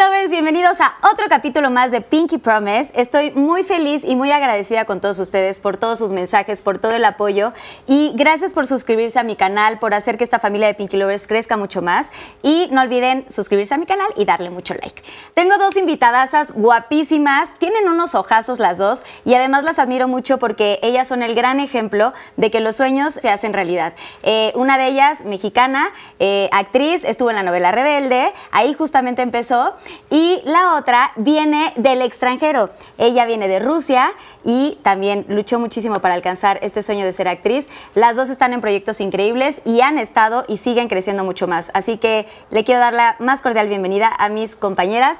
Lovers, bienvenidos a otro capítulo más de Pinky Promise. Estoy muy feliz y muy agradecida con todos ustedes por todos sus mensajes, por todo el apoyo y gracias por suscribirse a mi canal, por hacer que esta familia de Pinky Lovers crezca mucho más y no olviden suscribirse a mi canal y darle mucho like. Tengo dos invitadasas guapísimas, tienen unos ojazos las dos y además las admiro mucho porque ellas son el gran ejemplo de que los sueños se hacen realidad. Eh, una de ellas, mexicana, eh, actriz, estuvo en la novela Rebelde, ahí justamente empezó, y la otra viene del extranjero. Ella viene de Rusia y también luchó muchísimo para alcanzar este sueño de ser actriz. Las dos están en proyectos increíbles y han estado y siguen creciendo mucho más. Así que le quiero dar la más cordial bienvenida a mis compañeras.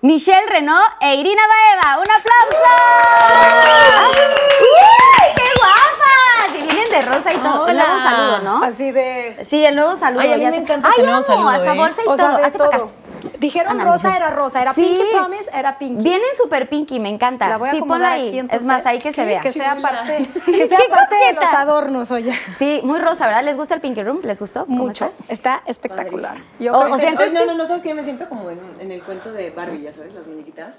Michelle Renault e Irina Baeva. ¡Un aplauso! ¡Uy, ¡Qué guapas! Y vienen de rosa y todo. El nuevo saludo, ¿no? Así de. Sí, el nuevo saludo. Ay, a mí me encanta Ay, este nuevo amo, saludo, hasta ¿eh? bolsa y O sea, todo. de todo. Dijeron rosa era rosa, era Sí. Pinky Promise, era Pinky. Vienen súper pinky, me encanta. La voy a sí, ponla ahí. aquí, es entonces, más, ahí que se vea. Que sea parte, que sea parte de los adornos, oye. Sí, muy rosa, ¿verdad? ¿Les gusta el Pinky Room? ¿Les gustó? ¿Cómo Mucho. está? Está espectacular. Yo O- creo o Ay, no, no, no, ¿sabes qué? Me siento como en, en el cuento de Barbie, ya sabes, las muñequitas.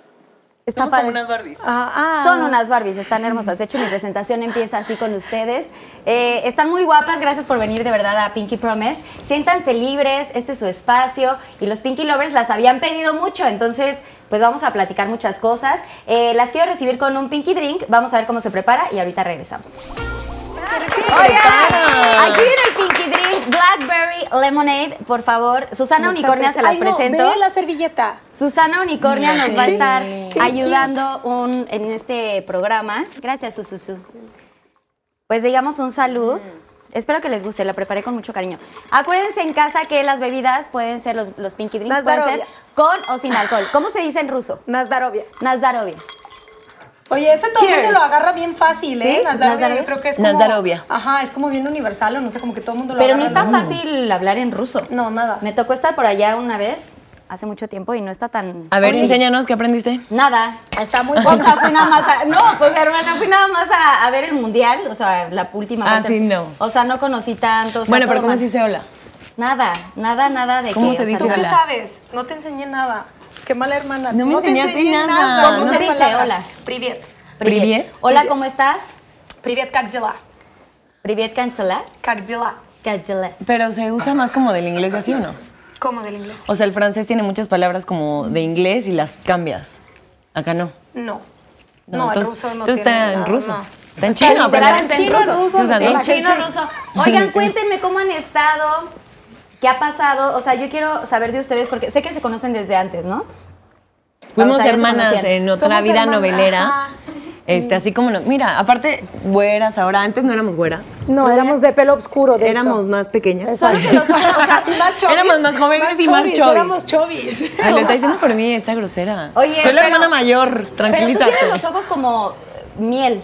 Está Somos padre. como unas Barbies. Ah, ah. Son unas Barbies, están hermosas. De hecho, mi presentación empieza así con ustedes. Eh, están muy guapas, gracias por venir de verdad a Pinky Promise. Siéntanse libres, este es su espacio. Y los Pinky Lovers las habían pedido mucho, entonces pues vamos a platicar muchas cosas. Eh, las quiero recibir con un Pinky Drink, vamos a ver cómo se prepara y ahorita regresamos. Oigan, aquí viene el Pinky Drink Blackberry Lemonade, por favor. Susana Muchas Unicornia se las gracias. Ay, no, presento. Ve la servilleta. Susana Unicornia nos va a estar ayudando un- en este programa. Gracias, Sususu. Pues digamos un salud. Espero que les guste, la preparé con mucho cariño. Acuérdense en casa que las bebidas pueden ser los, los pinky drinks, pueden ser con o sin alcohol. ¿Cómo se dice en ruso? Nazdarovia. Nazdarovia. Oye, ese todo el mundo lo agarra bien fácil, ¿eh? ¿Sí? Nazdarovia, Nazdarovia. yo creo que es como... Nazdarovia. Ajá, es como bien universal o no sé, como que todo el mundo lo Pero no agarra. es tan fácil hablar en ruso. No, nada. Me tocó estar por allá una vez, hace mucho tiempo, y no está tan... A ver, fácil. enséñanos qué aprendiste. Nada. Está muy O sea, fui nada más a, No, pues hermana, fui nada más a, a ver el mundial, o sea, la última Ah, vuelta. sí, no. O sea, no conocí tanto. o sea, bueno, pero todo ¿cómo más- se dice hola? Nada, nada, nada de ¿Cómo que, se o sea, dice ¿Tú qué hola? sabes? No te enseñé nada. Qué mala hermana. No me te enseñaste enseñé nada. ¿Cómo Una se dice palabra. hola? Privet. Privet. Privet. Hola, Privet. ¿cómo estás? Privet, как дела? Privet cancela. Как дела? Cancela. Pero se usa más como del inglés y así, ¿o no? ¿Cómo del inglés? O sea, el francés tiene muchas palabras como de inglés y las cambias. Acá no. No. No, el entonces- ruso no entonces tiene está en ruso. no. Está en chino, pero en en ruso. En chino ruso. Oigan, cuéntenme cómo han estado, qué ha pasado. O sea, yo quiero saber de ustedes porque sé que se conocen desde antes, ¿no? Fuimos O sea, hermanas en otra Somos vida hermanas, novelera. ajá. Este, así como, no- mira, aparte, güeras ahora, antes no éramos güeras. No, éramos de pelo oscuro, de éramos hecho. más pequeñas. Solo los ojos, o sea, Más chovis. Éramos más jóvenes y más chovis. Éramos chovis. Ay, lo está diciendo por mí, está grosera. Oye, Soy la pero- hermana mayor, Pero tú tranquilízate. tienes los ojos como miel,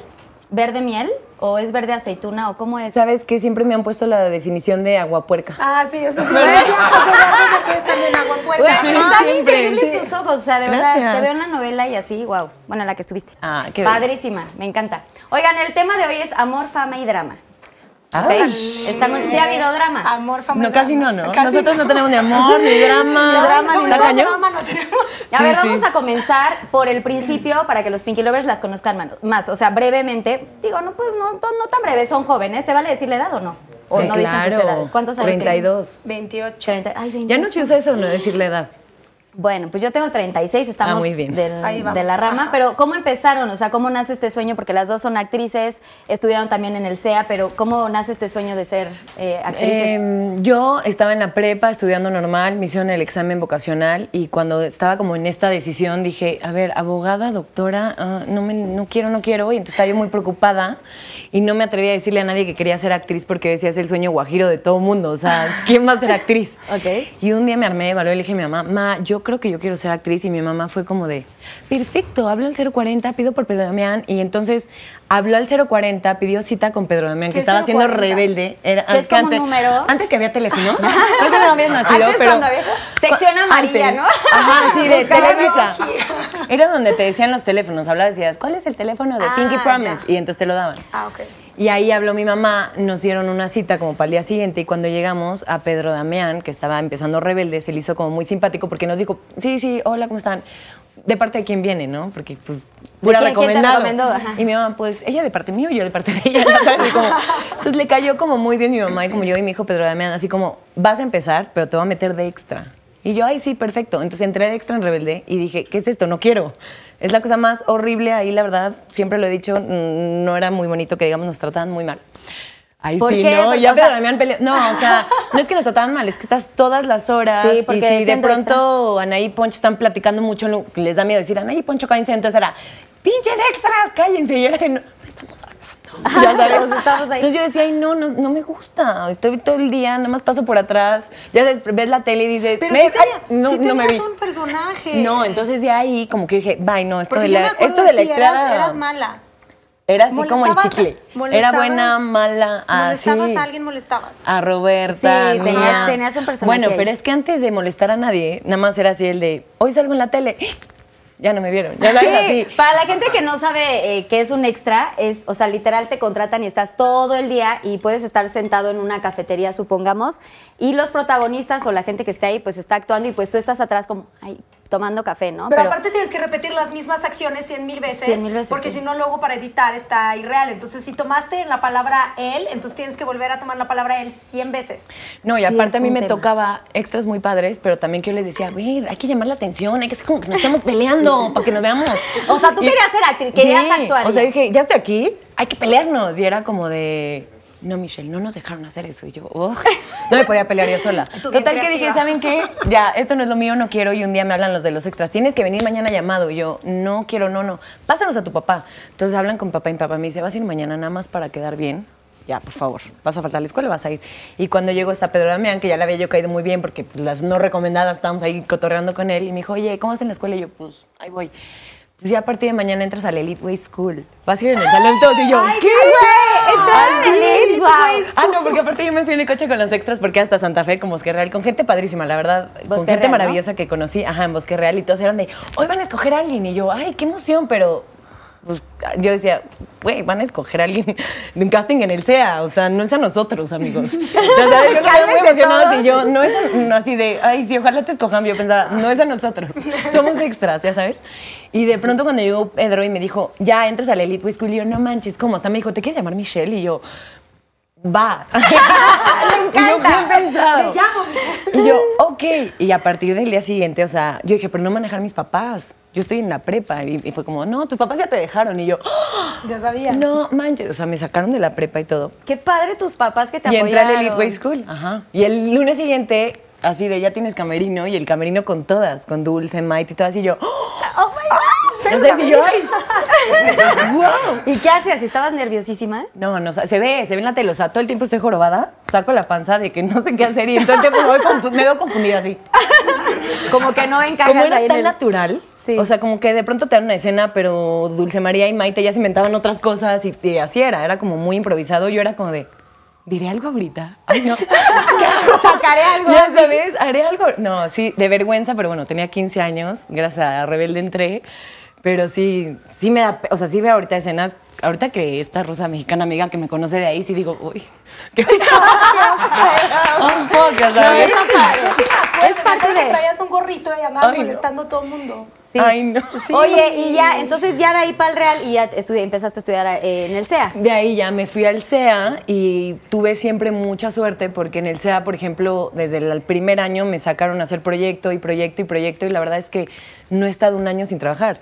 verde miel o es verde aceituna o cómo es. ¿Sabes qué? Siempre me han puesto la definición de aguapuerca. Ah, sí, eso sí. Eduardo, que es también agua Güey, puerca. están increíbles sí. tus ojos, o sea, de verdad, te veo en la novela y así, wow. Bueno, la que estuviste. Ah, qué Padrísima, me encanta. Oigan, el tema de hoy es amor, fama y drama. Ay. ¿Ok? Está muy- sí ha habido drama. Amor, familia. No, casi no, ¿no? Casi Nosotros no tenemos ni amor, ni drama. Ni drama, ¿Está sobre todo cañón? drama no tenemos. A ver, Sí, vamos sí. a comenzar por el principio para que los Pinky Lovers las conozcan más. O sea, brevemente. Digo, no, pues, no, no tan breves, son jóvenes. ¿Se vale decir la edad o no? O Sí, no dicen sus claro. edades. ¿Cuántos años tienen? 32. 28. 30. Ay, 28. Ya no se usa eso, no decir la edad. Bueno, pues yo tengo 36, estamos Ah, muy bien. del- de la rama, Ajá. pero ¿cómo empezaron? O sea, ¿cómo nace este sueño? Porque las dos son actrices, estudiaron también en el CEA, pero ¿cómo nace este sueño de ser eh, actrices? Eh, yo estaba en la prepa estudiando normal, me hicieron el examen vocacional y cuando estaba como en esta decisión dije, a ver, abogada, doctora, ah, no, me, no quiero, no quiero. Y entonces estaba yo muy preocupada y no me atreví a decirle a nadie que quería ser actriz porque decía es el sueño guajiro de todo mundo. O sea, ¿quién va a ser actriz? Ok. Y un día me armé de valor y le dije a mi mamá, ma, yo creo creo que yo quiero ser actriz y mi mamá fue como de, perfecto, hablo al 040, pido por Pedro Damián y entonces habló al 040, pidió cita con Pedro Damián, que ¿Qué es estaba siendo 040? rebelde. Era, ¿Que es como un número? Antes que había teléfonos, creo que no habían nacido, Antes pero... cuando había- sección amarilla, Antes. ¿no? Ajá, sí, de Televisa. Era donde te decían los teléfonos, hablabas y decías, ¿cuál es el teléfono de Ah, Pinky Promise? ya. Y entonces te lo daban. Ah, ok. Y ahí habló mi mamá, nos dieron una cita como para el día siguiente y cuando llegamos a Pedro Damián, que estaba empezando rebelde, se le hizo como muy simpático porque nos dijo, sí, sí, hola, ¿cómo están? ¿De parte de quién viene, no? Porque pues pura quién- quién te recomendado. Y mi mamá, pues ella de parte mío y yo de parte de ella. entonces le cayó como muy bien mi mamá y como yo y mi hijo Pedro Damián, así como, vas a empezar, pero te voy a meter de extra. Y yo, ay, sí, perfecto. Entonces entré de extra en Rebelde y dije, ¿qué es esto? No quiero. Es la cosa más horrible ahí, la verdad. Siempre lo he dicho, no era muy bonito que, digamos, nos trataban muy mal. Ay, ¿Por sí, qué? no, Porque, ya o sea- Pedro Damián peleó. No, o sea, no es que nos trataban mal, es que estás todas las horas. Sí, porque y si de pronto Anaí y Poncho están platicando mucho, les da miedo decir, Anaí y Poncho, cállense. Entonces era, pinches extras, cállense. Y yo era no, estamos. Ya sabes, estamos ahí. Entonces yo decía, ay, no, no, no me gusta. Estoy todo el día, nada más paso por atrás. Ya sabes, ves la tele y dices, Pero "Me- sí, tenía, ay, no, sí no me vi. un personaje. No, entonces de ahí como que dije, bye, no, esto Porque de la, esto de la ti, eras, mala. Era así como el chicle. Era buena, mala, así. Molestabas a alguien, molestabas. A Roberta, Sí, tenías- un personaje Bueno, pero es que antes de molestar a nadie, nada más era así el de, hoy salgo en la tele, ya no me vieron. Ya Sí, así. para la gente que no sabe eh, qué es un extra, es, o sea, literal te contratan y estás todo el día y puedes estar sentado en una cafetería, supongamos, y los protagonistas o la gente que esté ahí, pues está actuando y pues tú estás atrás como, ay, tomando café, ¿no? Pero, aparte tienes que repetir las mismas acciones cien mil veces, Cien mil veces, porque sí. si no luego para editar está irreal. Entonces si tomaste la palabra él, entonces tienes que volver a tomar la palabra él cien veces. No, y Sí, aparte a mí me tema. tocaba extras muy padres, pero también que yo les decía, güey, hay que llamar la atención, hay que hacer como que nos estemos peleando para que nos veamos. O sea, tú querías ser actriz, querías actuar O sea, dije, ya estoy aquí, hay que pelearnos. Y era como de, no, Michelle, no nos dejaron hacer eso. Y yo, "Ugh". no me podía pelear yo sola. Total que dije, creativa. ¿saben qué? Ya, esto no es lo mío, no quiero. Y un día me hablan los de los extras, tienes que venir mañana llamado. Y yo, no quiero, no, no. Pásanos a tu papá. Entonces hablan con papá y mi papá me dice, vas a ir mañana nada más para quedar bien. Ya, por favor, vas a faltar a la escuela, vas a ir. Y cuando llegó está Pedro Damián, que ya le había yo caído muy bien porque pues, las no recomendadas estábamos ahí cotorreando con él, y me dijo, oye, ¿cómo vas en la escuela? Y yo, pues, ahí voy. Ya a partir de mañana entras a la Elite Way School. Vas a ir en el salón todos. Y yo, Ay, ¿qué? güey, entrar Así. Elite, guau. Ah, no, porque aparte yo me fui en el coche con los extras porque hasta Santa Fe, con Bosque Real, con gente padrísima, la verdad. con gente Real, ¿no? maravillosa que conocí, ajá, en Bosque Real. Y todos eran de, hoy van a escoger a alguien. Y yo, ay, qué emoción, pero pues, yo decía, güey, van a escoger a alguien de un casting en el SEA, o sea, no es a nosotros, amigos. O sea, ¿sabes? Yo estaba muy emocionada y yo, no es a- no, así de, ay, sí, ojalá te escojan. Yo pensaba, no es a nosotros, somos extras, ya sabes. Y de pronto cuando llegó Pedro y me dijo, ya entras a la Elite Way School, y yo, no manches, ¿cómo? Hasta me dijo, ¿te quieres llamar Michelle? Y yo, va. Y yo, pensado. Me llamo Michelle. Y yo, ok. Y a partir del día siguiente, o sea, yo dije, pero no manejar mis papás. Yo estoy en la prepa. Y, y fue como, no, tus papás ya te dejaron. Y yo, "Ah, Ya sabía. no manches. O sea, me sacaron de la prepa y todo. Qué padre tus papás que te y entré a apoyaron. la Elite Way School. Ajá. Y el lunes siguiente, así de ya tienes camerino. Y el camerino con todas, con Dulce, Maite y todas. Y yo, oh my God. No sé si yo, wow. ¿Y qué hacías? ¿Estabas nerviosísima? No, no, se ve, se ve en la tele. O sea, todo el tiempo estoy jorobada, saco la panza de que no sé qué hacer y tiempo me, voy me veo confundida así. Como que no encajas Como era ahí en tan el- natural, Sí. o sea, como que de pronto te dan una escena, pero Dulce María y Maite ya se inventaban otras cosas y, y así era, era como muy improvisado. Yo era como de, ¿diré algo ahorita? Ay, no. Sacaré algo ya sabes, haré algo. No, sí, de vergüenza, pero bueno, tenía 15 años, gracias a Rebelde entré, pero sí, sí me da, o sea, sí veo ahorita escenas, ahorita que esta rosa mexicana amiga que me conoce de ahí, sí digo, uy, qué Un poco, ¿sabes? Yo sí acuerdo, Es parte acuerdo que de- traías un gorrito y andabas molestando a todo el mundo. Sí. Ay, no. Oye, y ya, entonces ya de ahí para el Real y ya estudi- empezaste a estudiar eh, en el CEA. De ahí ya me fui al SEA y tuve siempre mucha suerte porque en el SEA, por ejemplo, desde el primer año me sacaron a hacer proyecto y proyecto y proyecto y la verdad es que no he estado un año sin trabajar.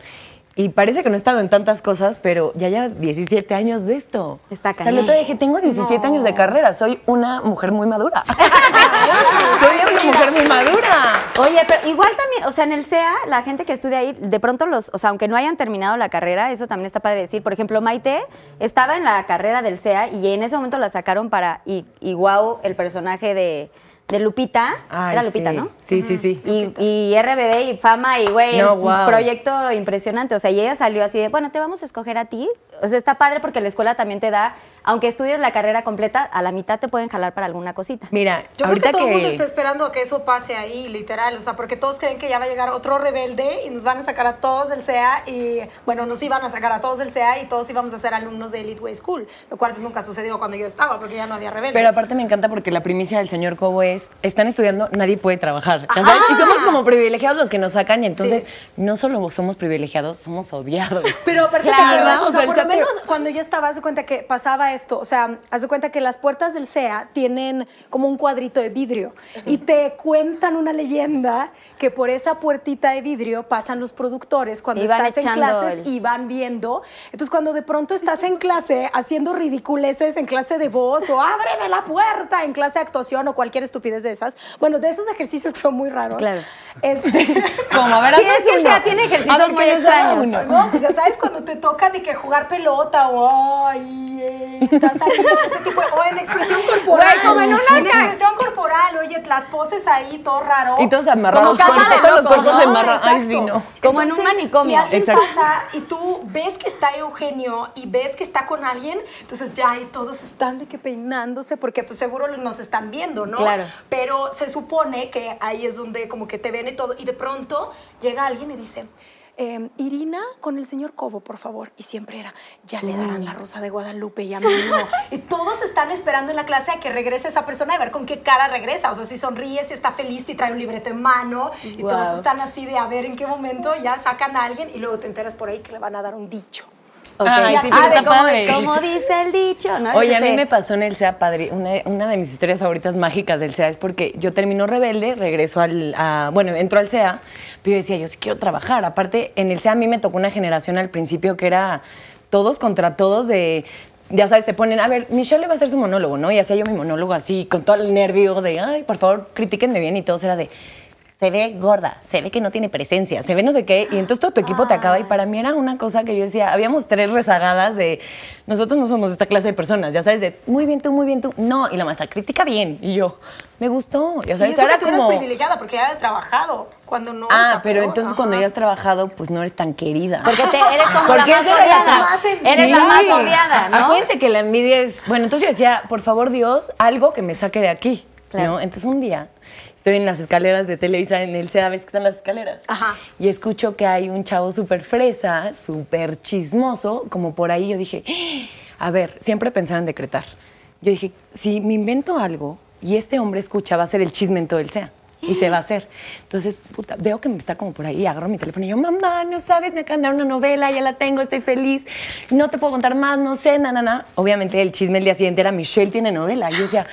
Y parece que no he estado en tantas cosas, pero ya ya 17 años de esto. Está O sea, cañón. no te dije, tengo 17 años de carrera, soy una mujer muy madura. soy una mujer muy madura. Oye, pero igual también, o sea, en el CEA, la gente que estudia ahí, de pronto los, o sea, aunque no hayan terminado la carrera, eso también está padre decir. Por ejemplo, Maite estaba en la carrera del CEA y en ese momento la sacaron para, y, y wow, el personaje de, de Lupita. Ay, Era Lupita, sí. ¿no? Sí, sí, sí. Y, y RBD y fama y güey, No, un wow. proyecto impresionante. O sea, y ella salió así de, bueno, te vamos a escoger a ti. O sea, está padre porque la escuela también te da, aunque estudies la carrera completa, a la mitad te pueden jalar para alguna cosita. Mira, Yo creo ahorita que todo el que... mundo está esperando a que eso pase ahí, literal. O sea, porque todos creen que ya va a llegar otro rebelde y nos van a sacar a todos del CEA y, bueno, nos iban a sacar a todos del CEA y todos íbamos a ser alumnos de Elite Way School, lo cual pues nunca sucedió cuando yo estaba porque ya no había rebelde. Pero aparte me encanta porque la primicia del señor Cobo es, están estudiando, nadie puede trabajar. Y somos como privilegiados los que nos sacan y entonces Sí. no solo somos privilegiados, somos odiados. Pero aparte Claro, te acuerdas, ¿no? o sea, por menos cuando ya estabas de cuenta que pasaba esto, o sea, haz de cuenta que las puertas del CEA tienen como un cuadrito de vidrio y te cuentan una leyenda que por esa puertita de vidrio pasan los productores cuando Y estás en clases el- y van viendo. Entonces, cuando de pronto estás en clase haciendo ridiculeces en clase de voz o ábreme la puerta en clase de actuación o cualquier estupidez de esas, bueno, de esos ejercicios que son muy raros. Claro. Este, Como, a ver, Sí, es que el uno. SEA tiene ejercicios ver, muy ¿qué nos haga extraños. uno? no, pues ya sabes cuando te toca de que jugar pelota o ay, eh, estás ahí, ese tipo de- o en expresión corporal. Güey, como en una En expresión corporal, oye, las poses ahí, todo raro. Y todos amarrados, Como casa de todos los cuerpos ¿no? amarrados. Ay, sí, no. Como en un manicomio. Y alguien Exacto. pasa y tú ves que está Eugenio y ves que está con alguien, entonces ya ahí todos están de que peinándose porque pues seguro nos están viendo, ¿no? Claro. Pero se supone que ahí es donde como que te ven y todo y de pronto llega alguien y dice... eh, Irina con el señor Cobo, por favor. Y siempre era, ya le darán la rosa de Guadalupe y a mí no. Y todos están esperando en la clase a que regrese esa persona y ver con qué cara regresa. O sea, si sonríe, si está feliz, si trae un libreto en mano. Y todos están así de a ver en qué momento ya sacan a alguien y luego te enteras por ahí que le van a dar un dicho. Ok. Ay, ah, sí, pero de está padre. cómo dice el dicho, ¿no? Oye, a mí Este, me pasó en el SEA padre. Una, una de mis historias favoritas mágicas del SEA es porque yo termino rebelde, regreso al. a- bueno, entro al SEA, pero yo decía, yo sí quiero trabajar. Aparte, en el SEA a mí me tocó una generación al principio que era todos contra todos de. Ya sabes, te ponen, a ver, Michelle le va a hacer su monólogo, ¿no? Y hacía yo mi monólogo así, con todo el nervio de, ay, por favor, critíquenme bien y todos era de, se ve gorda, se ve que no tiene presencia, se ve no sé qué, y entonces todo tu equipo te acaba y para mí era una cosa que yo decía, habíamos tres rezagadas de, nosotros no somos esta clase de personas, ya sabes, de, muy bien tú, muy bien tú, no, y la maestra, critica bien, y yo, me gustó, ya Y sabes, eso era que tú eres como... privilegiada porque ya habías trabajado. Cuando no Ah, pero peor. entonces Ajá. cuando ya has trabajado, pues no eres tan querida. Porque te, eres como Porque la más odiada. la más en- eres la Sí. más odiada, ¿no? Acuérdense que la envidia es. Bueno, entonces yo decía, por favor, Dios, algo que me saque de aquí. Claro. ¿no? Entonces un día estoy en las escaleras de Televisa, en el SEA, ¿ves que están las escaleras? Ajá. Y escucho que hay un chavo súper fresa, súper chismoso, como por ahí. Yo dije, "Ah, a ver, siempre pensaba en decretar. Yo dije, si me invento algo y este hombre escucha, va a ser el chisme en todo el SEA. Y se va a hacer. Entonces, puta, veo que me está como por ahí, agarro mi teléfono y yo, mamá, no sabes, me acaban de dar una novela, ya la tengo, estoy feliz, no te puedo contar más, no sé, na, na, na. Obviamente el chisme el día siguiente era Michelle tiene novela. Y yo decía,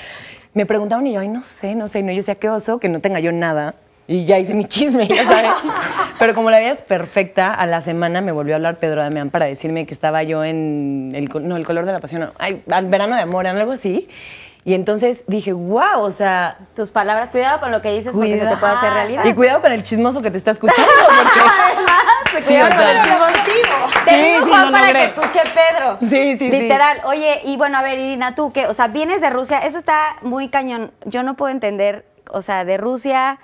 me preguntaban y yo, ay, no sé, no sé. No, yo decía, qué oso que no tenga yo nada. Y ya hice mi chisme, ya sabes. Pero como la vida es perfecta, a la semana me volvió a hablar Pedro Damián para decirme que estaba yo en el, no, el color de la pasión, no, ay, al verano de amor, algo así. Y entonces dije, wow, o sea, Tus palabras, cuidado con lo que dices porque se te puede hacer realidad. y cuidado con el chismoso que te está escuchando, porque... Sí, o sea, chismoso. Te Sí, digo, sí, Juan, para logré. que escuche Pedro. Sí, sí, sí. Literal. Oye, y bueno, a ver, Irina, tú que, o sea, vienes de Rusia, eso está muy cañón. Yo no puedo entender, o sea, de Rusia,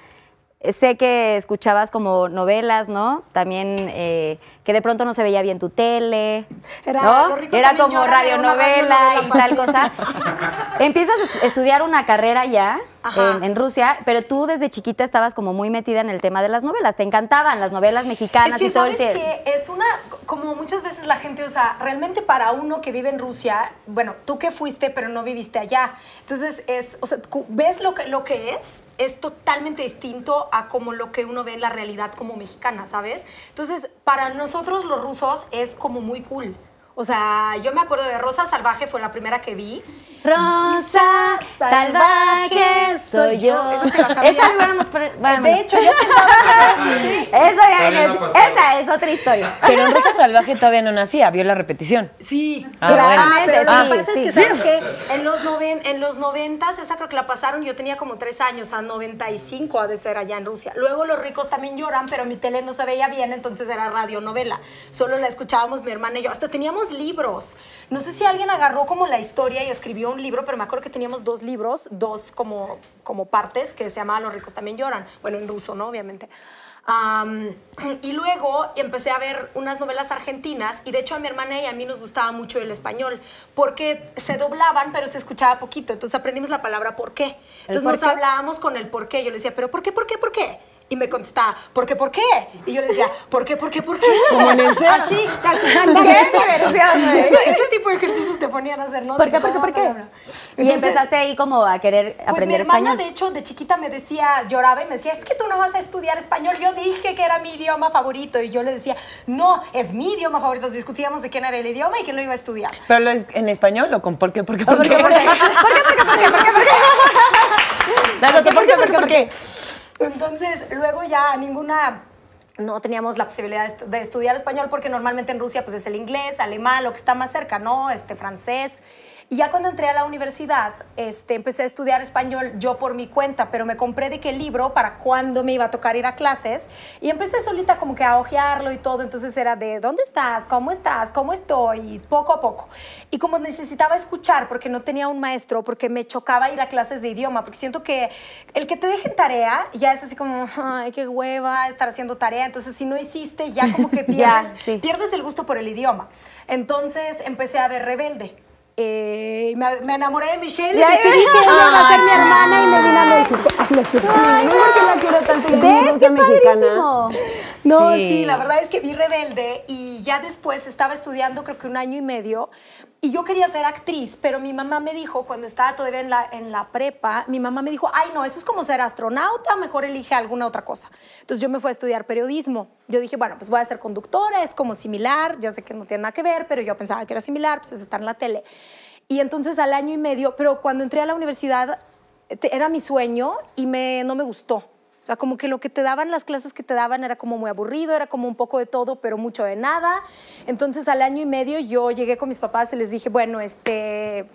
sé que escuchabas como novelas, ¿no? También eh, que de pronto no se veía bien tu tele. Era- ¿no? Era como radionovela radionovela y tal cosa. Empiezas a est- estudiar una carrera ya en, en Rusia, pero tú desde chiquita estabas como muy metida en el tema de las novelas. Te encantaban las novelas mexicanas Es que y todo el sabes tiempo. que es una, como muchas veces la gente, o sea, realmente para uno que vive en Rusia, bueno, tú que fuiste pero no viviste allá, entonces es, o sea, ves lo que, lo que es, es totalmente distinto a como lo que uno ve en la realidad como mexicana, ¿sabes? Entonces, para nosotros los rusos es como muy cool. O sea, yo me acuerdo de Rosa Salvaje, fue la primera que vi. Rosa salvaje soy yo. Esa te la sabías. Esa pre- de hecho, yo pensaba que... Eso ya Todavía es, no pasaba. esa es otra historia. Pero en Rosa Salvaje todavía no nacía, vio la repetición. Sí, Ah, pero, bueno. ah, pero lo Sí, que pasa sí. es que, ¿sabes qué? En los, noven, en los noventas, esa creo que la pasaron, yo tenía como tres años, a 95 ha de ser allá en Rusia. Luego los ricos también lloran, pero mi tele no se veía bien, entonces era radionovela. Solo la escuchábamos mi hermana y yo. Hasta teníamos libros. No sé si alguien agarró como la historia y escribió un libro, pero me acuerdo que teníamos dos libros, dos como, como partes, que se llamaban Los ricos también lloran. Bueno, en ruso, ¿no? Obviamente. Am, y luego empecé a ver unas novelas argentinas y de hecho a mi hermana y a mí nos gustaba mucho el español porque se doblaban pero se escuchaba poquito. Entonces aprendimos la palabra por qué. Entonces por nos qué? hablábamos con el por qué. Yo le decía, pero ¿por qué, por qué, por qué? Y me contestaba, ¿por qué, por qué? Y yo le decía, ¿por qué, por qué, por qué? Como en el. Así, tal, tal, tal. Ese, ese tipo de ejercicios te ponían a hacer, ¿no? ¿Por qué, por qué, por qué? Y empezaste ahí como a querer pues mi aprender hermana, español. de hecho, de chiquita me decía, lloraba y me decía, es que tú no vas a estudiar español. Yo dije que era mi idioma favorito. Y yo le decía, no, es mi idioma favorito. Entonces discutíamos de quién era el idioma y quién lo iba a estudiar. ¿Pero lo es en español o con por qué? ¿Por qué? ¿Por ¿Por qué? qué? ¿Por qué? ¿Por qué? ¿Por qué? ¿Por qué? ¿Por qué? ¿Por qué? ¿Por qué? Entonces, luego ya ninguna no teníamos la posibilidad de estudiar español porque normalmente en Rusia pues es el inglés, alemán, lo que está más cerca, ¿no? Este francés. Y ya cuando entré a la universidad, este, empecé a estudiar español yo por mi cuenta, pero me compré de qué libro para cuándo me iba a tocar ir a clases y empecé solita como que a hojearlo y todo, entonces era de ¿dónde estás? ¿Cómo estás? ¿Cómo estoy? Y poco a poco. Y como necesitaba escuchar porque no tenía un maestro, porque me chocaba ir a clases de idioma, porque siento que el que te dejen tarea ya es así como, ay, qué hueva estar haciendo tarea, entonces si no hiciste ya como que pierdes, sí. pierdes el gusto por el idioma. Entonces empecé a ver Rebelde. Eh, me, me enamoré de Michelle y Y decidí que que iba a ser mi hermana y me vine a México. Ay, no. No es que la quiero tanto. yo ¿Ves? ¡Qué mexicana. padrísimo! No, Sí. sí. la verdad es que vi Rebelde y ya después estaba estudiando creo que un año y medio y yo quería ser actriz, pero mi mamá me dijo, cuando estaba todavía en la, en la prepa, mi mamá me dijo, ay no, eso es como ser astronauta, mejor elige alguna otra cosa. Entonces yo me fui a estudiar periodismo. Yo dije, bueno, pues voy a ser conductora, es como similar, ya sé que no tiene nada que ver, pero yo pensaba que era similar, pues es estar en la tele. Y entonces al año y medio, pero cuando entré a la universidad te- era mi sueño y me, no me gustó. O sea, como que lo que te daban, las clases que te daban era como muy aburrido, era como un poco de todo, pero mucho de nada. Entonces al año y medio yo llegué con mis papás y les dije, bueno, este,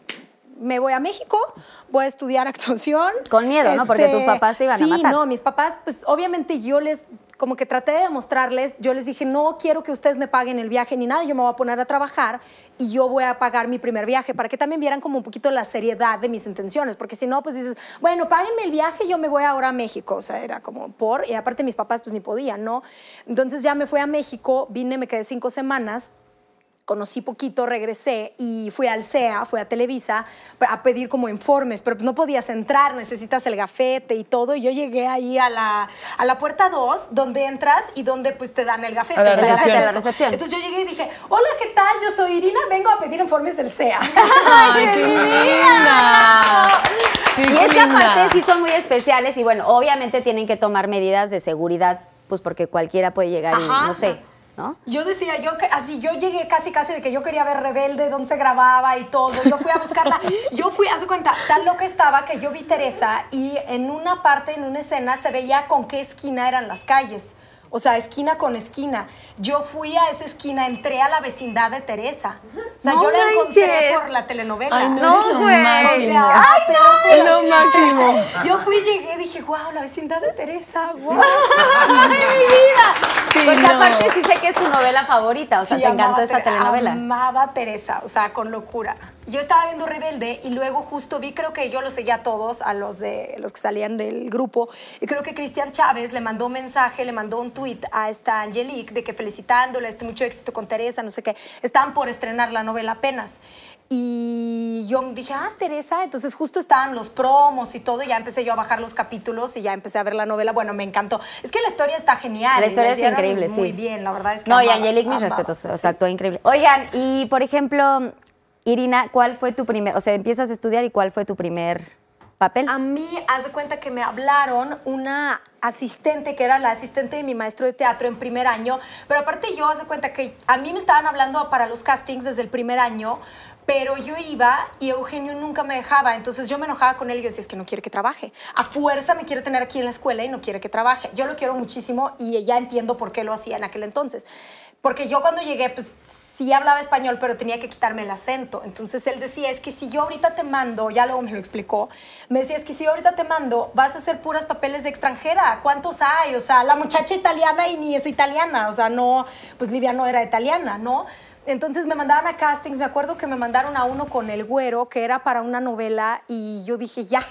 me voy a México, voy a estudiar actuación. Este, Con miedo, ¿no? Porque tus papás te iban a sí, matar. no, mis papás, pues obviamente yo les, como que traté de demostrarles, yo les dije, no quiero que ustedes me paguen el viaje ni nada, yo me voy a poner a trabajar y yo voy a pagar mi primer viaje, para que también vieran como un poquito la seriedad de mis intenciones, porque si no, pues dices, bueno, páguenme el viaje, yo me voy ahora a México, o sea, era como por, y aparte mis papás pues ni podían, ¿no? Entonces ya me fui a México, vine, me quedé cinco semanas, conocí poquito, regresé y fui al CEA, fui a Televisa a pedir como informes, pero pues no podías entrar, necesitas el gafete y todo. Y yo llegué ahí a la, a la puerta 2, donde entras y donde pues te dan el gafete. A la o sea, recepción. la recepción. Entonces yo llegué y dije, hola, ¿qué tal? Yo soy Irina, vengo a pedir informes del CEA. ¡Ay, qué linda! Sí, Y es que aparte sí son muy especiales y bueno, obviamente tienen que tomar medidas de seguridad, pues porque cualquiera puede llegar y no sé, ¿no? Yo decía, yo que- así, yo llegué casi casi de que yo quería ver Rebelde, dónde se grababa y todo. Yo fui a buscarla. Yo fui, haz de cuenta, tan loca estaba que yo vi Teresa y en una parte, en una escena, se veía con qué esquina eran las calles. O sea, esquina con esquina. Yo fui a esa esquina, entré a la vecindad de Teresa. O sea, No yo la encontré manches. por la telenovela. Ay, no, No, güey. O sea, lo juro, Es lo máximo. Yo fui, llegué, dije, wow, la vecindad de Teresa, wow. ¡Ay, mi vida! Sí, Porque no. aparte sí sé que es tu novela favorita, o sea, Sí, te encantó amaba esa telenovela. Amaba a Teresa, o sea, con locura. Yo estaba viendo Rebelde y luego justo vi, creo que yo los seguía a todos, a los de los que salían del grupo, y creo que Cristian Chávez le mandó un mensaje, le mandó un tweet a esta Angelique de que felicitándole, este mucho éxito con Teresa, no sé qué. Estaban por estrenar la novela apenas. Y yo dije, ah, Teresa, entonces justo estaban los promos y todo, y ya empecé yo a bajar los capítulos y ya empecé a ver la novela. Bueno, me encantó. Es que la historia está genial. La historia es increíble, Muy sí. bien, la verdad es que No, y Angelique, mis respetos, o sí. sea, actuó increíble. Oigan, y por ejemplo, Irina, ¿cuál fue tu primer, o sea, empiezas a estudiar y cuál fue tu primer papel? A mí, haz de cuenta que me hablaron una asistente, que era la asistente de mi maestro de teatro en primer año, pero aparte yo, haz de cuenta que a mí me estaban hablando para los castings desde el primer año, pero yo iba y Eugenio nunca me dejaba, entonces yo me enojaba con él y yo decía, es que no quiere que trabaje. A fuerza me quiere tener aquí en la escuela y no quiere que trabaje. Yo lo quiero muchísimo y ya entiendo por qué lo hacía en aquel entonces. Porque yo cuando llegué, pues sí hablaba español, pero tenía que quitarme el acento. Entonces él decía, es que si yo ahorita te mando, ya luego me lo explicó, me decía, es que si yo ahorita te mando, vas a hacer puras papeles de extranjera. ¿Cuántos hay? O sea, la muchacha italiana y ni es italiana. O sea, no, pues Livia no era italiana, ¿no? entonces me mandaban a castings, me acuerdo que me mandaron a uno con el güero, que era para una novela, y yo dije, ya,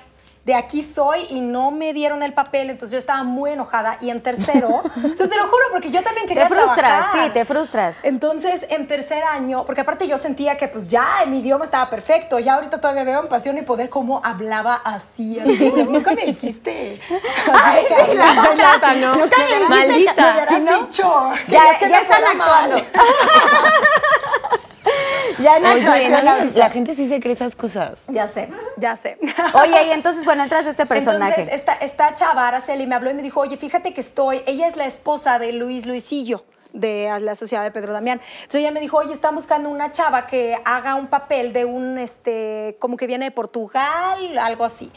de aquí soy, y no me dieron el papel, entonces yo estaba muy enojada. Y en tercero, entonces te lo juro, porque yo también quería Te frustras, trabajar. sí, te frustras. Entonces, en tercer año, porque aparte yo sentía que pues ya mi idioma estaba perfecto, ya ahorita todavía veo en Pasión y Poder cómo hablaba así. Arturo. Nunca me dijiste. De que hablaba. Nata, ¿no? Nunca me dijiste Maldita. me ¿Sí, no? dicho. Ya, es que ya están actuando. ya en Oye, actuación la, gente sí se cree esas cosas. Ya sé, ya sé. Oye, y entonces, bueno, entras a este personaje. Entonces, esta, esta chava, Araceli, me habló y me dijo, oye, fíjate que estoy, ella es la esposa de Luis Luisillo de la sociedad de Pedro Damián. Entonces ella me dijo, oye, está buscando una chava que haga un papel de un, este, como que viene de Portugal, algo así.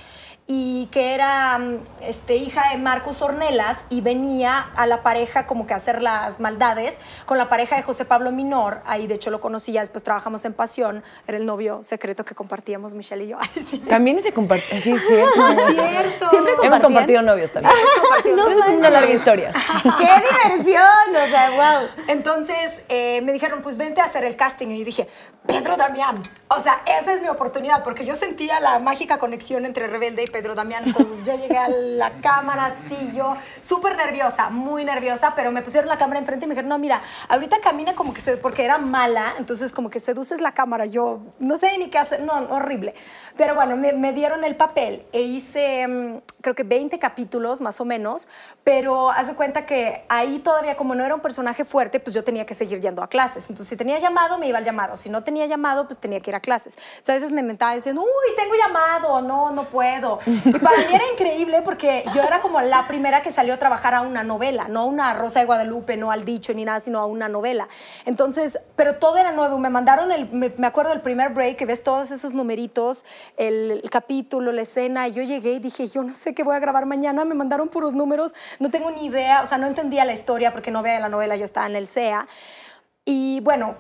Y que era mm, este, hija de Marcos Ornelas y venía a la pareja como que a hacer las maldades con la pareja de José Pablo Minor. Ahí de hecho lo conocí, ya después trabajamos en Pasión. Era el novio secreto que compartíamos Michelle y yo. Ay, sí. También se comparte. Sí, cierto. Cierto. Siempre Hemos compartido novios también. Pero es una larga historia. ¡Qué diversión! O sea, wow. Entonces eh, me dijeron, pues vente a hacer el casting. Y yo dije, Pedro Damián. O sea, esa es mi oportunidad, porque yo sentía la mágica conexión entre Rebelde y Pedro Damián. Entonces yo llegué a la cámara, así yo, súper nerviosa, muy nerviosa, pero me pusieron la cámara enfrente y me dijeron, no, mira, ahorita camina como que se, porque era mala, entonces como que seduces la cámara. Yo no sé ni qué hacer, no, horrible. Pero bueno, me, me dieron el papel e hice, mm, creo que 20 capítulos más o menos, pero haz de cuenta que ahí todavía, como no era un personaje fuerte, pues yo tenía que seguir yendo a clases. Entonces, si tenía llamado, me iba al llamado. Si no tenía llamado, pues tenía que ir a clases. O sea, a veces me inventaba diciendo, uy, tengo llamado, no, no puedo. Y para mí era increíble porque yo era como la primera que salió a trabajar a una novela, no a una Rosa de Guadalupe, no al dicho ni nada, sino a una novela. Entonces, pero todo era nuevo. Me mandaron, el, me, acuerdo del primer break, que ves todos esos numeritos, el, capítulo, la escena, y yo llegué y dije, yo no sé qué voy a grabar mañana, me mandaron puros números, no tengo ni idea, o sea, no entendía la historia porque no veía la novela, yo estaba en el CEA. Y bueno,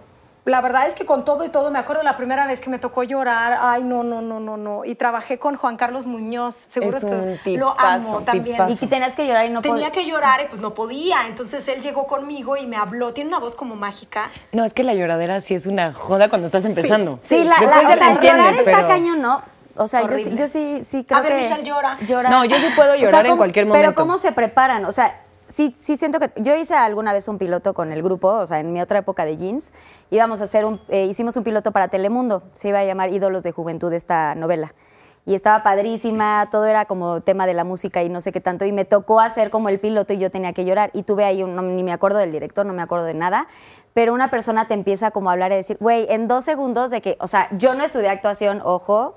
la verdad es que con todo y todo, me acuerdo la primera vez que me tocó llorar, ay, no, no, no, no, no. Y trabajé con Juan Carlos Muñoz, seguro Es tú lo amo también. tipazo. Y que tenías que llorar y no Tenía pod- que llorar y pues no podía. Entonces él llegó conmigo y me habló. Tiene una voz como mágica. No, es que la lloradera sí es una joda cuando estás empezando. Sí, la, la, ya o sea, te entiendes, llorar está pero- cañón, ¿no? O sea, yo, yo sí, sí creo A ver, que... Michelle llora. No, yo sí puedo O sea, llorar en ¿cómo- cualquier Pero momento. ¿cómo se preparan? O sea, sí, sí siento que... Yo hice alguna vez un piloto con el grupo, o sea, en mi otra época de jeans. Íbamos a hacer un... eh, hicimos un piloto para Telemundo. Se iba a llamar Ídolos de Juventud esta novela. Y estaba padrísima, todo era como tema de la música y no sé qué tanto. Y me tocó hacer como el piloto y yo tenía que llorar. Y tuve ahí, no- ni me acuerdo del director, no me acuerdo de nada. Pero una persona te empieza como a hablar y decir, güey, en dos segundos de que, o sea, yo no estudié actuación, ojo,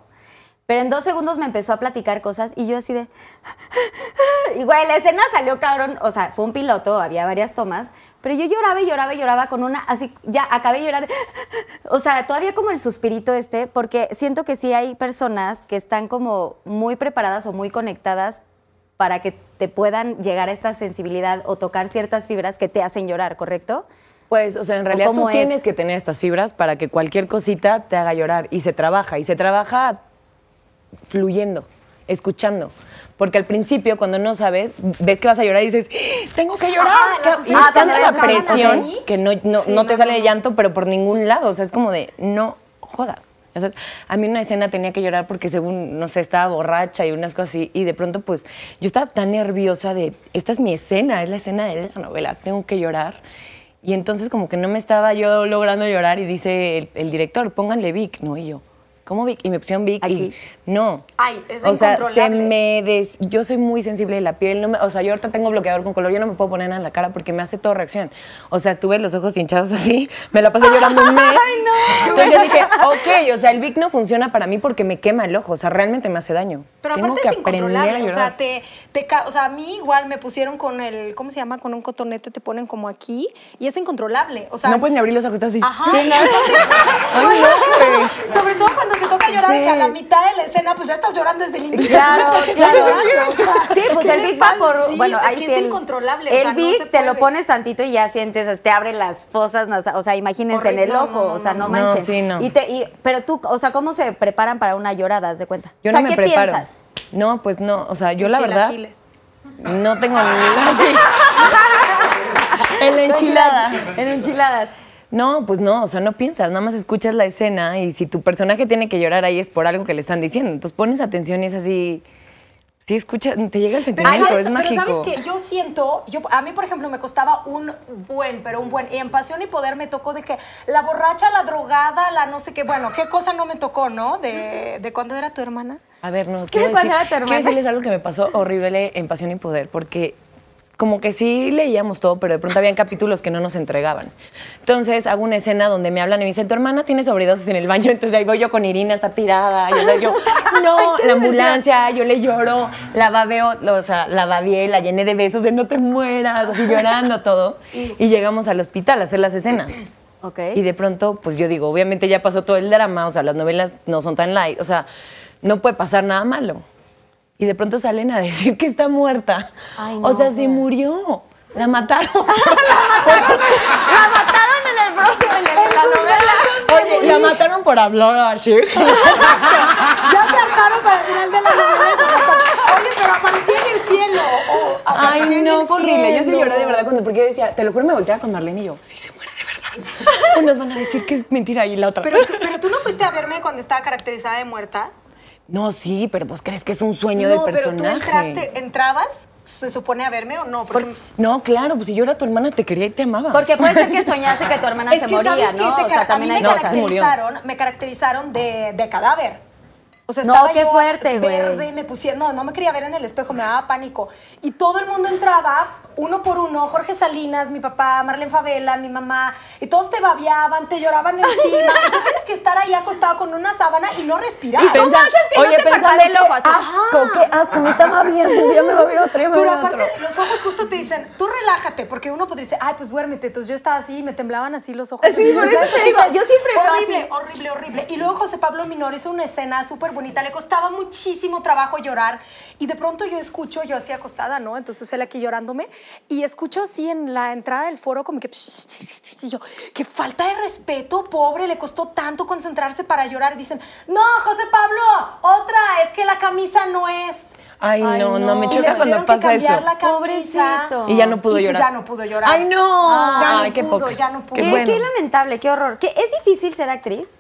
pero en dos segundos me empezó a platicar cosas y yo así de... Y güey, la escena salió cabrón, o sea, fue un piloto, había varias tomas, pero yo lloraba y lloraba y lloraba con una, así, ya acabé de llorar. O sea, todavía como el suspirito este, porque siento que sí hay personas que están como muy preparadas o muy conectadas para que te puedan llegar a esta sensibilidad o tocar ciertas fibras que te hacen llorar, ¿correcto? Pues, o sea, en realidad tú es? tienes que tener estas fibras para que cualquier cosita te haga llorar. Y se trabaja, y se trabaja fluyendo, escuchando. Porque al principio, cuando no sabes, ves que vas a llorar y dices, ¡Ah, tengo que llorar. Ajá, y es tanta la presión ahí. que no, no, Sí, no te sale de llanto, pero por ningún lado. O sea, es como de, no jodas. Sea, a mí una escena tenía que llorar porque según, no sé, estaba borracha y unas cosas así. Y de pronto, pues, yo estaba tan nerviosa de, esta es mi escena, es la escena de la novela, tengo que llorar. Y entonces como que no me estaba yo logrando llorar y dice el, el director, pónganle Vic. No, y yo, ¿cómo Vic? Y me pusieron Vic Aquí. y no. Ay, es O sea, se me des... Yo soy muy sensible de la piel. No me- o sea, yo ahorita tengo bloqueador con color. Yo no me puedo poner nada en la cara porque me hace todo reacción. O sea, tuve los ojos hinchados así. Me la pasé llorando un mes. ¡Ay, no! Entonces yo dije, ok, o sea, el Vic no funciona para mí porque me quema el ojo. O sea, realmente me hace daño. Pero Tengo aparte que es incontrolable, a o sea, llorar. te, te ca- o sea, a mí igual me pusieron con el, ¿cómo se llama? Con un cotonete te ponen como aquí y es incontrolable, o sea... no puedes ni abrir los ojos, estás así. Ajá, Sí, no. Ay, no. Sobre todo cuando te toca llorar de Sí. que a la mitad de la escena pues ya estás llorando desde el inicio. Claro, ¿Qué claro. pasa? O sea, Sí, pues ¿qué el Vic va por. Sí, bueno, es ahí que sí es el- incontrolable. El o sea, no Vic se te lo pones tantito y ya sientes, te abre las fosas, o sea, imagínense en el ojo, No, no, o sea, no, no, no. manchen. No, sí, no. Y te, y- pero tú, o sea, ¿cómo se preparan para una llorada? Haz de cuenta. Yo o sea, no me ¿qué preparo. piensas? No, pues no. O sea, yo la verdad no tengo ni En la enchilada. En enchiladas. No, pues no, o sea, no piensas, nada más escuchas la escena y si tu personaje tiene que llorar ahí es por algo que le están diciendo. Entonces pones atención y es así. Sí, escucha, te llega el Pero sentimiento, sabes, es pero mágico. sabes que yo siento, yo, a mí por ejemplo me costaba un buen, pero un buen, y en Pasión y Poder me tocó de que la borracha, la drogada, la no sé qué, bueno, qué cosa no me tocó, ¿no? De, de cuando era tu hermana. A ver, no, ¿Qué quiero, decir- tu hermana? quiero decirles algo que me pasó horrible en Pasión y Poder, porque como que sí leíamos todo, pero de pronto habían capítulos que no nos entregaban. Entonces hago una escena donde me hablan y me dicen, tu hermana tiene sobredosis en el baño, entonces ahí voy yo con Irina, está tirada, y o sea, yo, no, la ambulancia, yo le lloro, la babeo, o sea, la babié, la llené de besos de no te mueras, así llorando todo, y llegamos al hospital a hacer las escenas. Ok. Y de pronto, pues yo digo, obviamente ya pasó todo el drama, o sea, las novelas no son tan light, o sea, no puede pasar nada malo. Y de pronto salen a decir que está muerta. Ay, o no, sea, se murió. La mataron. La mataron en el próximo, en, el- en la novela. Oye, la mataron por hablar así. Ya se hartaron para el final de la novela. Oye, pero apareció en el cielo. o Ay, no, fue horrible. Yo sí lloré de verdad cuando, porque yo decía, te lo juro, me volteaba con Marlene y yo, sí se muere de verdad. O nos van a decir que es mentira y la otra. Pero tú, pero tú no fuiste a verme cuando estaba caracterizada de muerta. No, sí, pero vos crees que es un sueño no, del pero personaje. tú entraste, entrabas, se supone a verme o no, porque Por- no, claro, pues si yo era tu hermana, te quería y te amaba. Porque puede ser que soñaste que tu hermana es se que moría, sabes ¿no? que o sea, también me No, sea, se murió. caracterizaron, me caracterizaron de, de cadáver. O sea, No, estaba qué yo fuerte, güey. verde y me pusieron, no, no me quería ver en el espejo, me daba pánico. Y todo el mundo entraba uno por uno, Jorge Salinas, mi papá, Marlene Favela, mi mamá, y todos te babiaban, te lloraban encima. y tú tienes que estar ahí acostado con una sábana y no respirar. Y pensar, haces que no oye, te pensando parpadee el ojo asco, qué asco, me estaba viendo, ya me ya me Pero aparte, otro. los ojos justo te dicen, tú relájate, porque uno pues dice, ay, pues duérmete. Entonces yo estaba así y me temblaban así los ojos. Sí, por eso ¿Sabes? te digo, yo siempre Horrible, así. horrible, horrible. Y luego José Pablo Minor hizo una escena súper bonita. Le costaba muchísimo trabajo llorar. Y de pronto yo escucho, yo así acostada, ¿no? Entonces él aquí llorándome. Y escucho así en la entrada del foro como que... Y yo, qué falta de respeto, pobre. Le costó tanto concentrarse para llorar. Y dicen, no, José Pablo, otra, es que la camisa no es... Ay, Ay, no, no, no. me choca cuando pasa que cambiar eso. la camisa. Pobrecito. Y ya no pudo Y pues llorar. ya no pudo llorar. Ay, no. Ya no Ay, qué pudo, poco. ya no pudo. Qué Qué, bueno. qué lamentable, qué horror. ¿Qué, ¿Es difícil ser actriz?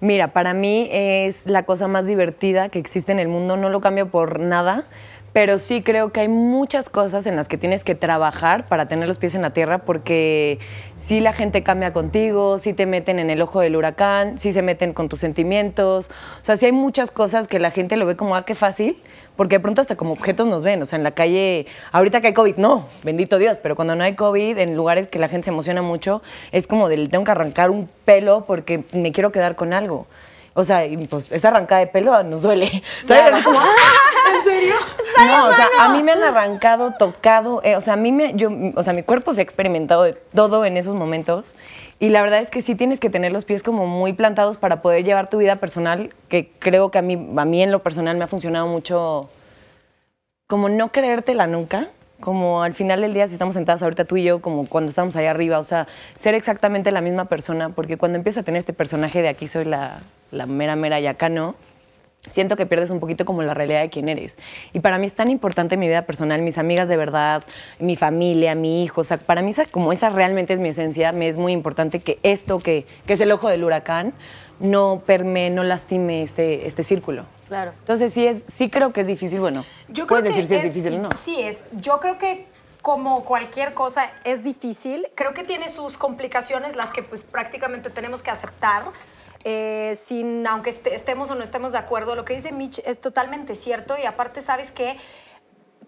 Mira, para mí es la cosa más divertida que existe en el mundo, no lo cambio por nada, pero sí creo que hay muchas cosas en las que tienes que trabajar para tener los pies en la tierra, porque sí la gente cambia contigo, sí te meten en el ojo del huracán, sí se meten con tus sentimientos, o sea, sí hay muchas cosas que la gente lo ve como, ah, qué fácil, porque de pronto hasta como objetos nos ven, o sea, en la calle, ahorita que hay COVID, no, bendito Dios, pero cuando no hay COVID, en lugares que la gente se emociona mucho, es como del tengo que arrancar un pelo porque me quiero quedar con algo. O sea, pues esa arrancada de pelo nos duele. ¿Sabes? Como, "Ah, ¿En serio? No, o sea, a mí me han arrancado, tocado, eh, o sea, a mí me, yo, o sea, mi cuerpo se ha experimentado de todo en esos momentos. Y la verdad es que sí tienes que tener los pies como muy plantados para poder llevar tu vida personal, que creo que a mí, a mí en lo personal me ha funcionado mucho como no creértela nunca, como al final del día si estamos sentadas ahorita tú y yo, como cuando estamos allá arriba, o sea, ser exactamente la misma persona, porque cuando empiezas a tener este personaje de aquí soy la, la mera mera y acá no, siento que pierdes un poquito como la realidad de quién eres. Y para mí es tan importante mi vida personal, mis amigas de verdad, mi familia, mi hijo, o sea, para mí esa, como esa realmente es mi esencia, me es muy importante que esto que, que es el ojo del huracán no permee, no lastime este, este círculo. Claro. Entonces sí es, sí creo que es difícil, bueno, Yo puedes creo que decir si es, difícil o no. Sí es. Yo creo que como cualquier cosa es difícil. Creo que tiene sus complicaciones, las que pues prácticamente tenemos que aceptar. Eh, sin, aunque este- estemos o no estemos de acuerdo, lo que dice Mitch es totalmente cierto y aparte sabes que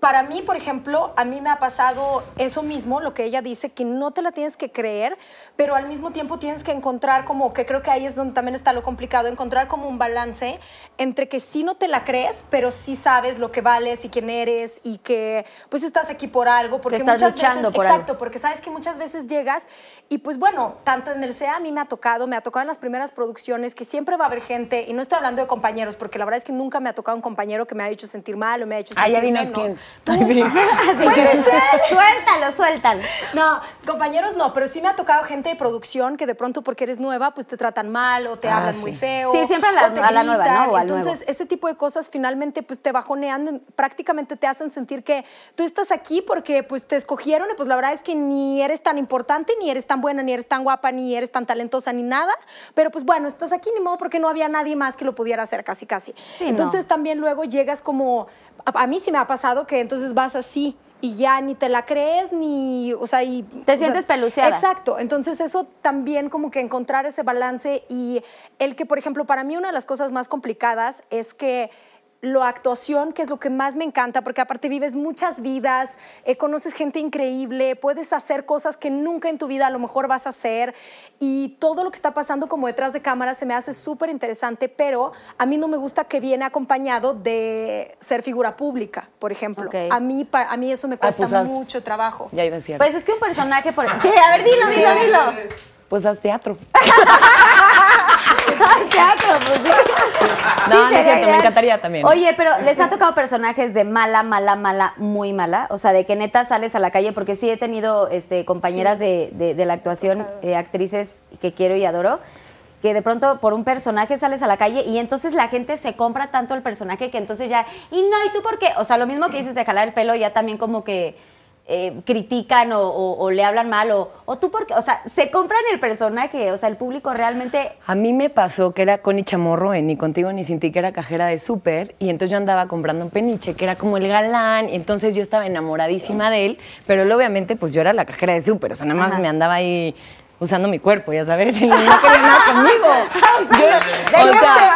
para mí, por ejemplo, a mí me ha pasado eso mismo, lo que ella dice, que no te la tienes que creer, pero al mismo tiempo tienes que encontrar como, que creo que ahí es donde también está lo complicado, encontrar como un balance entre que sí no te la crees, pero sí sabes lo que vales y quién eres y que pues estás aquí por algo, porque estás muchas luchando veces, por algo. exacto, porque sabes que muchas veces llegas y pues bueno, tanto en el CEA a mí me ha tocado, me ha tocado en las primeras producciones que siempre va a haber gente, y no estoy hablando de compañeros, porque la verdad es que nunca me ha tocado un compañero que me ha hecho sentir mal o me ha hecho Ah, sentir dinos menos. quién. Tú, Así que, suéltalo, suéltalo. no, compañeros no, pero sí me ha tocado gente de producción que de pronto porque eres nueva, pues te tratan mal o te Ah, hablan sí. muy feo. Sí, siempre a la- o te a la nueva, gritan. ¿no? O al Entonces, ese tipo de cosas finalmente pues te bajonean, prácticamente te hacen sentir que tú estás aquí porque pues te escogieron y pues la verdad es que ni eres tan importante, ni eres tan buena, ni eres tan guapa, ni eres tan talentosa, ni nada. Pero pues bueno, estás aquí ni modo porque no había nadie más que lo pudiera hacer casi casi. Sí, no. entonces también luego llegas como, a, a mí sí me ha pasado que entonces vas así. Y ya ni te la crees, ni, o sea, y... Te o sea, sientes peluceada. Exacto. Entonces eso también como que encontrar ese balance y el que, por ejemplo, para mí una de las cosas más complicadas es que la actuación, que es lo que más me encanta, porque aparte vives muchas vidas, eh, conoces gente increíble, puedes hacer cosas que nunca en tu vida a lo mejor vas a hacer y todo lo que está pasando como detrás de cámara se me hace súper interesante, pero a mí no me gusta que viene acompañado de ser figura pública, por ejemplo. A, mí, pa- a mí eso me Ah, cuesta pues haz- mucho trabajo. Ya iba a decir. Pues es que un personaje por. ¿Qué? A ver, dilo, dilo, dilo. Pues haz teatro. Ay, teatro, pues sí. No, no es cierto, me encantaría también. Oye, pero ¿les ha tocado personajes de mala, mala, mala, muy mala? O sea, de que neta sales a la calle, porque sí he tenido este, compañeras de, de- de la actuación, eh, actrices que quiero y adoro, que de pronto por un personaje sales a la calle y entonces la gente se compra tanto el personaje que entonces ya, y no, ¿y tú por qué? O sea, lo mismo que dices de jalar el pelo, ya también como que eh, critican o, o- o le hablan mal, o, o tú por qué, o sea, se compran el personaje, o sea, el público realmente... A mí me pasó que era Connie Chamorro en Ni Contigo Ni Sin Ti, que era cajera de súper, y entonces yo andaba comprando un peniche, que era como el galán, y entonces yo estaba enamoradísima de él, pero él obviamente pues yo era la cajera de súper, o sea, nada más Ajá. me andaba ahí usando mi cuerpo, ya sabes, él no quería nada conmigo. Yo- o sea,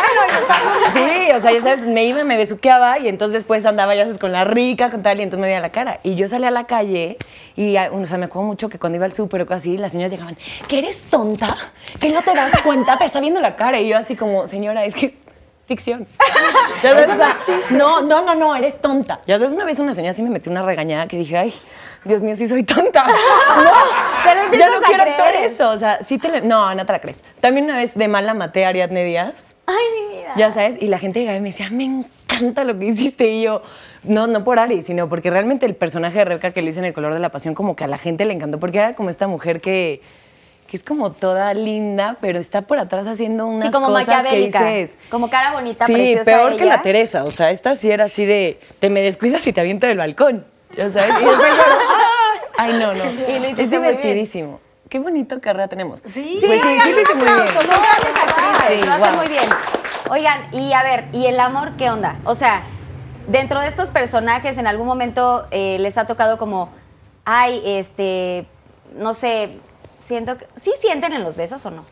sí, o sea, ya sabes, me iba, me besuqueaba y entonces después andaba, ya sabes, con la rica, con tal, y entonces me veía la cara. Y yo salía a la calle y, ah, o sea, me acuerdo mucho que cuando iba al súper o así, las señoras llegaban, ¿que eres tonta? ¿Que no te das cuenta? Te está viendo la cara. Y yo así como, señora, es que es ficción. Ya sea, no, no, no, no, eres tonta. Ya sabes, una vez una señora sí me metió una regañada que dije, ay, Dios mío, sí soy tonta. No, Te ya no a quiero creer. actuar eso. O sea, sí te la- No, no te la crees. También una vez de mala maté a Ariadne Díaz. Ay, mi vida. Ya sabes, y la gente llegaba y me decía, me encanta lo que hiciste. Y yo, no, no por Ari, sino porque realmente el personaje de Rebeca que lo hice en El color de la pasión, como que a la gente le encantó, porque era como esta mujer que, que es como toda linda, pero está por atrás haciendo unas Sí, como cosas maquiavélica. que dices. Como cara bonita, Sí, preciosa peor que la Teresa. O sea, esta sí era así de, te me descuidas y te aviento del balcón. Ya sabes, y después ¡ay! No, no. Y lo es muy bien. divertidísimo. Qué bonito carrera tenemos. Sí. pues sí, sí lo hice muy bien. Son grandes actrices, Sí, lo hacen muy bien. Oigan, y a ver, ¿y el amor qué onda? O sea, dentro de estos personajes, en algún momento eh, les ha tocado como, ay, este, no sé, siento que. ¿Sí sienten en los besos o no?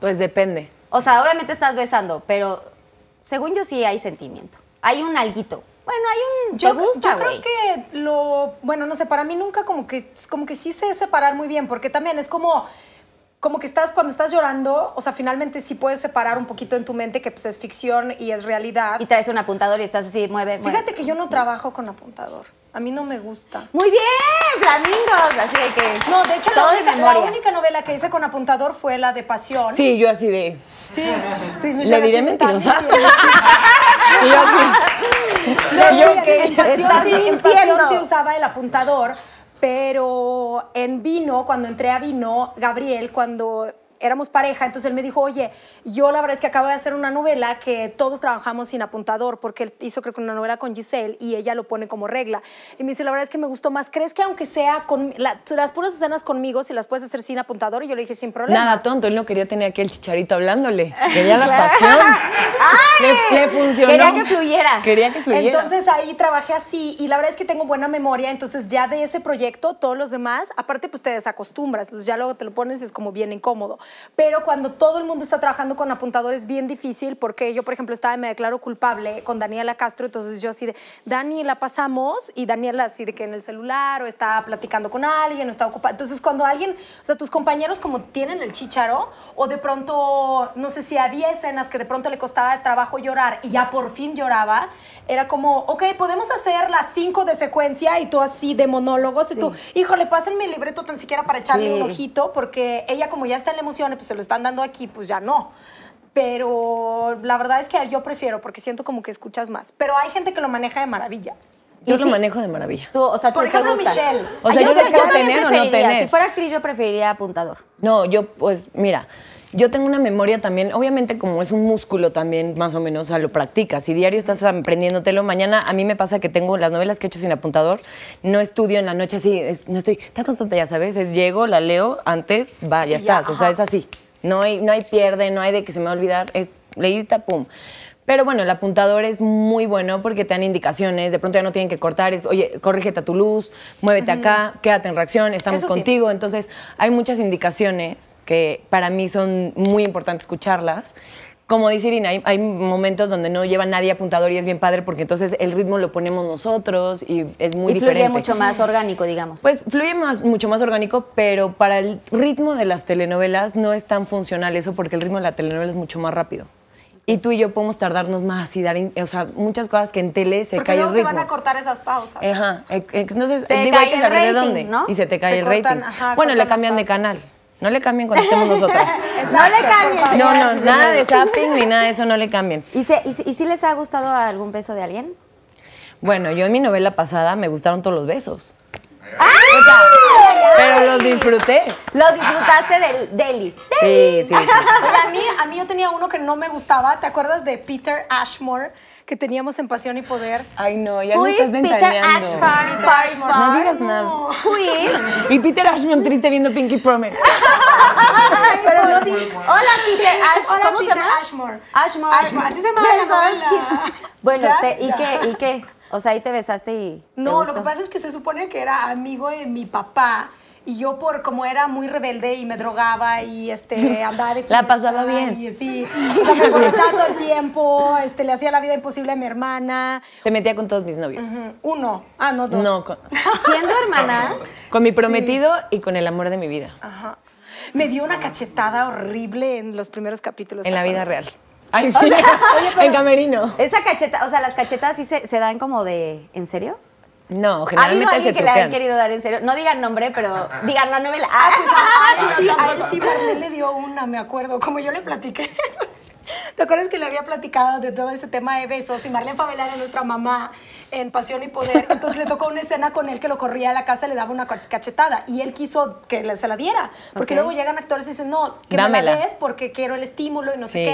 Pues depende. O sea, obviamente estás besando, pero según yo sí hay sentimiento. Hay un alguito. Bueno, hay un. Yo, ¿te gusta, yo creo que lo, bueno, no sé, para mí nunca como que, como que sí sé separar muy bien, porque también es como, como que estás, cuando estás llorando, o sea, finalmente sí puedes separar un poquito en tu mente que pues es ficción y es realidad. Y traes un apuntador y estás así, mueve, mueve. Fíjate que yo no trabajo con apuntador, a mí no me gusta. Muy bien, flamingos. Así de que. No, de hecho, la única, la única novela que hice con apuntador fue la de Pasión. Sí, yo así de. sí, sí Le diré mentirosa. Y yo así. No, ¿Yo qué? En pasión, sí, en. Pasión sí usaba el apuntador, pero en vino, cuando entré a vino, Gabriel, cuando éramos pareja, entonces él me dijo, oye, yo la verdad es que acabo de hacer una novela que todos trabajamos sin apuntador, porque él hizo creo que una novela con Giselle y ella lo pone como regla. Y me dice, la verdad es que me gustó más, ¿crees que aunque sea con la- las puras escenas conmigo, si las puedes hacer sin apuntador? Y yo le dije, sin problema. Nada tonto, él no quería tener aquí el chicharito hablándole. Quería la pasión. Le, le funcionó. Quería que fluyera. Quería que fluyera. Entonces ahí trabajé así y la verdad es que tengo buena memoria, entonces ya de ese proyecto, todos los demás, aparte pues te desacostumbras, entonces ya luego te lo pones y es como bien incómodo. Pero cuando todo el mundo está trabajando con apuntador es bien difícil porque yo, por ejemplo, estaba Me Declaro Culpable con Daniela Castro, entonces yo así de, Dani, la pasamos y Daniela así de que en el celular o está platicando con alguien o está ocupada. Entonces cuando alguien, o sea, tus compañeros como tienen el chicharo o de pronto, no sé si había escenas que de pronto le costaba trabajo llorar y ya por fin lloraba, era como, ok, podemos hacer las cinco de secuencia y tú así de monólogos y tú, híjole, pásenme el libreto tan siquiera para echarle Sí. un ojito porque ella como ya está en la emoción pues se lo están dando aquí, pues ya no. Pero la verdad es que yo prefiero porque siento como que escuchas más. Pero hay gente que lo maneja de maravilla. Yo lo sí. manejo de maravilla. Tú, o sea, Por tú ejemplo, gusta. Michelle. O sea, Ay, yo sé- también tener o no tener. Si fuera actriz, yo preferiría apuntador. No, yo pues mira, yo tengo una memoria también, obviamente como es un músculo también más o menos, o sea, lo practicas. Si diario estás aprendiéndotelo, mañana a mí me pasa que tengo las novelas que he hecho sin apuntador, no estudio en la noche así, es- no estoy, ta, ta, ta, ta, ya sabes, es llego, la leo, antes, va, ya Y ya, estás, o sea, es así. No hay, no hay pierde, no hay de que se me va a olvidar, es leídita, pum. Pero bueno, el apuntador es muy bueno porque te dan indicaciones, de pronto ya no tienen que cortar, es, oye, corrígete a tu luz, muévete acá, quédate en reacción, estamos Eso sí. contigo. Entonces, hay muchas indicaciones que para mí son muy importantes escucharlas. Como dice Irina, hay, hay momentos donde no lleva nadie apuntador y es bien padre porque entonces el ritmo lo ponemos nosotros y es muy y diferente. fluye mucho más orgánico, digamos. Pues fluye más, mucho más orgánico, pero para el ritmo de las telenovelas no es tan funcional eso porque el ritmo de la telenovela es mucho más rápido. Y tú y yo podemos tardarnos más y dar, o sea, muchas cosas que en tele se Porque cae el luego te ritmo. van a cortar esas pausas. Ajá. Entonces, Se digo, hay que saber de dónde. ¿no? Y se te cae Se el cortan, rating. ajá, bueno, le cambian de canal. No le cambien cuando estemos nosotras. no le cambien. no, no, nada de zapping ni nada de eso no le cambien. ¿Y, se- y, y si les ha gustado algún beso de alguien? Bueno, yo en mi novela pasada me gustaron todos los besos. Pero los disfruté. Los disfrutaste del deli. Sí, sí, sí. Oye, a mí, a mí yo tenía uno que no me gustaba. ¿Te acuerdas de Peter Ashmore que teníamos en Pasión y Poder? Ay, no, ya Who is estás Peter ventaneando. Ashford? Peter Ashmore. No digas nada. Who is? Y Peter Ashman triste viendo Pinky Promise. Pero no digas. Hola, Peter Ash. Hola, ¿Cómo Peter se llama? Ashmore. Ashmore. Ashmore, así se llama la novela. Bueno, ¿y qué? ¿Y qué? O sea, ahí te besaste y. No, gustó. lo que pasa es que se supone que era amigo de mi papá. Y yo, por como era muy rebelde y me drogaba y este, andaba de La pasaba bien. Y sí, o sea, me emborrachaba todo el tiempo, este, le hacía la vida imposible a mi hermana. Se metía con todos mis novios. Uno, ah, no, dos. No, con, Siendo hermanas. con mi prometido y con el amor de mi vida. Ajá. Me dio una cachetada horrible en los primeros capítulos. En ¿te la vida real. Ay, sí. En camerino. Esa cacheta, o sea, las cachetas sí se, se dan como de. ¿En serio? No, ¿Ha habido generalmente alguien se que le truquean. querido dar en serio? No digan nombre, pero digan la novela. Ah, pues a, a él sí, a él sí Marlene le dio una, me acuerdo, como yo le platiqué. ¿Te acuerdas que le había platicado de todo ese tema de besos? Y Marlene Favelar era nuestra mamá en Pasión y Poder. Entonces le tocó una escena con él que lo corría a la casa y le daba una ca- cachetada. Y él quiso que se la diera. Porque luego llegan actores y dicen, no, que me Dámela. la des porque quiero el estímulo y no sé Sí.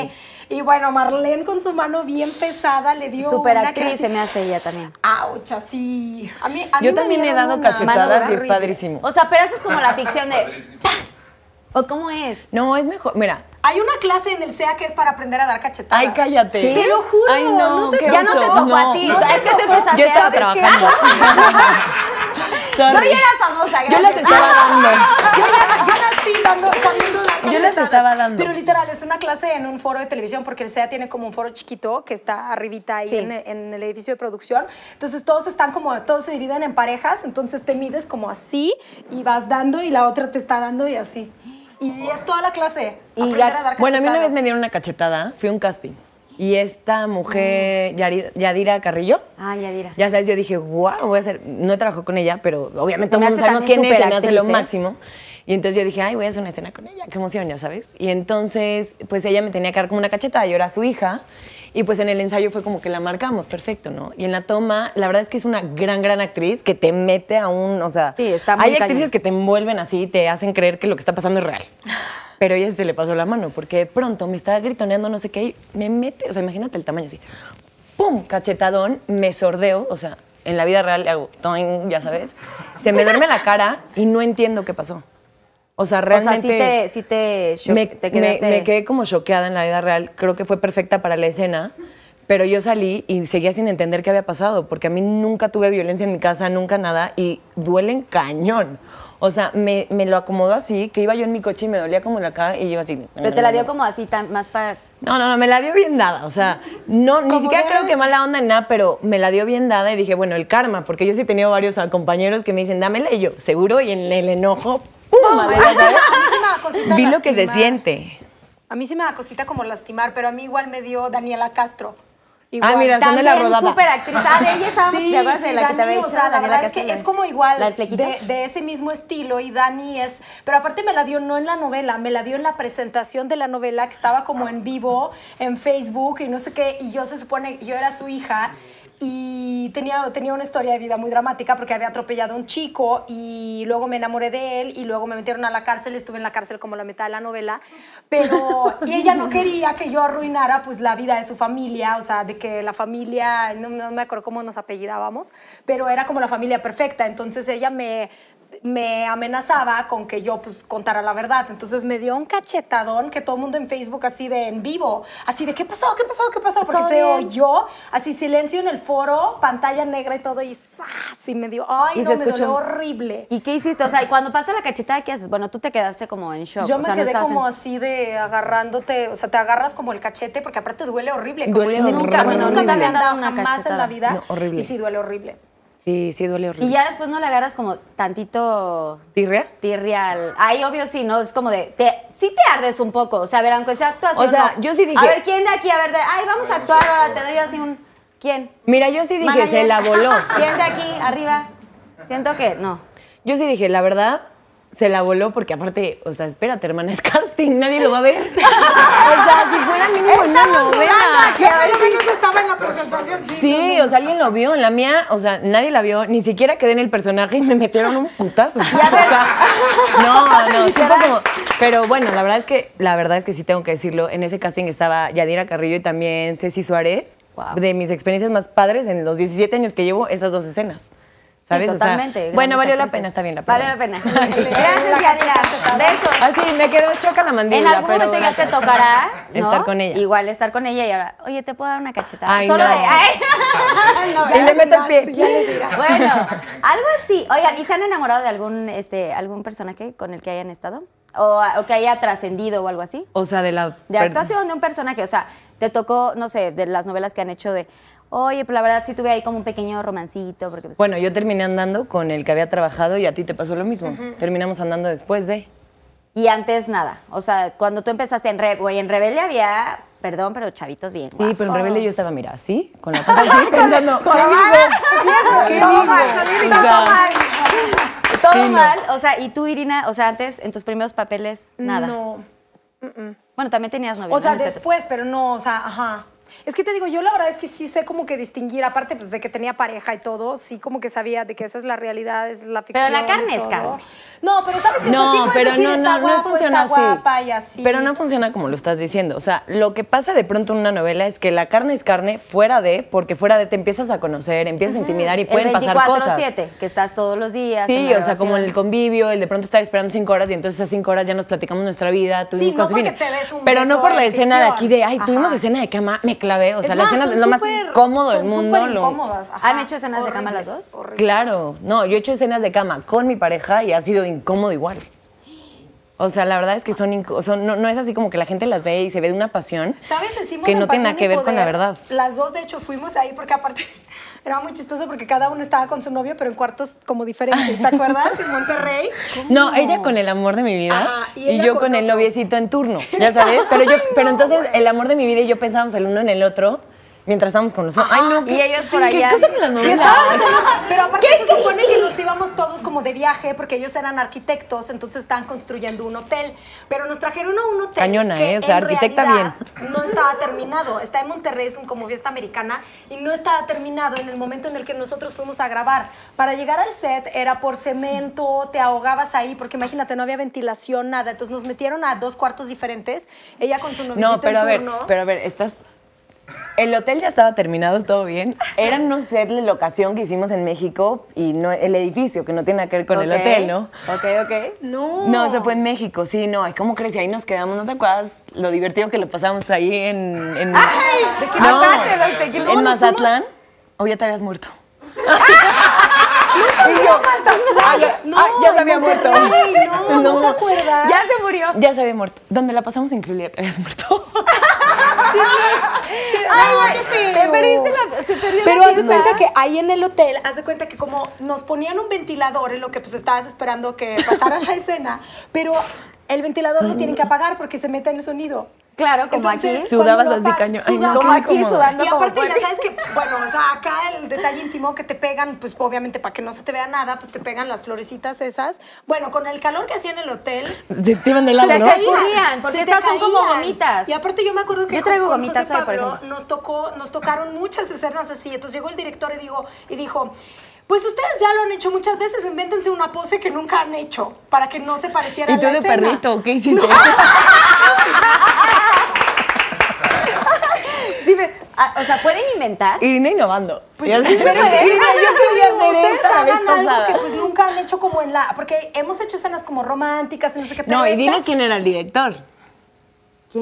qué. Y bueno, Marlene con su mano bien pesada le dio Super una actriz se me hace ella también. Ouch, así. A mí, a mí Yo me también he dieron dado una. cachetadas y es padrísimo. O sea, pero haces como la ficción de. ¿O cómo es? No, es mejor. Mira. Hay una clase en el SEA que es para aprender a dar cachetadas. Ay, cállate. ¿Sí? Te lo juro. Ay, no, te Ya no te tocó no. a ti. No es que tú empezaste Yo estaba a- trabajando. Yo Sorry. ya era famosa, Yo las gracias. estaba dando. Yo, yo nací dando, sabiendo dar Yo las estaba dando. Pero literal, es una clase en un foro de televisión, porque el SEA tiene como un foro chiquito que está arribita ahí Sí. en, en el edificio de producción. Entonces todos están como, todos se dividen en parejas, entonces te mides como así y vas dando y la otra te está dando y así. Y es toda la clase. Y ya- a dar Bueno, a mí una vez me dieron una cachetada, fui a un casting. Y esta mujer, Yari- Yadira Carrillo, Ah, ya dirá. ya sabes, yo dije, wow, voy a hacer. No he trabajado con ella, pero obviamente hace sabemos quién es, se me hace lo ¿eh? máximo. Y entonces yo dije, ay, voy a hacer una escena con ella, qué emoción, ya sabes. Y entonces, pues ella me tenía que dar como una cachetada, yo era su hija. Y pues en el ensayo fue como que la marcamos, perfecto, ¿no? Y en la toma, la verdad es que es una gran, gran actriz que te mete a un, o sea, Sí, está muy hay cañón. actrices que te envuelven así y te hacen creer que lo que está pasando es real. Pero ella se le pasó la mano, porque de pronto me estaba gritoneando no sé qué, y me mete, o sea, imagínate el tamaño así. ¡Pum! Cachetadón, me sordeo, o sea, en la vida real le hago, toing, ya sabes. Se me duerme la cara y no entiendo qué pasó. O sea, O sea, realmente... sí te, sí te, shock- me, te me- quedaste. me quedé como choqueada en la vida real. Creo que fue perfecta para la escena. Pero yo salí y seguía sin entender qué había pasado, porque a mí nunca tuve violencia en mi casa, nunca nada, y duelen cañón. O sea, me, me lo acomodó así, que iba yo en mi coche y me dolía como la cara, y yo así... Pero te la dio como así, tan, más para. No, no, no, me la dio bien dada. O sea, no, ni siquiera creo que mala onda en nada, pero me la dio bien dada y dije, bueno, el karma, porque yo sí he tenido varios ah, compañeros que me dicen, dámela, y yo, seguro, y en el enojo, ¡pum! A mí sí a mí sí me da cosita Vi lo que se siente. A mí sí me da cosita como lastimar, pero a mí igual me dio Daniela Castro. Ah, mira, son de la rodada. súper actriz. Ah, de ella estábamos. Sí, ¿Te acuerdas de sí, la que te había o dicho? sea, la verdad es que es como igual de, de ese mismo estilo y Dani es, pero aparte me la dio no en la novela, me la dio en la presentación de la novela que estaba como en vivo en Facebook y no sé qué y yo se supone yo era su hija y tenía, tenía una historia de vida muy dramática porque había atropellado a un chico y luego me enamoré de él y luego me metieron a la cárcel, estuve en la cárcel como la mitad de la novela, pero y ella no quería que yo arruinara pues la vida de su familia, o sea, de que la familia, no, no me acuerdo cómo nos apellidábamos, pero era como la familia perfecta, entonces ella me me amenazaba con que yo pues contara la verdad. Entonces me dio un cachetadón que todo el mundo en Facebook así de en vivo, así de ¿qué pasó? ¿Qué pasó? ¿Qué pasó? Porque se oyó, así silencio en el foro, pantalla negra y todo y ¡zas! y me dio, ay Y no, me escuchó. dolió horrible. ¿Y qué hiciste? O sea, y cuando pasa la cachetada, ¿qué haces? Bueno, tú te quedaste como en shock. Yo o me sea, quedé como en- así de agarrándote, o sea, te agarras como el cachete porque aparte duele horrible. Como Duele dice, nunca, horrible. nunca me habían dado Una jamás en la cachetada. vida No, horrible. y sí duele horrible. Sí, sí, duele horrible. Y ya después no le agarras como tantito ¿Tirria? tirria al... Ay, obvio sí, ¿no? Es como de... Te, sí te ardes un poco. O sea, a ver, aunque sea actuación, O sea, no. yo sí dije- A ver, ¿quién de aquí? A ver, de... Ay, vamos a actuar ahora. Te doy así un... ¿Quién? Mira, yo sí dije, Manager. se la voló. ¿Quién de aquí? Arriba. Siento que no. Yo sí dije, la verdad, se la voló porque aparte, o sea, espérate, hermana, es casting, nadie lo va a ver. o sea, si fuera mínimo una novela. Por lo menos estaba en la presentación, sí. Sí, o sea, alguien lo vio. En la mía, o sea, nadie la vio. Ni siquiera quedé en el personaje y me metieron un putazo. O sea, no, no, sí fue como... Pero bueno, la verdad es que, la verdad es que sí tengo que decirlo. En ese casting estaba Yadira Carrillo y también Ceci Suárez. Wow. De mis experiencias más padres en los 17 años que llevo, esas dos escenas. ¿Sabes? Sí, O sea, totalmente. bueno, valió la pena, está bien la pena. la pena. Gracias, Yadira. Besos. Ah, sí, me quedó choca la En mandíbula, algún pero momento ya te tocará ¿no? Estar con ella. Igual estar con ella y ahora, oye, ¿te puedo dar una cachetada? Ay, Solo no. de, ay. No, le meto el pie. Ya le dirás. Bueno, algo así. Oigan, ¿y se han enamorado de algún, este, algún personaje con el que hayan estado? O, o que haya trascendido o algo así. O sea, de la... De actuación de un personaje. O sea, te tocó, no sé, de las novelas que han hecho de, oye, pues la verdad sí tuve ahí como un pequeño romancito. Porque, pues, Bueno, yo terminé andando con el que había trabajado y a ti te pasó lo mismo. Terminamos andando después de... Y antes nada. O sea, cuando tú empezaste en Rebelde, güey, en Rebelde había, perdón, pero chavitos bien. Sí, pero en. Rebelde yo estaba, mira, así, con la cosa así, pensando, ¿qué digo? ¿Qué Todo mal, O Sabrina, sea, todo mal. Todo Sí, no. mal. O sea, y tú, Irina, o sea, antes, en tus primeros papeles, nada. No. Bueno, también tenías novio. O sea, después, pero no, o sea, ajá. Es que te digo, yo la verdad es que sí sé como que distinguir, aparte pues de que tenía pareja y todo, sí como que sabía de que esa es la realidad, es la ficción. la carne y es carne. No, pero sabes que No, sí pero decir, no, está no, no guapo, funciona está así. guapa y así. Pero no funciona como lo estás diciendo. O sea, lo que pasa de pronto en una novela es que la carne es carne fuera de, porque fuera de te empiezas a conocer, empiezas a intimidar y pueden el pasar cosas. 24-7, que estás todos los días. Sí, o sea, como el convivio, el de pronto estar esperando cinco horas y entonces esas cinco horas ya nos platicamos nuestra vida. tuvimos no cosas porque te des un Pero no por la en escena de aquí de, ay, tuvimos escena de cama, me clavé. O sea, Es la más, es lo más súper- cómodo del son mundo. súper lo- incómodas, ajá. ¿Han hecho escenas de cama las dos? horrible. Claro, no, yo he hecho escenas de cama con mi pareja y ha sido incómodo igual. O sea, la verdad es que son, inco- son no, no es así como que la gente las ve y se ve de una pasión ¿Sabes? Que en no tiene Pasión nada que ver con la Poder, verdad. Las dos, de hecho, fuimos ahí porque aparte era muy chistoso porque cada uno estaba con su novio, pero en cuartos como diferentes, ¿te acuerdas? En Monterrey. No, ella con el amor de mi vida Ajá, y yo con con, el noviecito en turno, ya sabes. Pero yo, pero entonces el amor de mi vida y yo pensábamos el uno en el otro mientras estábamos con los Ay, no, Y ellos por allá. ¿Qué cosa con las novelas? pero aparte se supone que nos íbamos todos como de viaje porque ellos eran arquitectos, entonces estaban construyendo un hotel. Pero nos trajeron a un hotel Cañona, que ¿eh? O sea, en arquitecta realidad No estaba terminado. Está en Monterrey, es un como fiesta americana y no estaba terminado en el momento en el que nosotros fuimos a grabar. Para llegar al set era por cemento, te ahogabas ahí porque imagínate, no había ventilación, nada. Entonces nos metieron a dos cuartos diferentes, ella con su noviecito No, pero a en ver, turno. pero a ver, estás. El hotel ya estaba terminado, todo bien. Era no ser la locación que hicimos en México y no el edificio, que no tiene nada que ver con el Ok, hotel, ¿no? Ok, ok. no. No, se fue en México, sí, no. Ay, ¿cómo crees? Y ahí nos quedamos. ¿No te acuerdas lo divertido que lo pasamos ahí en. en ¿de qué no, en Mazatlán? ¿O ya te habías muerto? Yo, Ah, ya- no, ah, ya se había en muerto. No, no, te acuerdas. Ya se murió. Ya se había muerto. Donde la pasamos increíble, ya te habías muerto. Ay, qué feo. Te perdiste la, se perdió Pero la haz de cuenta que ahí en el hotel, haz de cuenta que como nos ponían un ventilador en lo que pues estabas esperando que pasara la escena, pero el ventilador lo tienen que apagar porque se mete en el sonido. Claro, como aquí. Sudabas uno así cañón. Sudaba como más aquí, sudando Y como aparte ya sabes que, bueno, o sea, acá el detalle íntimo que te pegan, pues obviamente para que no se te vea nada, pues te pegan las florecitas esas. Bueno, con el calor que hacía en el hotel, Te, te iban de lado, Se ¿no? caía. escurrían, porque se te estas son como caían. gomitas. Y aparte yo me acuerdo que Yo traigo con gomitas José Pablo nos tocó, nos tocaron muchas escenas así. Entonces llegó el director y digo, y dijo. Pues ustedes ya lo han hecho muchas veces, invéntense una pose que nunca han hecho para que no se pareciera ¿Y a tú la de escena. perrito? ¿Qué hiciste? Sí, me- ah, o sea, pueden inventar. Irina innovando. Pues, Y así, pero es que Irina, yo quería hacer ustedes esto la vez hagan algo pasada. que pues nunca han hecho como en la... Porque hemos hecho escenas como románticas y no sé qué, pero No, y esta- diles quién era el director.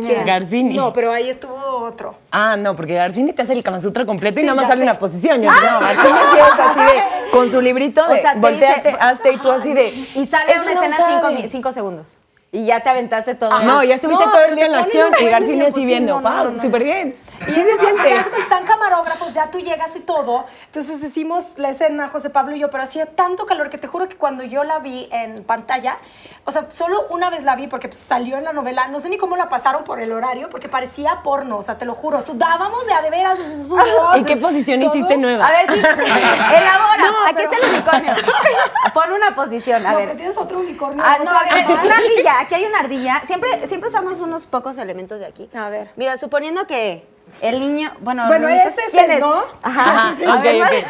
¿Quién ¿Quién? era? Garcini. No, pero ahí estuvo otro. Ah, no, porque Garcini te hace el Kama Sutra completo y nada más sale sé. una posición. Sí, Yo, ya no, sé. Garcini sí es así de, con su librito de, O sea, te volteate, dice- hazte y tú así de... Y sale "Eso una no escena cinco, sabe". mi- cinco segundos. Y ya te aventaste todo. No, ya estuviste No, todo el día en la acción y así sí, viendo, wow, no, súper bien. Y Sí eso, siente. acá cuando están camarógrafos, ya tú llegas y todo. Entonces hicimos la escena, José Pablo y yo, pero hacía tanto calor que te juro que cuando yo la vi en pantalla, o sea, solo una vez la vi porque pues, salió en la novela, no sé ni cómo la pasaron por el horario, porque parecía porno, o sea, te lo juro, sudábamos de a de veras. ¿Y qué posición todo. hiciste nueva? A ver, sí. Elabora. No, Aquí pero- está el unicornio. Pon una posición, a No, ver. pero tienes otro unicornio. Ah, no, a ver, una ardilla. Aquí hay una ardilla. Siempre, siempre usamos unos pocos elementos de aquí. A ver. Mira, suponiendo que el niño. Bueno, Bueno, no, este es ¿quién el, ¿no? Ajá. Ajá, A ok, ver, ok.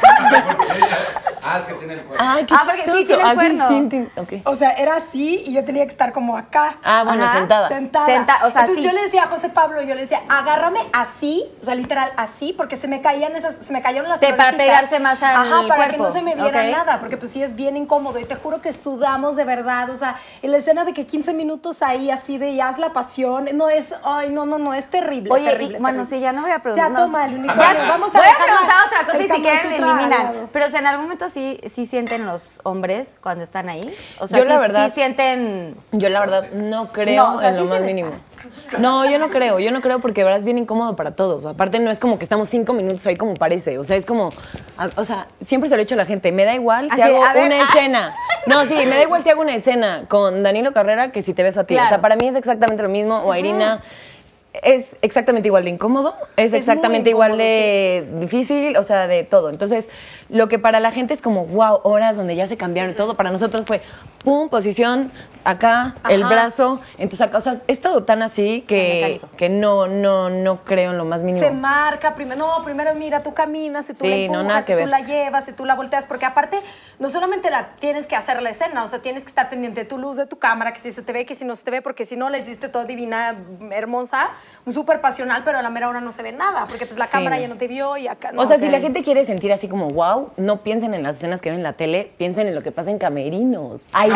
Ah, es que tiene el cuerpo. Ay, qué Ah, porque sí, chistoso. tiene el Así, cuerno. tin, tin, ok. O sea, era así y yo tenía que estar como acá. Ah, bueno, Ajá. sentada. Sentada. Senta- o sea, Entonces sí. yo le decía a José Pablo, yo le decía, agárrame así, o sea, literal así, porque se me caían esas, se me cayeron las Te- para florecitas. pegarse más al Ajá, para que no se me viera nada, porque pues sí es bien incómodo y te juro que sudamos de verdad, o sea, en la escena de que 15 minutos ahí así de ya haz la pasión, no es, ay, no, no, no, es terrible, Oye, terrible. y, bueno, terrible. sí, ya no voy a preguntar. Ya no. toma el unicornio. Ya, Vamos a voy a la- preguntar otra cosa y si quieren eliminan. Pero si en algún momento sí, sí sienten los hombres cuando están ahí. O sea, Yo sí- la verdad- sí sienten. Yo la verdad no creo No, o sea, en lo sí más mínimo. No, yo no creo, yo no creo porque de verdad es bien incómodo para todos. Aparte no es como que estamos cinco minutos ahí como parece, o sea, es como, o sea, siempre se lo he hecho a la gente, me da igual si hago ver, una ah. escena. No, sí, me da igual si hago una escena con Danilo Carrera que si te beso a ti. O sea, para mí es exactamente lo mismo, o a Irina. Es exactamente igual de incómodo, es, exactamente igual de difícil, o sea, de todo. Entonces, lo que para la gente es como, wow, horas donde ya se cambiaron todo, para nosotros fue, pum, posición, acá, el brazo. Entonces, acá, o sea, es todo tan así que, que no, no, no creo en lo más mínimo. Se marca primero, no, primero mira, tú caminas, si tú Sí, la no, empujas, si que tú ver. la llevas, si tú la volteas, porque aparte no solamente la tienes que hacer la escena, o sea, tienes que estar pendiente de tu luz, de tu cámara, que si se te ve, que si no se te ve, porque si no la hiciste toda divina, hermosa, súper pasional, pero a la mera hora no se ve nada, porque pues la Sí, cámara no. ya no te vio y acá o no. sea, si la gente quiere sentir así como wow, no piensen en las escenas que ven en la tele, piensen en lo que pasa en camerinos. Ay,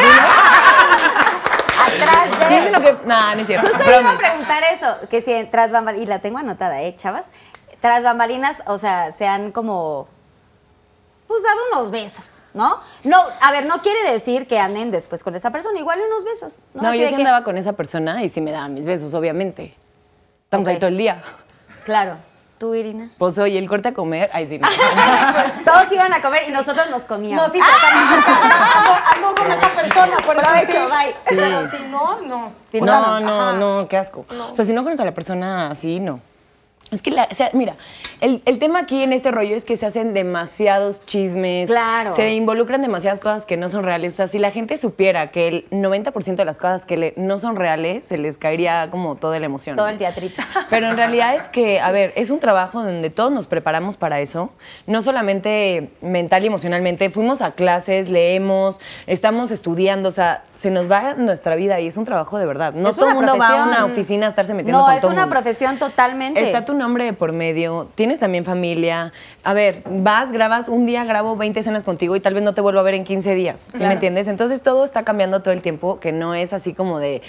Atrás de. piensen lo que. Nah, no es cierto. Justo iba a preguntar eso, que si tras bambalinas, y la tengo anotada, ¿eh, chavas? Tras bambalinas, o sea, se han como, pues dado unos besos, ¿no? No, a ver, no quiere decir que anden después con esa persona, igual unos besos, ¿no? No, yo sí que- andaba con esa persona y sí me daba mis besos, obviamente. Estamos ahí Ok. todo el día. Claro. ¿Tú, Irina? Pues oye, el corte a comer, ay sí, no. Pues todos iban a comer y nosotros nos comíamos. No, sí, pero también ando, ando con esa persona, por eso sí. bye. Pero si no, no. Si O no, sea, no, no, qué asco. O sea, si no conoces a la persona así, no. Es que, la, o sea, mira, el, el tema aquí en este rollo es que se hacen demasiados chismes. Claro. Se involucran demasiadas cosas que no son reales. O sea, si la gente supiera que el 90% de las cosas que le- no son reales, se les caería como toda la emoción. Todo ¿no? el teatrito. Pero en realidad es que, a ver, es un trabajo donde todos nos preparamos para eso, no solamente mental y emocionalmente, fuimos a clases, leemos, estamos estudiando, o sea, se nos va nuestra vida y es un trabajo de verdad. No Es todo el una mundo va a una oficina a estarse metiendo No, con es todo el una mundo. profesión totalmente. Está tu nombre de por medio, tienes también familia. A ver, vas, grabas, un día grabo 20 escenas contigo y tal vez no te vuelvo a ver en 15 días, ¿sí Claro. me entiendes? Entonces todo está cambiando todo el tiempo, que no es así como de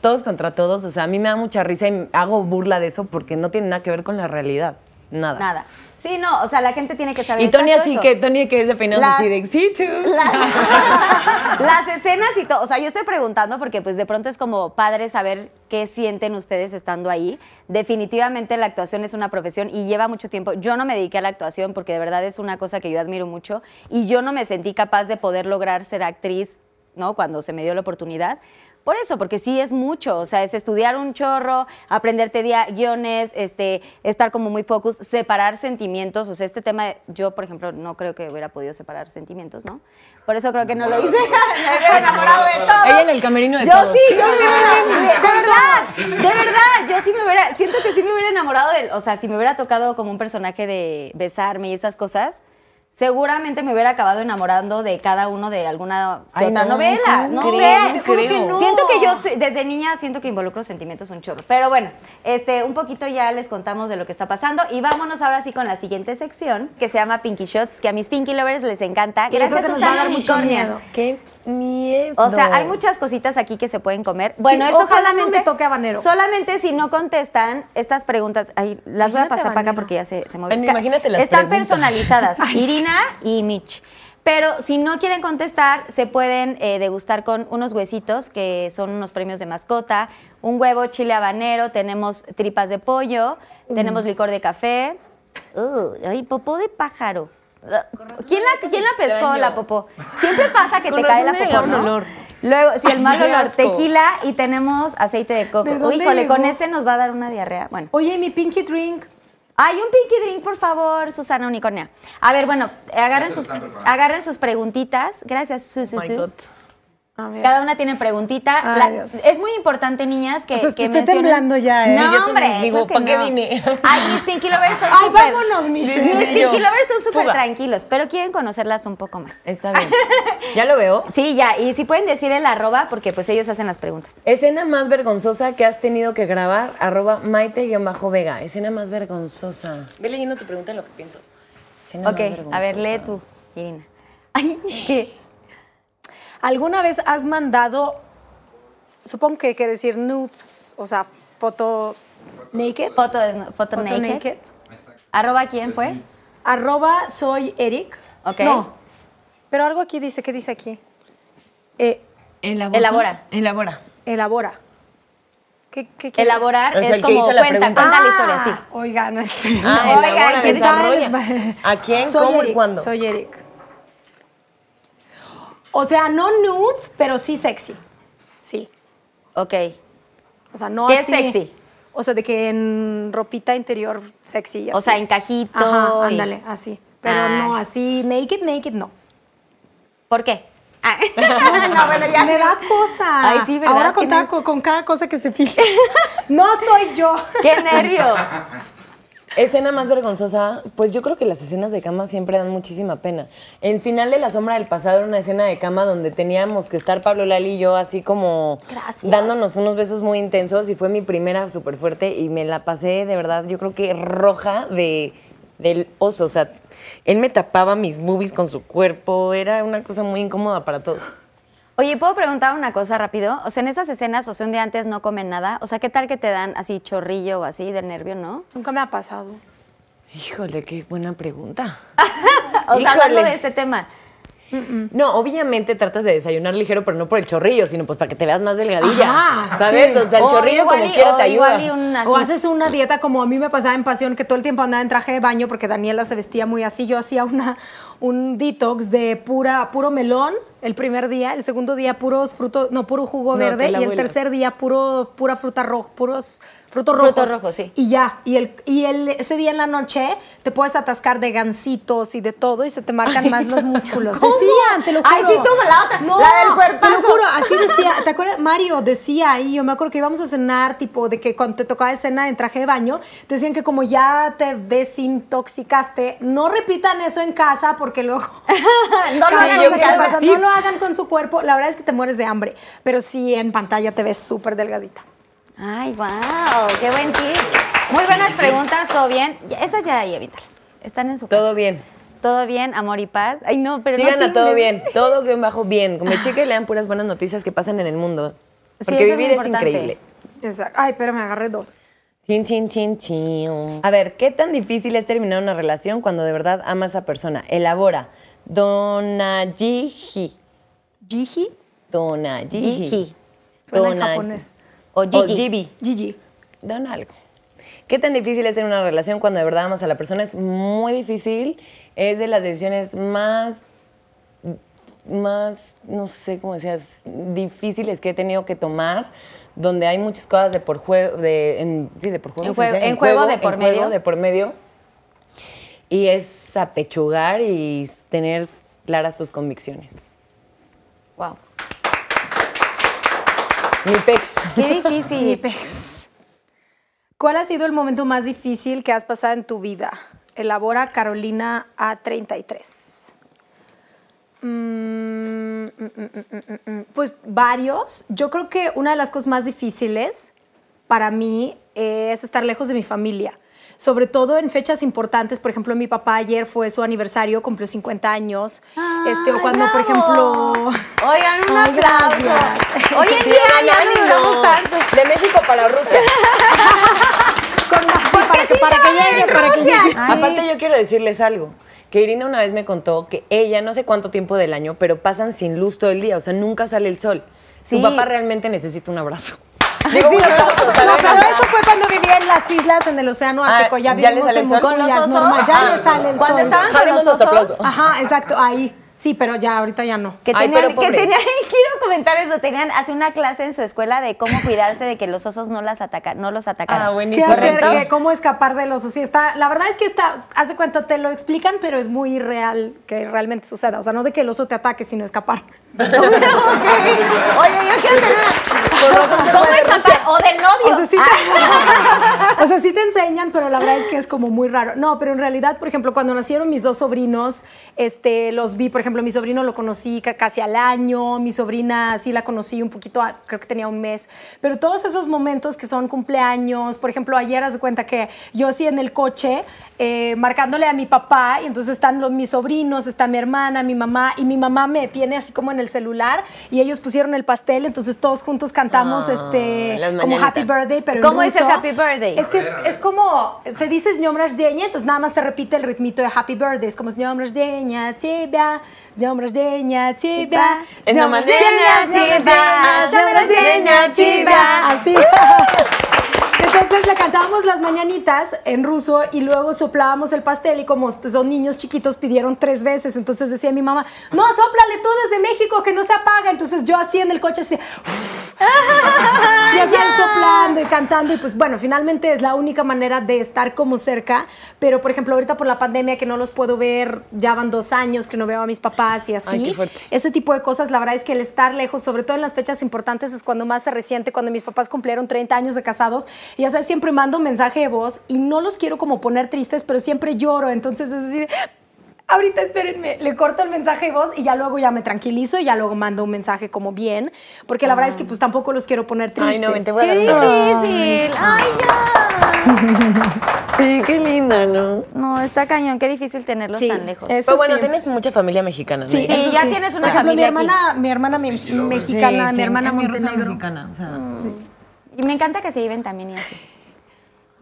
todos contra todos. O sea, a mí me da mucha risa y hago burla de eso porque no tiene nada que ver con la realidad. Nada. Nada. Sí, no, o sea, la gente tiene que saber Y Tony así eso. que, Tony que es de peinados Las- así de, sí, tú. Las, las escenas y todo. O sea, yo estoy preguntando porque pues de pronto es como padre saber qué sienten ustedes estando ahí. Definitivamente la actuación es una profesión y lleva mucho tiempo. Yo no me dediqué a la actuación porque de verdad es una cosa que yo admiro mucho y yo no me sentí capaz de poder lograr ser actriz, ¿no? Cuando se me dio la oportunidad. Por eso, porque sí es mucho, o sea, es estudiar un chorro, aprenderte guiones, este, estar como muy focus, separar sentimientos, o sea, este tema, de- yo, por ejemplo, no creo que hubiera podido separar sentimientos, ¿no? Por eso creo que no lo hice. Me hubiera enamorado de todo. Ella en el camerino de Yo todos. sí, yo me hubiera, de verdad, de verdad, yo sí me hubiera, siento que sí me hubiera enamorado de él, o sea, si me hubiera tocado como un personaje de besarme y esas cosas, seguramente me hubiera acabado enamorando de cada uno de alguna Ay, otra no, novela, ¿cómo no crees? sé, Te juro que creo. no. siento que yo desde niña siento que involucro sentimientos un chorro, pero bueno, este, un poquito ya les contamos de lo que está pasando y vámonos ahora sí con la siguiente sección que se llama Pinky Shots, que a mis Pinky Lovers les encanta. Que yo creo que nos va a dar mucho miedo. Qué O sea, hay muchas cositas aquí que se pueden comer. Bueno, Sí, eso ojalá no solamente me toque habanero. Solamente si no contestan estas preguntas, ay, las voy a Imagínate pasar para acá porque ya se, se movió. Bueno, imagínate las Están preguntas. personalizadas, Ay. Irina y Mitch. Pero si no quieren contestar, se pueden eh, degustar con unos huesitos, que son unos premios de mascota, un huevo chile habanero, tenemos tripas de pollo, tenemos licor de café. Uh, ay, popó de pájaro. ¿Quién la, ¿quién la pescó, la popó? Siempre pasa que te cae la popó, ¿no? olor. Luego, si el mal olor, tequila y tenemos aceite de coco. ¿De Uy, dónde híjole, con este nos va a dar una diarrea. Bueno. Oye, mi pinky drink. Hay un pinky drink, por favor, Susana Unicornia. A ver, bueno, agarren sus, agarren sus preguntitas. Gracias, Su, Su, Cada una tiene preguntita. Ay, La- Dios. es muy importante, niñas, que, O sea, que estoy mencionen- temblando ya, ¿eh? No, yo hombre, digo, claro que ¿pa' qué no. vine? Ay, mis Pinky Lovers son Ay, súper- vámonos, Michelle. Mis Pinky Lovers son súper tranquilos, pero quieren conocerlas un poco más. Está bien. ¿Ya lo veo? Sí, ya, y si pueden decir el arroba, porque pues ellos hacen las preguntas. Escena más vergonzosa que has tenido que grabar, arroba maite-vega. Escena más vergonzosa. Ve leyendo tu pregunta en lo que pienso. Escena Ok, más vergonzosa. a ver, lee tú, Irina. Ay, ¿qué? ¿Alguna vez has mandado, supongo que quiere decir nudes, o sea, foto naked? Foto, foto, Foto naked. naked. ¿Arroba quién fue? Arroba soy Eric. Ok. No, pero algo aquí dice, ¿qué dice aquí? Eh, Elabora. Elabora. Elabora. elabora. ¿Qué, qué quiere? Elaborar es como hizo la cuenta, cuenta la Ah, historia, sí. Oiga, no es. Ah, Oiga, elabora, ¿qué. ¿A quién, Soy cómo y cuándo? Soy Eric. O sea, no nude, pero sí sexy. Sí. Ok. O sea, no ¿Qué es así. sexy? O sea, de que en ropita interior sexy. O así. sea, en cajito Ajá, y- ándale, así. Pero Ah. no así, naked, naked, no. ¿Por qué? Ah. no, bueno, ya. Me da cosa. Ay, sí, ¿verdad? Ahora con, con cada cosa que se filtra. no soy yo. ¡Qué nervio! Escena más vergonzosa, pues yo creo que las escenas de cama siempre dan muchísima pena. El final de La Sombra del Pasado era una escena de cama donde teníamos que estar Pablo Lali y yo así como Gracias. dándonos unos besos muy intensos y fue mi primera súper fuerte y me la pasé de verdad, yo creo que roja de, del oso. O sea, él me tapaba mis boobies con su cuerpo, era una cosa muy incómoda para todos. Oye, ¿puedo preguntar una cosa rápido? O sea, en esas escenas, o sea, un día antes no comen nada. O sea, ¿qué tal que te dan así chorrillo o así de nervio, no? Nunca me ha pasado. Híjole, qué buena pregunta. O sea, hablando de este tema. No, obviamente tratas de desayunar ligero, pero no por el chorrillo, sino pues para que te veas más delgadilla. Ajá, ¿Sabes? sí. O sea, el O chorrillo igual como y- quiera o te ayuda. y. O haces una dieta como a mí me pasaba en Pasión, que todo el tiempo andaba en traje de baño porque Daniela se vestía muy así. Yo hacía una, un detox de pura, puro melón el primer día, el segundo día puros frutos, no, puro jugo No, verde y el tercer día puro, pura fruta roja, puros frutos rojos. Frutos rojos, sí. Y ya, y, el, y el, ese día en la noche te puedes atascar de gancitos y de todo y se te marcan más los músculos. ¿Cómo? Decían, te lo juro. Ay, sí, tú, la otra, No, la del te lo juro, así decía, ¿te acuerdas? Mario decía ahí, yo me acuerdo que íbamos a cenar, tipo, de que cuando te tocaba escena en traje de baño, decían que como ya te desintoxicaste, no repitan eso en casa porque luego... No lo hagan cosa en que casa. pasa, no lo hagan con su cuerpo, la verdad es que te mueres de hambre, pero sí en pantalla te ves súper delgadita. Ay, wow, qué buen tip. Muy buenas preguntas, ¿todo bien? Esas ya ahí evítalas. Están en su casa. Todo bien. ¿Todo bien, amor y paz? Ay, no, pero Sigan no a todo bien. Todo bien bajo bien. Como chica y lean puras buenas noticias que pasan en el mundo. Sí, Porque eso vivir es, increíble. Exacto. Ay, pero me agarré dos. Chin, chin, chin, chin. A ver, ¿qué tan difícil es terminar una relación cuando de verdad ama a esa persona? Elabora. Donajihi. Gigi, Donajihi. Gigi. Suena en Dona- japonés. O O Gigi. Gibi. Gigi. Don algo. ¿Qué tan difícil es tener una relación cuando de verdad amas a la persona? Es muy difícil. Es de las decisiones más más, no sé cómo decías, difíciles que he tenido que tomar, donde hay muchas cosas de por juego, de, en, sí, de por juego. En juego- en juego de por en juego medio. de por medio. Y es apechugar y tener claras tus convicciones. Wow. Mi pex. Qué difícil. Mi pex. ¿Cuál ha sido el momento más difícil que has pasado en tu vida? Elabora Carolina A33. Mm, mm, mm. Pues varios. Yo creo que una de las cosas más difíciles para mí es estar lejos de mi familia. Sobre todo en fechas importantes, por ejemplo, mi papá ayer fue su aniversario, cumplió 50 años. este, o cuando, por bravo. ejemplo. Oigan, un Ay, aplauso. gracias. Hoy en día ya no tanto. De México para Rusia. Con la- para, que, sí para se que llegue, para que llegue. Sí. Aparte yo quiero decirles algo. Que Irina una vez me contó que ella, no sé cuánto tiempo del año, pero pasan sin luz todo el día, o sea, nunca sale el sol. Sí. Su papá realmente necesita un abrazo. Digo, un No, pero eso fue cuando vivía en las islas, en el Océano Ah, Ártico. ya ¿ya le vivimos sale en? Moscú, ¿Con los ya es normal. Ya Ah, le sale el cuando sol. estaban con los osos. aplauso. Ajá, exacto, ahí. Sí, pero ya, ahorita ya no. Que tenían, que quiero comentar eso, tenían hace una clase en su escuela de cómo cuidarse de que los osos no las atacan, no los atacaran. Ah, ¿Qué buenísimo. hacer? Correcto. ¿Qué? ¿Cómo escapar de los osos? Sí, está, la verdad es que está, haz de cuenta, te lo explican, pero es muy real que realmente suceda. O sea, no de que el oso te ataque, sino escapar. Oye, yo quiero tener. ¿Cómo escapar? O del novio. O sea, sí Ah. te, o sea, sí te enseñan, pero la verdad es que es como muy raro. No, pero en realidad, por ejemplo, cuando nacieron mis dos sobrinos, este, los vi, por ejemplo, mi sobrino lo conocí ca- casi al año, mi sobrina sí la conocí un poquito, creo que tenía un mes, pero todos esos momentos que son cumpleaños, por ejemplo, ayer haz de cuenta que yo sí en el coche, eh, marcándole a mi papá, y entonces están los, mis sobrinos, está mi hermana, mi mamá, y mi mamá me tiene así como en el celular, y ellos pusieron el pastel, entonces todos juntos cantamos Ah, este, las como mañanitas. Happy Birthday, pero en ¿Cómo es el ruso. Happy Birthday? Es que es, es como, se dice с днем рождения, entonces nada más se repite el ritmito de Happy Birthday, es como с днем рождения тебя, с днем рождения тебя, с Es днем nomás рождения тебя, тебя, с днем рождения тебя. Así. Entonces le cantábamos las mañanitas en ruso y luego soplábamos el pastel y como pues, son niños chiquitos pidieron tres veces, entonces decía mi mamá, no, sóplale tú desde México que no se apaga. Entonces yo así en el coche así, y así soplando y cantando y pues bueno, finalmente es la única manera de estar como cerca, pero por ejemplo ahorita por la pandemia que no los puedo ver, ya van dos años que no veo a mis papás y así, Ay, qué fuerte. ese tipo de cosas, la verdad es que el estar lejos, sobre todo en las fechas importantes, es cuando más se resiente, cuando mis papás cumplieron 30 años de casados, y ya sabes, siempre mando un mensaje de voz y no los quiero como poner tristes, pero siempre lloro, entonces es así, ahorita espérenme, le corto el mensaje de voz y ya luego ya me tranquilizo y ya luego mando un mensaje como bien, porque la verdad es que pues tampoco los quiero poner tristes. Ay, no, te voy a dar Qué difícil. Ay, ya. Sí, qué linda, ¿no? No, está cañón, qué difícil tenerlos Sí, tan lejos. eso Pero bueno, sí. tienes mucha familia mexicana, ¿no? Sí, Sí, ya tienes una Por ejemplo, familia mi hermana, mi hermana me- mexicana, mi hermana Montenegro. mexicana, o sea, Y me encanta que se lleven también y así.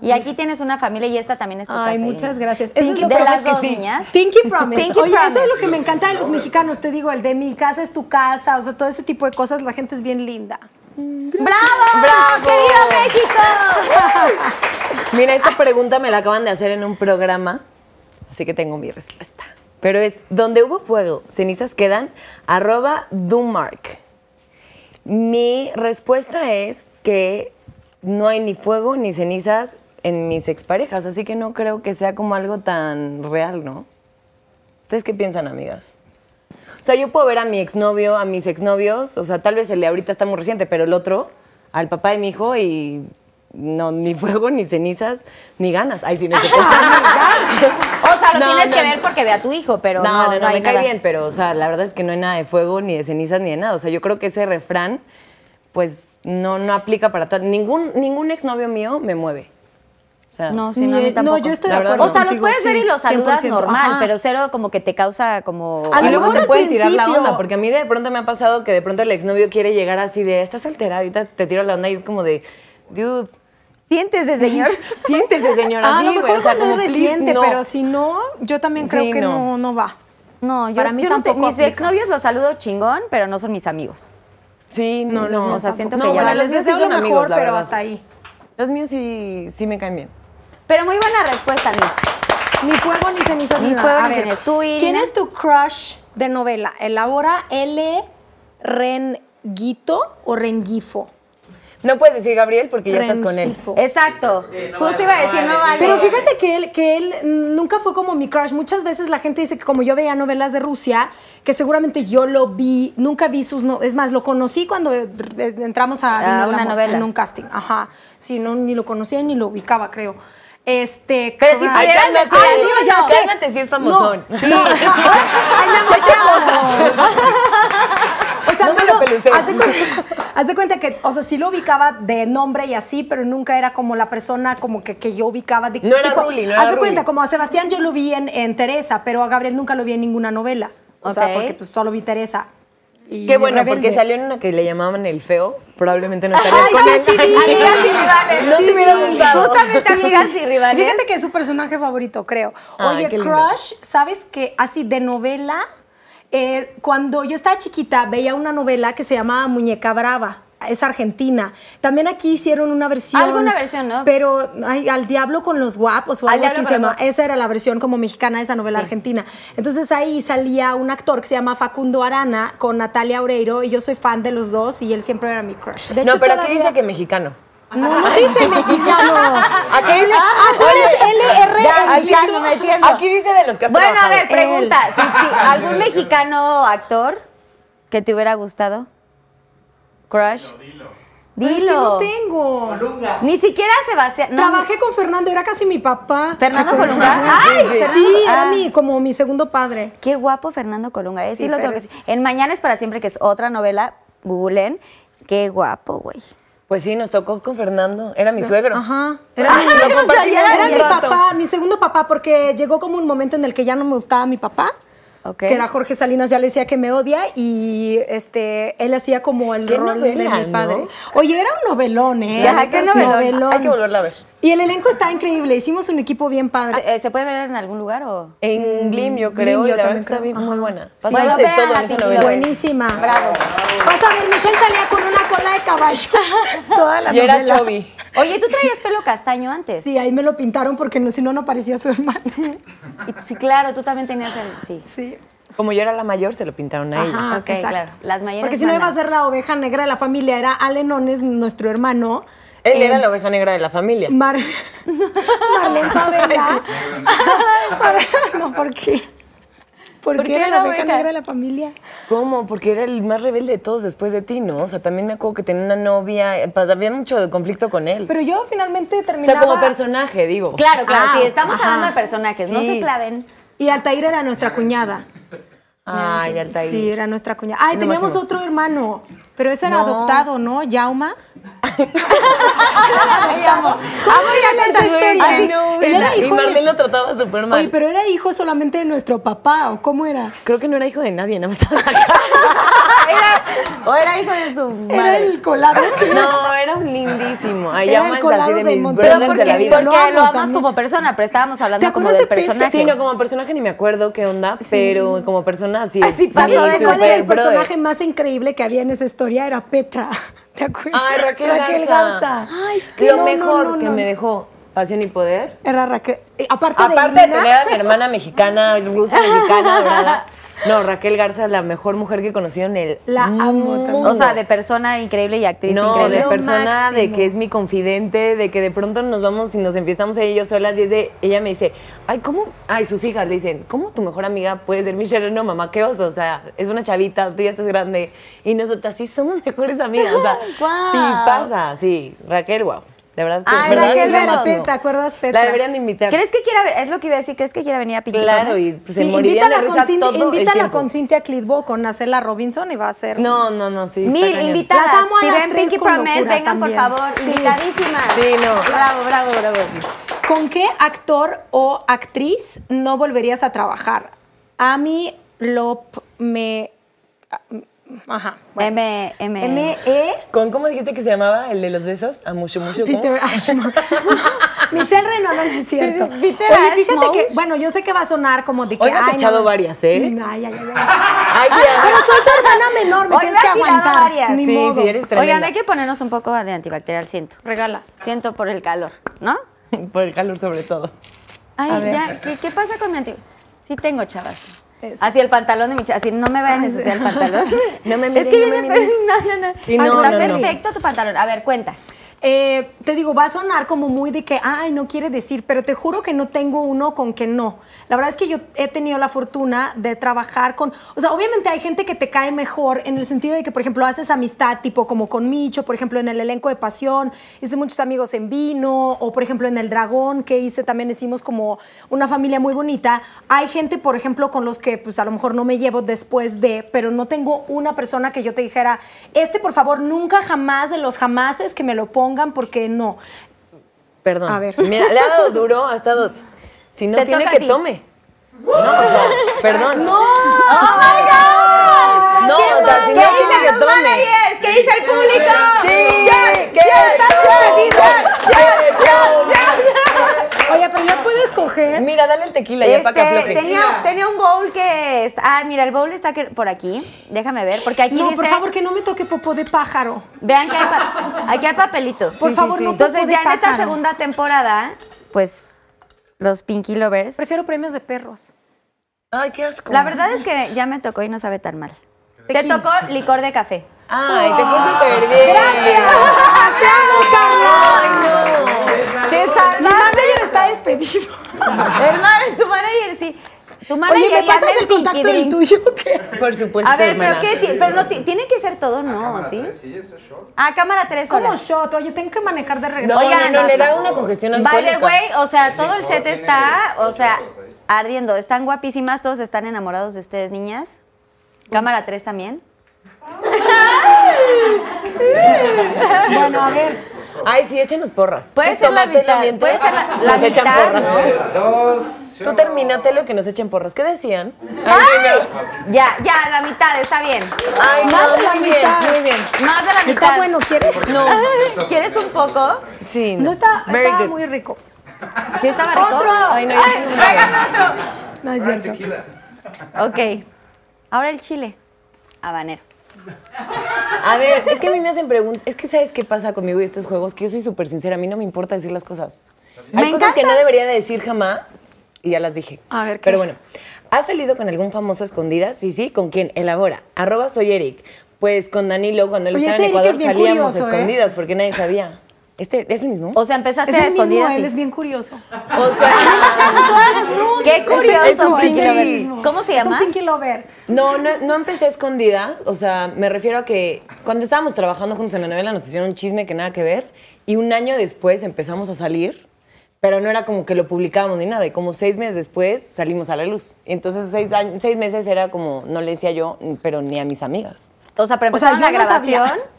Y aquí tienes una familia y esta también es tu Ay, casa, muchas gracias. Eso es lo de que las que dos sí. niñas. Pinky Promise. Pinky Oye, eso Promise. es lo que me encanta de los mexicanos. Te digo, el de mi casa es tu casa, o sea, todo ese tipo de cosas. La gente es bien linda. ¡Bravo! ¡Bravo! ¡Querido México! Mira, esta pregunta me la acaban de hacer en un programa, así que tengo mi respuesta. Pero es, donde hubo fuego, cenizas quedan, arroba Dumark. Mi respuesta es que no hay ni fuego ni cenizas en mis exparejas, así que no creo que sea como algo tan real, ¿no? ¿Ustedes qué piensan, amigas? O sea, yo puedo ver a mi exnovio, a mis exnovios, o sea, tal vez el de ahorita está muy reciente, pero el otro, al papá de mi hijo y no, ni fuego, ni cenizas, ni ganas. Ay, sí, no, sé qué. O sea, lo No, tienes no. que ver porque ve a tu hijo, pero no, no, no, no, me cae nada. bien, pero, o sea, la verdad es que no hay nada de fuego, ni de cenizas, ni de nada. O sea, yo creo que ese refrán, pues, no, no aplica para tal. Ningún, ningún exnovio mío me mueve. O sea, No, sí, no, no, tampoco. yo estoy de acuerdo O sea, los contigo, puedes ver y los saludas 100%, normal, ajá. pero cero como que te causa como... A lo Y luego mejor te al pueden tirar la onda, porque a mí de pronto me ha pasado que de pronto el exnovio quiere llegar así de, estás alterada, ahorita te tiro la onda y es como de, dude, Siéntese, señor. siéntese señora. Ah, a lo mejor o sea, cuando es reciente, no. pero si no, yo también creo Sí, que no. no, no va. No, yo, Para mí yo no te- tampoco mis exnovios los saludo chingón, pero no son mis amigos. Sí, No, no, míos o sea, siento que ya- O sea, les deseo lo mejor, amigos, pero hasta ahí. Los míos sí, sí me caen bien. Pero muy buena respuesta, Mitch. Ni fuego ni cenizas Ni fuego ni ver. ¿Tú? ¿Quién es tu crush de novela. Elabora L. Renguito o Rengifo. No puedes decir Gabriel porque ya estás con él. Exacto. Justo iba a decir, no vale. Pero fíjate que él, que él nunca fue como mi crush. Muchas veces la gente dice que como yo veía novelas de Rusia, que seguramente yo lo vi, nunca vi sus no Es más, lo conocí cuando entramos a, A en una la- novela. En un casting. Ajá. Sí, no, ni lo conocía ni lo ubicaba, creo. Este. Pero si pudieras cálmate, Ay, no, ya sé. cálmate si es famosón. No, no. O sea, No me tú lo. Haz de cuenta, que, o sea, sí lo ubicaba de nombre y así, pero nunca era como la persona como que, que yo ubicaba. De, No era Ruli, no era Haz de Ruli. cuenta, como a Sebastián yo lo vi en, en Teresa, pero a Gabriel nunca lo vi en ninguna novela. O sea, porque pues solo vi Teresa. Y Qué bueno, Rebelde. porque salió en una que le llamaban el feo. Probablemente no estarías Ay, con sí, sí. Amigas y rivales. No Sí, te hubiera gustado. Justamente amigas y rivales. Fíjate que es su personaje favorito, creo. Oye. Crush, ¿sabes qué? Así de novela, eh, cuando yo estaba chiquita veía una novela que se llamaba Muñeca Brava. Es argentina. También aquí hicieron una versión. Alguna versión, ¿no? Pero ay, al diablo con los guapos o Al algo así se llama. Esa era la versión como mexicana de esa novela argentina. Entonces ahí salía un actor que se llama Facundo Arana con Natalia Oreiro y yo soy fan de los dos y él siempre era mi crush. De hecho, No, pero aquí todavía- dice que mexicano. No, no dice mexicano. Aquí L- ah, tú eres LR Ya, en aquí dice de los que has Bueno, a ver, pregunta. ¿Algún mexicano actor que te hubiera gustado? ¿Crush? Dilo. Es que no tengo. Ni siquiera Sebastián. no. Trabajé con Fernando, era casi mi papá. ¿Fernando ¿Te acuerdas? Colunga? Ay, Fernando. Sí, era Ah. mi, como mi segundo padre. Qué guapo Fernando Colunga. ¿eh? Sí, lo tengo que. En Mañana es para siempre, que es otra novela, googleen. Qué guapo, güey. Pues sí, nos tocó con Fernando. Era mi suegro. Ajá. Era mi, Lo compartimos era mi papá, mi segundo papá, porque llegó como un momento en el que ya no me gustaba mi papá. Que era Jorge Salinas, ya le decía que me odia y este él hacía como el rol novela, de mi padre. ¿no? Oye, era un novelón, ¿eh? Ya, qué novelón. Hay que volverla a ver. Y el elenco está increíble, hicimos un equipo bien padre. ¿Se, eh, ¿se puede ver en algún lugar o...? En Glim, yo creo. Glim, y yo la también creo. muy buena. Sí. Bueno, todo. Buenísima. Bravo. Vas a ver, Michelle salía con una cola de caballo. Toda la Y era. Chovy. Oye, ¿tú traías pelo castaño antes? Sí, ahí me lo pintaron porque no, si no, no parecía su hermano. Y- Sí, claro, tú también tenías el... Sí. Sí. Como yo era la mayor, se lo pintaron a ella. Ajá, Ok, exacto. claro. Las mayores Porque si no iba a ser la oveja negra de la familia, era Alenones, nuestro hermano. Él Eh, era la oveja negra de la familia. Mar Marlene Favela. no, ¿por qué? ¿Por, ¿Por qué era la oveja negra de la familia? ¿Cómo? Porque era el más rebelde de todos después de ti, ¿no? O sea, también me acuerdo que tenía una novia. eh, pues, había mucho de conflicto con él. Pero yo finalmente o terminaba... sea, como personaje, digo. Claro, claro, Ah, sí, estamos ajá. hablando de personajes, no se claven. Y Altair era nuestra cuñada. Ay, Altair. Sí, era nuestra cuñada. Ay, teníamos otro hermano, pero ese era No. adoptado, ¿no? Yauma. Amo. Era esa historia? Ay, no, Él era y hijo de- Marlene lo trataba súper mal. Oye, pero era hijo solamente de nuestro papá, ¿o cómo era? Creo que no era hijo de nadie, nada más estaba acá. Era- o era hijo de su madre. Era el colado. No, era un lindísimo. Ay, Era el colado de. Pero brothers porque, de la vida. porque Lo amas también. como persona, pero estábamos hablando ¿Te como del de personaje. Sí, no, como personaje ni me acuerdo qué onda, pero como persona sí. Así es ¿Sabes cuál era el personaje más increíble que había en esa historia? Era Petra. ¿Te acuerdas? Ay, Raquel, Raquel Garza. Garza. Ay, lo no, mejor no, que me dejó Pasión y Poder. Era Raquel. eh, aparte, Aparte de de tener a mi hermana mexicana, rusa, mexicana, dorada. No, Raquel Garza es la mejor mujer que he conocido en el La amo mundo. también. O sea, de persona increíble y actriz No, increíble. de Lo persona, de que es mi confidente, de que de pronto nos vamos y nos enfiestamos ella y yo solas y es de, ella me dice, ay, ¿cómo? Ay, sus hijas le dicen, ¿cómo tu mejor amiga puede ser Michelle? No, mamá, qué oso, o sea, es una chavita, tú ya estás grande y nosotras sí somos mejores amigas, o sea, Guau. sí pasa, sí, Raquel, wow, de verdad, Ay, de verdad Raquel. ¿te acuerdas, Petra? La deberían de invitar. ¿Crees que quiera ver? Es lo que iba a decir, ¿crees que quiera venir a Pinky Claro, y pues, se Sí, de invítala, risa con, todo invítala con Cintia Clitbo, con Nacela Robinson y va a ser... No, no, no, sí. Mil invitadas. Las amo a si las ven tres Pinky Promise, vengan por favor. Sí. Invitadísimas. Sí, no. Bravo, bravo, bravo. ¿Con qué actor o actriz no volverías a trabajar? A mí, Lop, me... Ajá. bueno. M, M. M-E... ¿Con cómo dijiste que se llamaba el de los besos? A mucho, mucho. ¿cómo? Peter Ashmore. Michelle Renaud, no, no es cierto. Peter Oye, fíjate Ashmore. que, bueno, yo sé que va a sonar como de que. Hoy me has ay, echado no, varias, ¿eh? Ay, ay, ay, ay. Ay, Pero soy tu hermana menor, me Hoy tienes me que has aguantar. varias. Ni Sí, modo. sí, eres tremenda. Oigan, hay que ponernos un poco de antibacterial, siento. Regala. Siento por el calor, ¿no? Por el calor sobre todo. Ay, ver. ya, ¿qué, qué pasa con mi antibacterial? Sí tengo, chavas. Eso. Así el pantalón de Michelle, así no me vayan a ensuciar el pantalón. No me Es miren, que no me miren. no, no, no. Sí, no, Está no, no. perfecto tu pantalón. A ver, cuenta. Eh, te digo, va a sonar como muy de que, ay, no quiere decir, pero te juro que no tengo uno con que no. La verdad es que yo he tenido la fortuna de trabajar con, o sea, obviamente hay gente que te cae mejor en el sentido de que, por ejemplo, haces amistad, tipo como con Micho, por ejemplo, en el elenco de Pasión, hice muchos amigos en Vino, o por ejemplo en El Dragón, que hice, también hicimos como una familia muy bonita. Hay gente, por ejemplo, con los que pues a lo mejor no me llevo después de, pero no tengo una persona que yo te dijera, este por favor, nunca jamás de los jamases que me lo pongan, porque no. Perdón. A ver. Mira, le ha dado duro, ha estado. Si no Te tiene que tome. No, o sea, perdón. No, ¡Oh, my God! No, ¿Qué o sea, si ¿Qué no tiene que tome. ¿Qué dice el público? Oye, pero ya puedes coger. Mira, dale el tequila ya para que Este, afloje. tenía, tenía un bowl que... está- Ah, mira, el bowl está que- por aquí. Déjame ver, porque aquí No, dice... por favor, que no me toque popó de pájaro. Vean que hay, pa- aquí hay papelitos. Por favor, no Entonces, popó de ya en esta segunda temporada, pues, los Pinky Lovers... Prefiero premios de perros. Ay, qué asco. La verdad es que ya me tocó y no sabe tan mal. Te tocó licor de café. Ay, te fue súper bien. ¡Te Mi salvaste! Está despedido. El man- tu manager, sí. Tu manager Oye, ¿me pasas el contacto Pinky del Drinks. tuyo? ¿Qué? Por supuesto, A ver, pero qué, pero no ti- tiene que ser todo, no, ¿sí? Sí, eso es short. Ah, cámara 3 ¿Cómo shot? Oye, tengo que manejar de regreso. No, Oigan, no, no, le da una congestión By alcohólica. the way, o sea, todo el set está, o sea, ardiendo. Están guapísimas, todos están enamorados de ustedes, niñas. Cámara 3 también. Bueno, a ver. Ay, sí, échenos porras. Puede ser la mitad, puede ser la- la nos echan mitad, porras. ¿no? Dos. Tú short. termínatelo que nos echen porras. ¿Qué decían? Ya, ya, la mitad, está bien. Ay, Más no, de la muy bien, mitad. muy bien. Más de la mitad. ¿Está bueno? ¿Quieres? No. ¿Quieres un poco? Sí, No está, Very good. muy rico. ¿Sí estaba rico? ¡Otro! Ay, no, Ay, otro. No es cierto. Ok. Ahora el chile. Habanero. A ver, es que a mí me hacen preguntas. Es que ¿sabes qué pasa conmigo y estos juegos? Que yo soy súper sincera. A mí no me importa decir las cosas. Me Hay cosas que no debería de decir jamás y ya las dije. A ver, ¿qué? Pero bueno, ¿has salido con algún famoso escondidas? Sí, sí. ¿Con quién? Elabora. Arroba soy Eric. Pues con Danilo, cuando él Oye, estaba en ese Eric Ecuador, es bien salíamos curioso, ¿eh? escondidas porque nadie sabía. ¿Este es el mismo? O sea, empezaste Es a el mismo, escondidas. él y- es bien curioso. O sea, Qué Es un Pinky. ¿Cómo se Es un llama? Pinky Lover. no, no, no empecé a escondida. O sea, me refiero a que cuando estábamos trabajando juntos en la novela nos hicieron un chisme que nada que ver. Y un año después empezamos a salir, pero no era como que lo publicábamos ni nada. Y como seis meses después salimos a la luz. Y entonces seis, años- seis meses era como, no le decía yo, pero ni a mis amigas. O sea, pero O sea, empezaron yo la no sabía. grabación.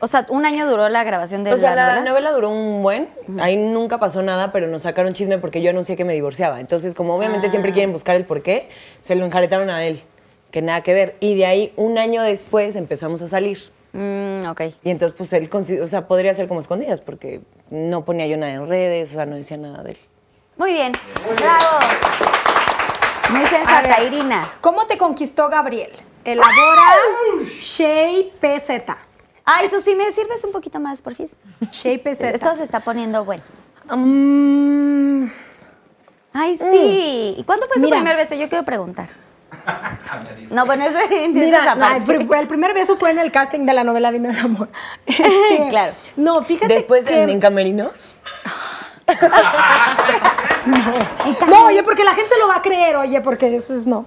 O sea, un año duró la grabación de O sea, la, la novela. novela duró un buen, ahí nunca pasó nada, pero nos sacaron chisme porque yo anuncié que me divorciaba. Entonces, como obviamente siempre quieren buscar el porqué, se lo enjaretaron a él, que nada que ver. Y de ahí, un año después, empezamos a salir. Mm, ok. Y entonces, pues él, o sea, podría ser como escondidas, porque no ponía yo nada en redes, o sea, no decía nada de él. Muy bien. Bravo. Muy sensata, Irina. ¿Cómo te conquistó Gabriel? Elabora Shea PZ. Ay, Susi, ¿me sirves un poquito más, por fin? Shea PZ. Esto se está poniendo bueno. Mm, Ay, sí. ¿Y cuándo fue Mira. su primer beso? Yo quiero preguntar. No, bueno, eso es Mira, no, el, primer beso fue en el casting de la novela Vino el Amor. Este, Claro. No, fíjate Después, que... en, en Camerinos, No, oye, porque la gente se lo va a creer, oye, porque eso es no.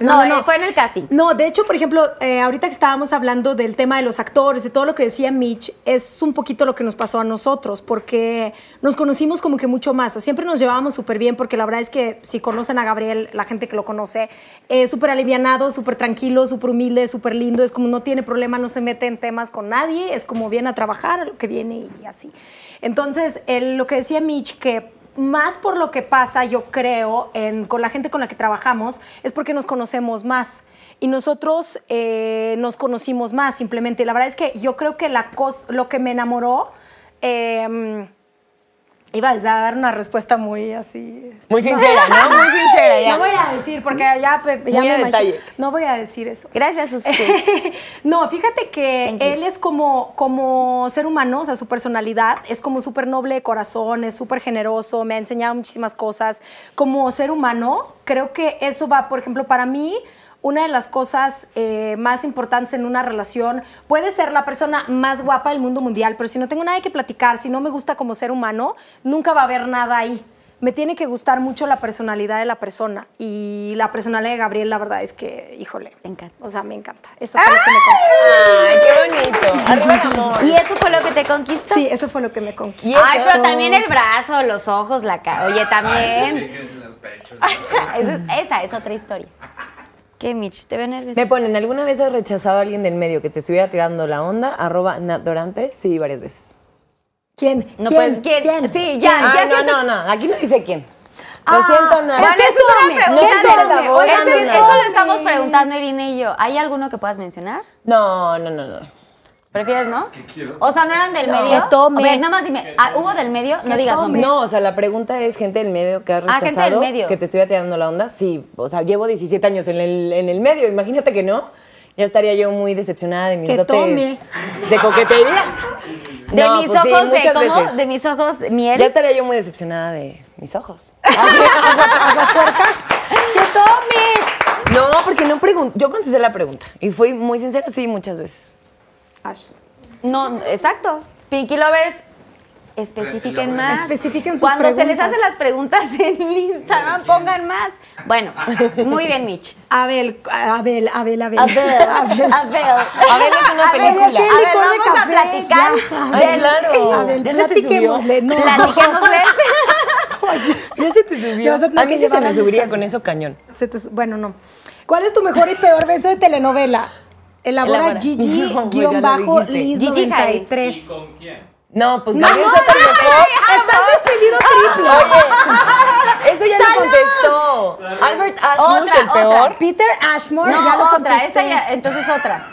No, eh, fue en el casting. No, de hecho, por ejemplo, eh, ahorita que estábamos hablando del tema de los actores, de todo lo que decía Mitch, es un poquito lo que nos pasó a nosotros, porque nos conocimos como que mucho más. O siempre nos llevábamos súper bien, porque la verdad es que si conocen a Gabriel, la gente que lo conoce, es súper alivianado, súper tranquilo, súper humilde, súper lindo, es como no tiene problema, no se mete en temas con nadie, es como viene a trabajar, a lo que viene y así. Entonces, él, lo que decía Mitch, que más por lo que pasa, yo creo, en- con la gente con la que trabajamos, es porque nos conocemos más. Y nosotros eh, nos conocimos más, simplemente. La verdad es que yo creo que la cos- lo que me enamoró, eh, Iba a dar una respuesta muy así. este, Muy sincera, ¿no? Muy sincera, ya. No voy a decir, porque ya, ya Muy me imagino- detalle. No voy a decir eso. Gracias, Susi. no, fíjate que él es como, como ser humano, o sea, su personalidad es como súper noble de corazón, es súper generoso, me ha enseñado muchísimas cosas. Como ser humano, creo que eso va, por ejemplo, para mí, una de las cosas eh, más importantes en una relación puede ser la persona más guapa del mundo mundial, pero si no tengo nada que platicar, si no me gusta como ser humano, nunca va a haber nada ahí. Me tiene que gustar mucho la personalidad de la persona. Y la personalidad de Gabriel, la verdad es que, híjole. Me encanta. O sea, me encanta. Eso fue lo que me conquistó. Ay, qué bonito. Arriba el amor. ¿Y eso fue lo que te conquistó? Sí, eso fue lo que me conquistó. Ay, pero también el brazo, los ojos, la cara. Oye, también. Los pechos. Esa, esa es otra historia. ¿Qué, Mitch? ¿Te veo nervioso? Me ponen, ¿alguna vez has rechazado a alguien del medio que te estuviera tirando la onda? Arroba Nat Dorante. Sí, varias veces. ¿Quién? No, ¿Quién? pues, ¿quién? Sí, ya, Ah, ya no, siento- no, no. Aquí no dice quién. Lo Ah, siento, Nat. Bueno, ¿Qué eso es una pregunta ¿Qué de tome? Eso, eso lo estamos preguntando Irina y yo. ¿Hay alguno que puedas mencionar? No, no, no, no. ¿Prefieres no? O sea, ¿no eran del medio? Que tome. A ver, nada más dime. ah, ¿Hubo del medio? No Que digas tome. nombres. No, o sea, la pregunta es gente del medio que has Ah, rechazado. gente del medio. Que te estuviera tirando la onda. Sí, o sea, llevo 17 años en el, en el medio. Imagínate que no. Ya estaría yo muy decepcionada de mis Que dotes tome. de coquetería. De No, mis pues sí, ojos, de cómo? veces. De mis ojos, miel. Ya estaría yo muy decepcionada de mis ojos. ¡Que tome! No, porque no pregunté. Yo contesté la pregunta y fui muy sincera, sí, muchas veces. Ash. No, exacto. Pinky Lovers, especifiquen más. Especifiquen sus Cuando se les hacen las preguntas en Instagram, pongan más. Bueno, muy bien, Mitch. Abel, Abel, Abel, Abel. Abel. Abel. Abel es una Abel, película. es que A ver, licor de vamos a platicar ya. Claro. Abel, ¿Ya platiquémosle. No. Platiquémosle. Ya se te subió. No, a mí que sí se me subiría con eso cañón. Se te su- bueno, no. ¿Cuál es tu mejor y peor beso de telenovela? Elabora Elabora. No, Gigi, pues guion ya lo bajo, dijiste. Liz Gigi 93. ¿Y con quién? No, pues Gabriel Soto el mejor. Estás despedido triple. Oye, eso ya lo contestó. Albert Ashmush, Otra, el peor. otra. Peter Ashmore, No, ya lo otra. contesté. Esta ya, entonces otra.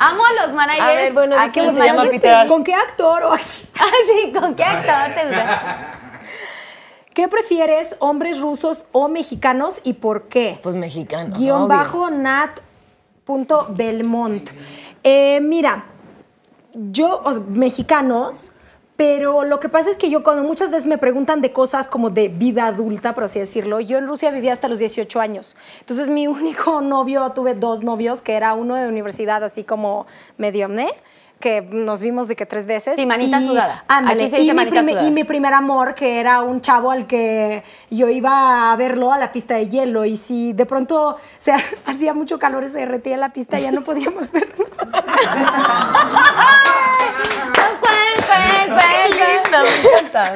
Amo a los managers. A ver, bueno, ¿de aquí qué los se llama managers- Peter? ¿Con qué actor o así? Ah, sí, ¿con qué actor te gusta? ¿Qué prefieres, hombres rusos o mexicanos y por qué? Pues mexicano. Guión obvio. bajo nat punto Belmont. Eh, mira, yo, o sea, mexicanos, pero lo que pasa es que yo cuando muchas veces me preguntan de cosas como de vida adulta, por así decirlo, yo en Rusia vivía hasta los 18 años. Entonces mi único novio, tuve dos novios, que era uno de universidad, así como medio, ¿eh? Que nos vimos de que tres veces. Sí, manita sudada. Ándale. Aquí se dice y, mi manita sudada. y mi primer amor, que era un chavo al que yo iba a verlo a la pista de hielo. Y si de pronto se hacía mucho calor y se derretía la pista, ya no podíamos vernos.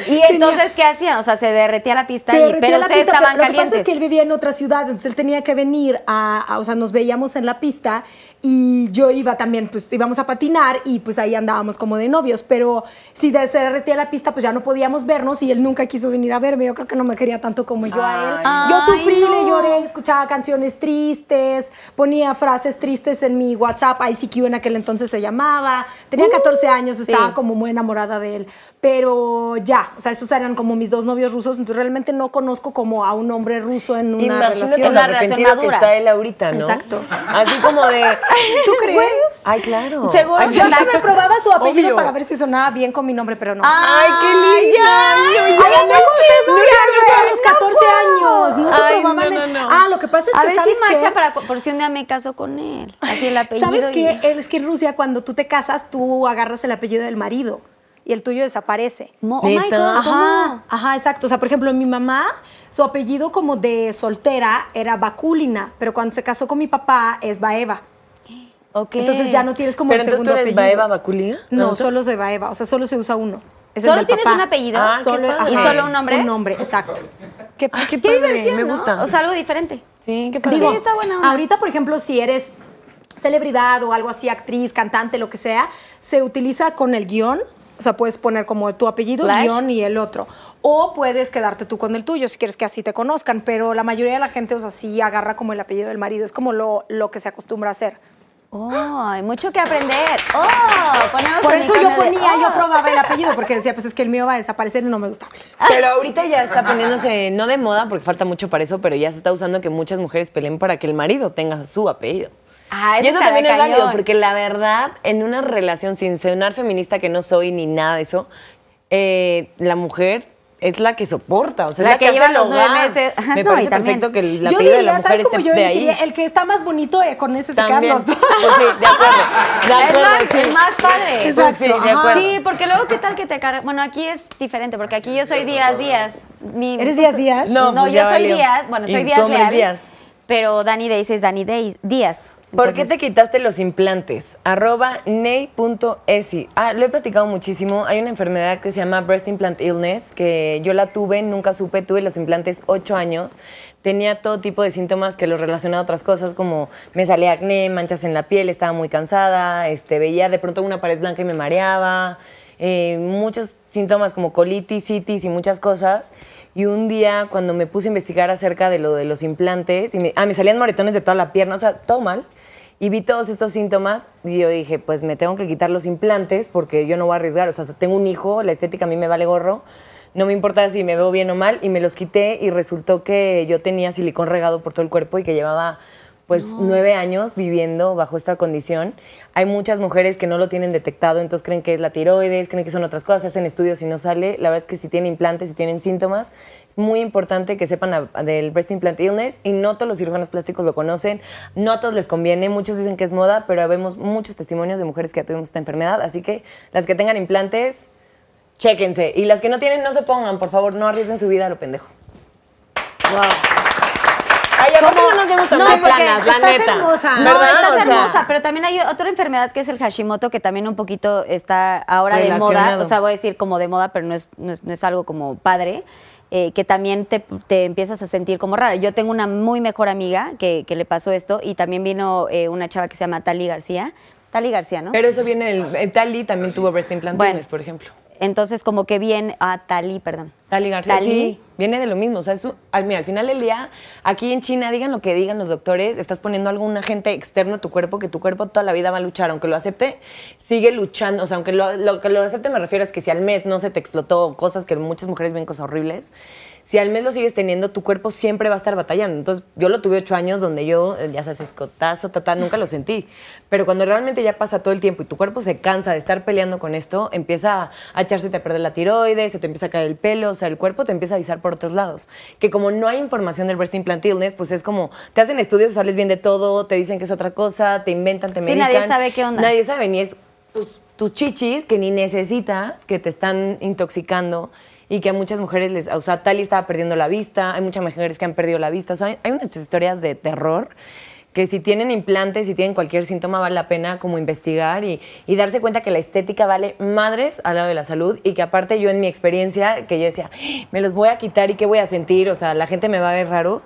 Y entonces, ¿qué hacían? O sea, se derretía la pista Se y, derretía pero la ustedes pista. estaban pero lo que pasa calientes. es que él vivía en otra ciudad, entonces él tenía que venir a, a- o sea, nos veíamos en la pista y yo iba también, pues íbamos a patinar y pues ahí andábamos como de novios, pero si de- se derretía la pista, pues ya no podíamos vernos y él nunca quiso venir a verme, yo creo que no me quería tanto como yo a él. yo sufrí, no. le lloré, escuchaba canciones tristes, ponía frases tristes en mi WhatsApp, ICQ en aquel entonces se llamaba, tenía 14 años, estaba sí. como muy enamorada de él, pero ya, o sea, esos eran como mis dos novios rusos, entonces realmente no conozco como a un hombre ruso en una Imagínate relación. lo Una relación madura. que está él ahorita, ¿no? Exacto. Así como de... ¿Tú crees? Ay, claro. Seguro. Ay, Yo hasta me probaba su apellido Obvio. para ver si sonaba bien con mi nombre, pero no. Ay, qué linda. Ay, amigo, ustedes no saben eso a los 14 años. No se Ay, probaban no, el- no, no. Ah, lo que pasa es A que, ver ¿sabes si qué? marcha para por si un día me caso con él. Así el apellido. ¿Sabes y- qué? Es que en Rusia, cuando tú te casas, tú agarras el apellido del marido y el tuyo desaparece. Mo- Oh my. God, Ajá, ¿cómo? ajá, exacto. O sea, por ejemplo, mi mamá, su apellido como de soltera era Bakulina, pero cuando se casó con mi papá es Baeva. Ok. Entonces ya no tienes como Pero el segundo tú eres apellido. Baeva Bakulia. No, solo es de Baeva. O sea, solo se usa uno. Es ¿Solo tienes papá. un apellido? Ah, qué solo, padre. ¿Y ajá, solo un nombre? Un nombre, exacto. Qué, qué, Qué padre, diversión, me ¿no? gusta. O sea, algo diferente. sí, qué padre. Digo, Sí, está buena onda. ahorita, por ejemplo, si eres celebridad o algo así, actriz, cantante, lo que sea, se utiliza con el guion. O sea, puedes poner como tu apellido, Slash. guion y el otro. O puedes quedarte tú con el tuyo si quieres que así te conozcan. Pero la mayoría de la gente, o sea, sí agarra como el apellido del marido. Es como lo, lo que se acostumbra a hacer. Oh, hay mucho que aprender. Oh, ponemos Por eso yo de- ponía, yo oh. probaba el apellido, porque decía, pues es que el mío va a desaparecer y no me gustaba eso. Pero ahorita ya está poniéndose, no de moda, porque falta mucho para eso, pero ya se está usando que muchas mujeres peleen para que el marido tenga su apellido. Ah, y eso también es válido, porque la verdad, en una relación sin sonar feminista que no soy ni nada de eso, eh, la mujer es la que soporta, o sea, La es la que que, lleva los nueve hogar. meses. Ajá, Me no, parece perfecto que Yo de la mujer ¿sabes cómo yo de elegiría? ahí. El que está más bonito, eh, con ese se quedan También. los dos. Pues sí, de acuerdo. De El acuerdo, más, sí. el más padre. Exacto, Pues sí, de acuerdo. Sí, porque luego, ¿qué tal que te carga? Bueno, aquí es diferente, porque aquí yo soy Díaz Díaz. Mi- ¿Eres Díaz Díaz? No, No, pues yo soy valió. Díaz. Bueno, soy ¿Y Díaz Leal. Díaz? Pero Dani Days es Dani Day- ¿Por qué te quitaste los implantes? Arroba ney.esi. Ah, lo he platicado muchísimo. Hay una enfermedad que se llama Breast Implant Illness, que yo la tuve, nunca supe, tuve los implantes ocho años. Tenía todo tipo de síntomas que los relacionaba a otras cosas, como me salía acné, manchas en la piel, estaba muy cansada, este, veía de pronto una pared blanca y me mareaba, eh, muchos síntomas como colitis, citis y muchas cosas. Y un día, cuando me puse a investigar acerca de lo de los implantes, y me, ah, me salían moretones de toda la pierna, o sea, todo mal. Y vi todos estos síntomas y yo dije, pues me tengo que quitar los implantes porque yo no voy a arriesgar. O sea, tengo un hijo, la estética a mí me vale gorro. No me importa si me veo bien o mal. Y me los quité y resultó que yo tenía silicón regado por todo el cuerpo y que llevaba pues nueve años viviendo bajo esta condición. Hay muchas mujeres que no lo tienen detectado, entonces creen que es la tiroides, creen que son otras cosas, hacen estudios y no sale. La verdad es que si tienen implantes, si tienen síntomas, es muy importante que sepan a- a del breast implant illness y no todos los cirujanos plásticos lo conocen, no a todos les conviene, muchos dicen que es moda, pero vemos muchos testimonios de mujeres que ya tuvimos esta enfermedad, así que las que tengan implantes, chéquense. Y las que no tienen, no se pongan, por favor, no arriesguen su vida a lo pendejo. Aparte no nos vemos tan No, porque estás hermosa. No, ¿Verdad? estás O sea, hermosa, pero también hay otra enfermedad que es el Hashimoto, que también un poquito está ahora de moda. O sea, voy a decir como de moda, pero no es, no es, no es algo como padre. eh, que también te, te empiezas a sentir como rara. Yo tengo una muy mejor amiga que, que le pasó esto y también vino eh, una chava que se llama Tali García. Tali García, ¿no? Pero eso viene del. eh, Tali también tuvo breast implant Bueno. por ejemplo. Entonces, como que bien. Ah, Tali, perdón. Tali García. Tali. Sí, viene de lo mismo. O sea, es al, mira, al final del día, aquí en China, digan lo que digan los doctores, estás poniendo algún agente externo a tu cuerpo que tu cuerpo toda la vida va a luchar. Aunque lo acepte, sigue luchando. O sea, aunque lo, lo que lo acepte me refiero es que si al mes no se te explotó cosas que muchas mujeres ven cosas horribles, si al mes lo sigues teniendo, tu cuerpo siempre va a estar batallando. Entonces, yo lo tuve ocho años donde yo, eh, ya sabes, escotazo, tatá, nunca lo sentí. Pero cuando realmente ya pasa todo el tiempo y tu cuerpo se cansa de estar peleando con esto, empieza a echarse a perder la tiroides, se te empieza a caer el pelo, o sea, el cuerpo te empieza a avisar por otros lados. Que como no hay información del breast implant illness, pues es como, te hacen estudios, sales bien de todo, te dicen que es otra cosa, te inventan, te Sí, medican. nadie sabe qué onda. Nadie sabe, ni es tus chichis que ni necesitas, que te están intoxicando y que a muchas mujeres les, o sea, Tali estaba perdiendo la vista, hay muchas mujeres que han perdido la vista, o sea, hay, hay unas historias de terror que si tienen implantes, si tienen cualquier síntoma, vale la pena como investigar y, y darse cuenta que la estética vale madres al lado de la salud y que aparte yo en mi experiencia, que yo decía, "Ah, me los voy a quitar y qué voy a sentir, o sea, la gente me va a ver raro.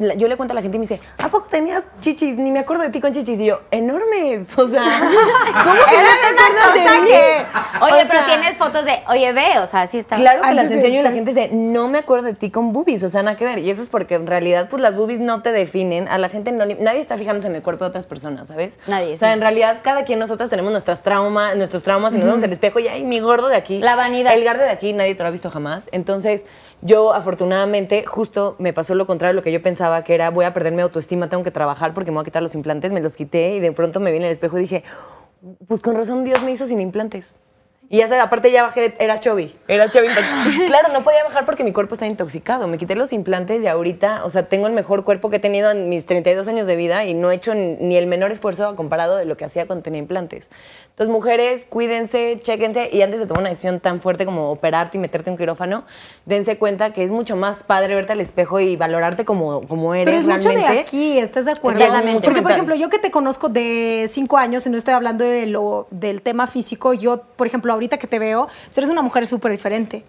La- Yo le cuento a la gente y me dice, ¿a poco tenías chichis? Ni me acuerdo de ti con chichis. Y yo, enormes. O sea, ¿cómo que no te acuerdas de cosa mí? que. Oye, O pero sea, tienes fotos de, oye, ve, o sea, así está. Claro que las enseño y la gente dice, no me acuerdo de ti con boobies, o sea, nada que ver. Y eso es porque en realidad, pues las boobies no te definen. A la gente no le- nadie está fijándose en el cuerpo de otras personas, ¿sabes? Nadie, O sea, sí. en realidad, cada quien nosotras tenemos nuestras traumas, nuestros traumas y nos vemos en el espejo y, ay, mi gordo de aquí. La vanidad. El garde de aquí nadie te lo ha visto jamás. Entonces, yo afortunadamente, justo me pasó lo contrario de lo que yo pensaba, que era, voy a perder mi autoestima, tengo que trabajar porque me voy a quitar los implantes. Me los quité y de pronto me vi en el espejo y dije, pues con razón Dios me hizo sin implantes. Y ya sabes, aparte ya bajé, de- era chubby, era chubby. Entonces, claro, no podía bajar porque mi cuerpo está intoxicado. Me quité los implantes y ahorita, o sea, tengo el mejor cuerpo que he tenido en mis 32 años de vida y no he hecho ni el menor esfuerzo comparado de lo que hacía cuando tenía implantes. Entonces, mujeres, cuídense, chéquense y antes de tomar una decisión tan fuerte como operarte y meterte en un quirófano, dense cuenta que es mucho más padre verte al espejo y valorarte como, como eres Pero es mucho de realmente. aquí, ¿estás de acuerdo? Es de la mente. Porque, por ejemplo, yo que te conozco de cinco años y no estoy hablando de lo, del tema físico, yo, por ejemplo, ahorita que te veo, pues eres una mujer súper diferente.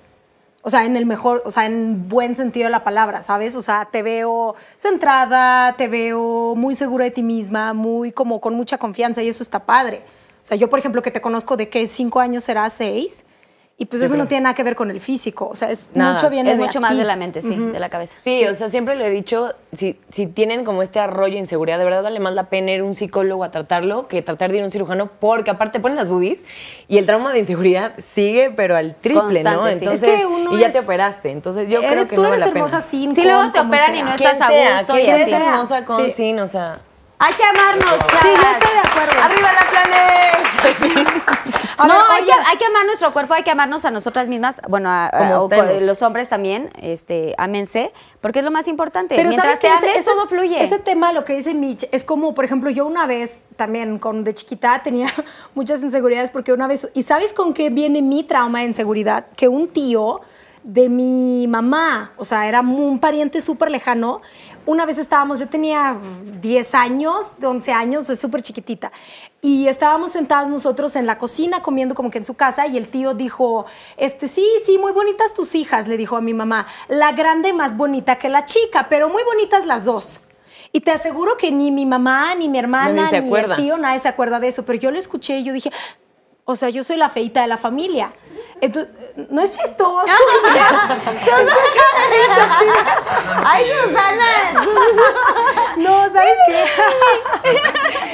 O sea, en el mejor, o sea, en buen sentido de la palabra, ¿sabes? O sea, te veo centrada, te veo muy segura de ti misma, muy como con mucha confianza y eso está padre. O sea, yo, por ejemplo, que te conozco de que cinco años será seis. Y pues eso no tiene nada que ver con el físico, o sea, es Nada. mucho viene Es de mucho más aquí. de la mente, sí, de la cabeza. Sí, o sea, siempre lo he dicho, si, si tienen como este arroyo de inseguridad, de verdad vale más la pena ir a un psicólogo a tratarlo que tratar de ir a un cirujano, porque aparte ponen las boobies y el trauma de inseguridad sigue, pero al triple, ¿no? Constante. Entonces, Es que uno y ya es- te operaste, entonces yo Eres- creo que tú no eres vale la hermosa pena. sin, Sí, luego te operan y no estás a gusto y así. hermosa con Sí. sin, o sea... Hay que amarnos, chavas. Sí, yo estoy de acuerdo. ¡Arriba la planes! No, ver, hay, que, oye. hay que amar nuestro cuerpo, hay que amarnos a nosotras mismas. Bueno, a, a- o los hombres también, este, ámense, porque es lo más importante. Pero Mientras sabes te que ames, ese- todo fluye. Ese tema, lo que dice Mitch, es como, por ejemplo, yo una vez también, con de chiquita, tenía muchas inseguridades porque una vez, ¿y sabes con qué viene mi trauma de inseguridad? Que un tío de mi mamá, o sea, era un pariente súper lejano, una vez estábamos, yo tenía 10 años, 11 años, es súper chiquitita, y estábamos sentados nosotros en la cocina comiendo como que en su casa y el tío dijo, este, sí, sí, muy bonitas tus hijas, le dijo a mi mamá, la grande más bonita que la chica, pero muy bonitas las dos. Y te aseguro que ni mi mamá, ni mi hermana, ni ni el tío, nadie se acuerda de eso, pero yo lo escuché y yo dije, o sea, yo soy la feita de la familia. Entonces, no es chistoso. ¡Ay, Susana! No, ¿sabes qué?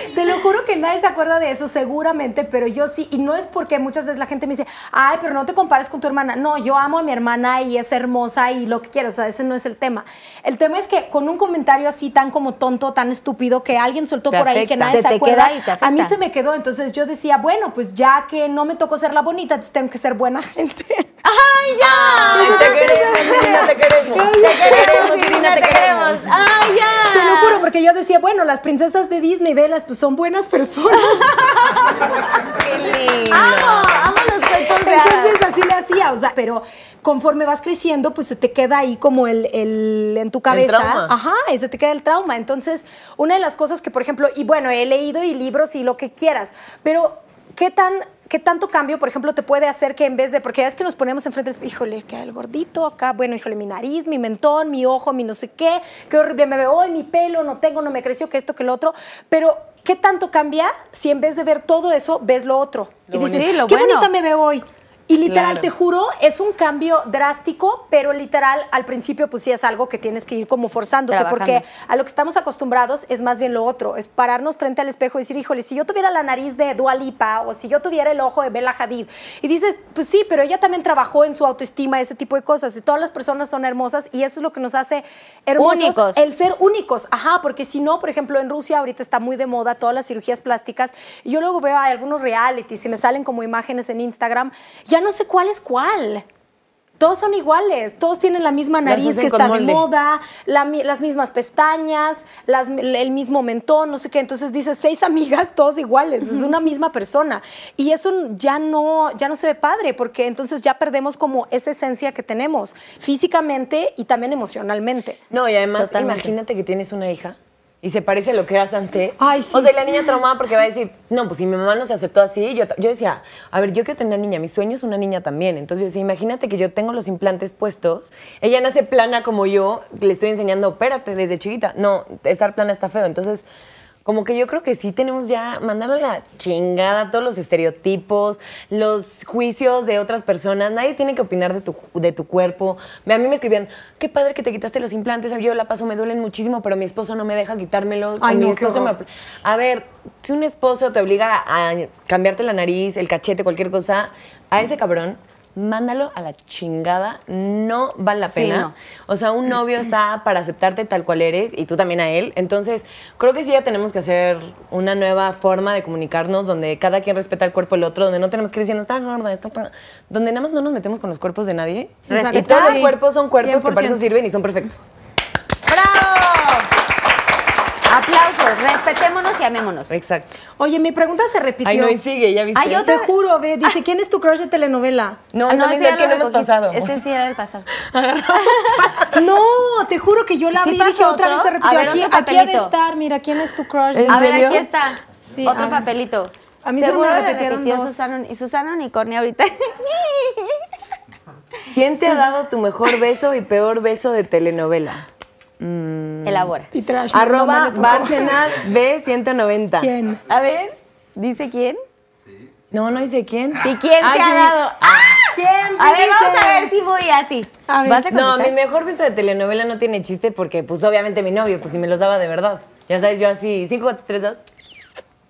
Te lo juro que nadie se acuerda de eso, seguramente, pero yo sí. Y no es porque muchas veces la gente me dice, ay, pero no te compares con tu hermana. No, yo amo a mi hermana y es hermosa y lo que quiero. O sea, ese no es el tema. El tema es que con un comentario así tan como tonto, tan estúpido, que alguien soltó por ahí que nadie Se acuerda, a mí se me quedó. Entonces yo decía, bueno, pues ya que no me tocó ser la bonita, entonces tengo que ser buena gente. ¡Ay, ya! Ay, te queremos, Irina, te queremos. Te queremos, Irina, te queremos. ¡Ay, ya! Te lo juro, porque yo decía, bueno, las princesas de Disney, velas, pues son buenas personas. Qué lindo. ¡Amo! ¡Amo los! Entonces así le hacía, o sea, pero conforme vas creciendo, pues se te queda ahí como el, el- en tu cabeza. trauma. Ajá, y se te queda el trauma. Entonces, una de las cosas que, por ejemplo, y bueno, he leído y libros y lo que quieras, pero ¿qué tan... ¿Qué tanto cambio, por ejemplo, te puede hacer que en vez de, porque ya es que nos ponemos enfrente, híjole, que el gordito acá, bueno, híjole, mi nariz, mi mentón, mi ojo, mi no sé qué, qué horrible me veo hoy, mi pelo, no tengo, no me creció, que esto, que lo otro, pero ¿qué tanto cambia si en vez de ver todo eso, ves lo otro? Lo y dices, bonito. Sí, lo qué bueno. bonita me veo hoy. Y literal, Claro. te juro, es un cambio drástico, pero literal, al principio, pues sí es algo que tienes que ir como forzándote, Trabajando. porque a lo que estamos acostumbrados es más bien lo otro, es pararnos frente al espejo y decir, híjole, si yo tuviera la nariz de Dua Lipa o si yo tuviera el ojo de Bella Hadid, y dices, pues sí, pero ella también trabajó en su autoestima, ese tipo de cosas, y todas las personas son hermosas, y eso es lo que nos hace hermosos, Únicos. el ser únicos, ajá, porque si no, por ejemplo, en Rusia ahorita está muy de moda todas las cirugías plásticas, y yo luego veo a algunos realities y me salen como imágenes en Instagram, ya no sé cuál es cuál. Todos son iguales, todos tienen la misma nariz que está de moda, la las mismas pestañas, las- el mismo mentón, no sé qué. Entonces dices, seis amigas, todos iguales, es una misma persona. Y eso ya no, ya no se ve padre, porque entonces ya perdemos como esa esencia que tenemos, físicamente y también emocionalmente. No, y además, Totalmente. imagínate que tienes una hija y se parece a lo que eras antes. Ay, sí. O sea, y la niña traumada porque va a decir, no, pues si mi mamá no se aceptó así, yo, yo decía, a ver, yo quiero tener una niña, mi sueño es una niña también. Entonces yo decía, imagínate que yo tengo los implantes puestos, ella nace plana como yo, le estoy enseñando, espérate, desde chiquita. No, estar plana está feo. Entonces, como que yo creo que sí tenemos ya, mandarle la chingada todos los estereotipos, los juicios de otras personas. Nadie tiene que opinar de tu, de tu cuerpo. A mí me escribían, qué padre que te quitaste los implantes. Yo la paso, me duelen muchísimo, pero mi esposo no me deja quitármelos. Ay, mi no, qué esposo me-. A ver, si un esposo te obliga a cambiarte la nariz, el cachete, cualquier cosa, a ese cabrón, mándalo a la chingada. No vale la Sí, pena. no. O sea, un novio está para aceptarte tal cual eres y tú también a él. Entonces, creo que sí ya tenemos que hacer una nueva forma de comunicarnos donde cada quien respeta el cuerpo del otro, donde no tenemos que ir diciendo, está gorda, está gorda", donde nada más no nos metemos con los cuerpos de nadie. Exacto. Y todos los Sí, cuerpos son cuerpos que para eso 100%. sirven y son perfectos. ¡Bravo! Aplausos, respetémonos y amémonos. Exacto. Oye, mi pregunta se repitió. Ay, no, y sigue, ya viste. Ay, yo Te juro, ve, dice, ¿quién es tu crush de telenovela? No, Ah, no, ese es que no hemos pasado. Ese sí era del pasado. No, te juro que yo la ¿Sí abrí y dije otra vez se repitió. A ver, aquí, otro aquí ha de estar, mira, ¿quién es tu crush? ¿En A ver, serio? aquí está. Sí, Otro papelito. A mí se me Seguro repitieron repitió dos. Susana y Susana Unicornia ahorita. ¿Quién te ha dado tu mejor beso y peor beso de telenovela? Elabora. Y trash, no, no Arroba. Bárcenas B190. ¿Quién? A ver, ¿dice quién? No, no dice quién. Sí, ¿quién Ah, te ha sí. dado? ¡Ah! ¿Quién? A Sí ver, vamos a ver si voy así. A ver. ¿Vas a No, mi mejor beso de telenovela no tiene chiste porque, pues, obviamente mi novio, pues, si me los daba de verdad. Ya sabes, yo así, cinco, cuatro, tres, dos.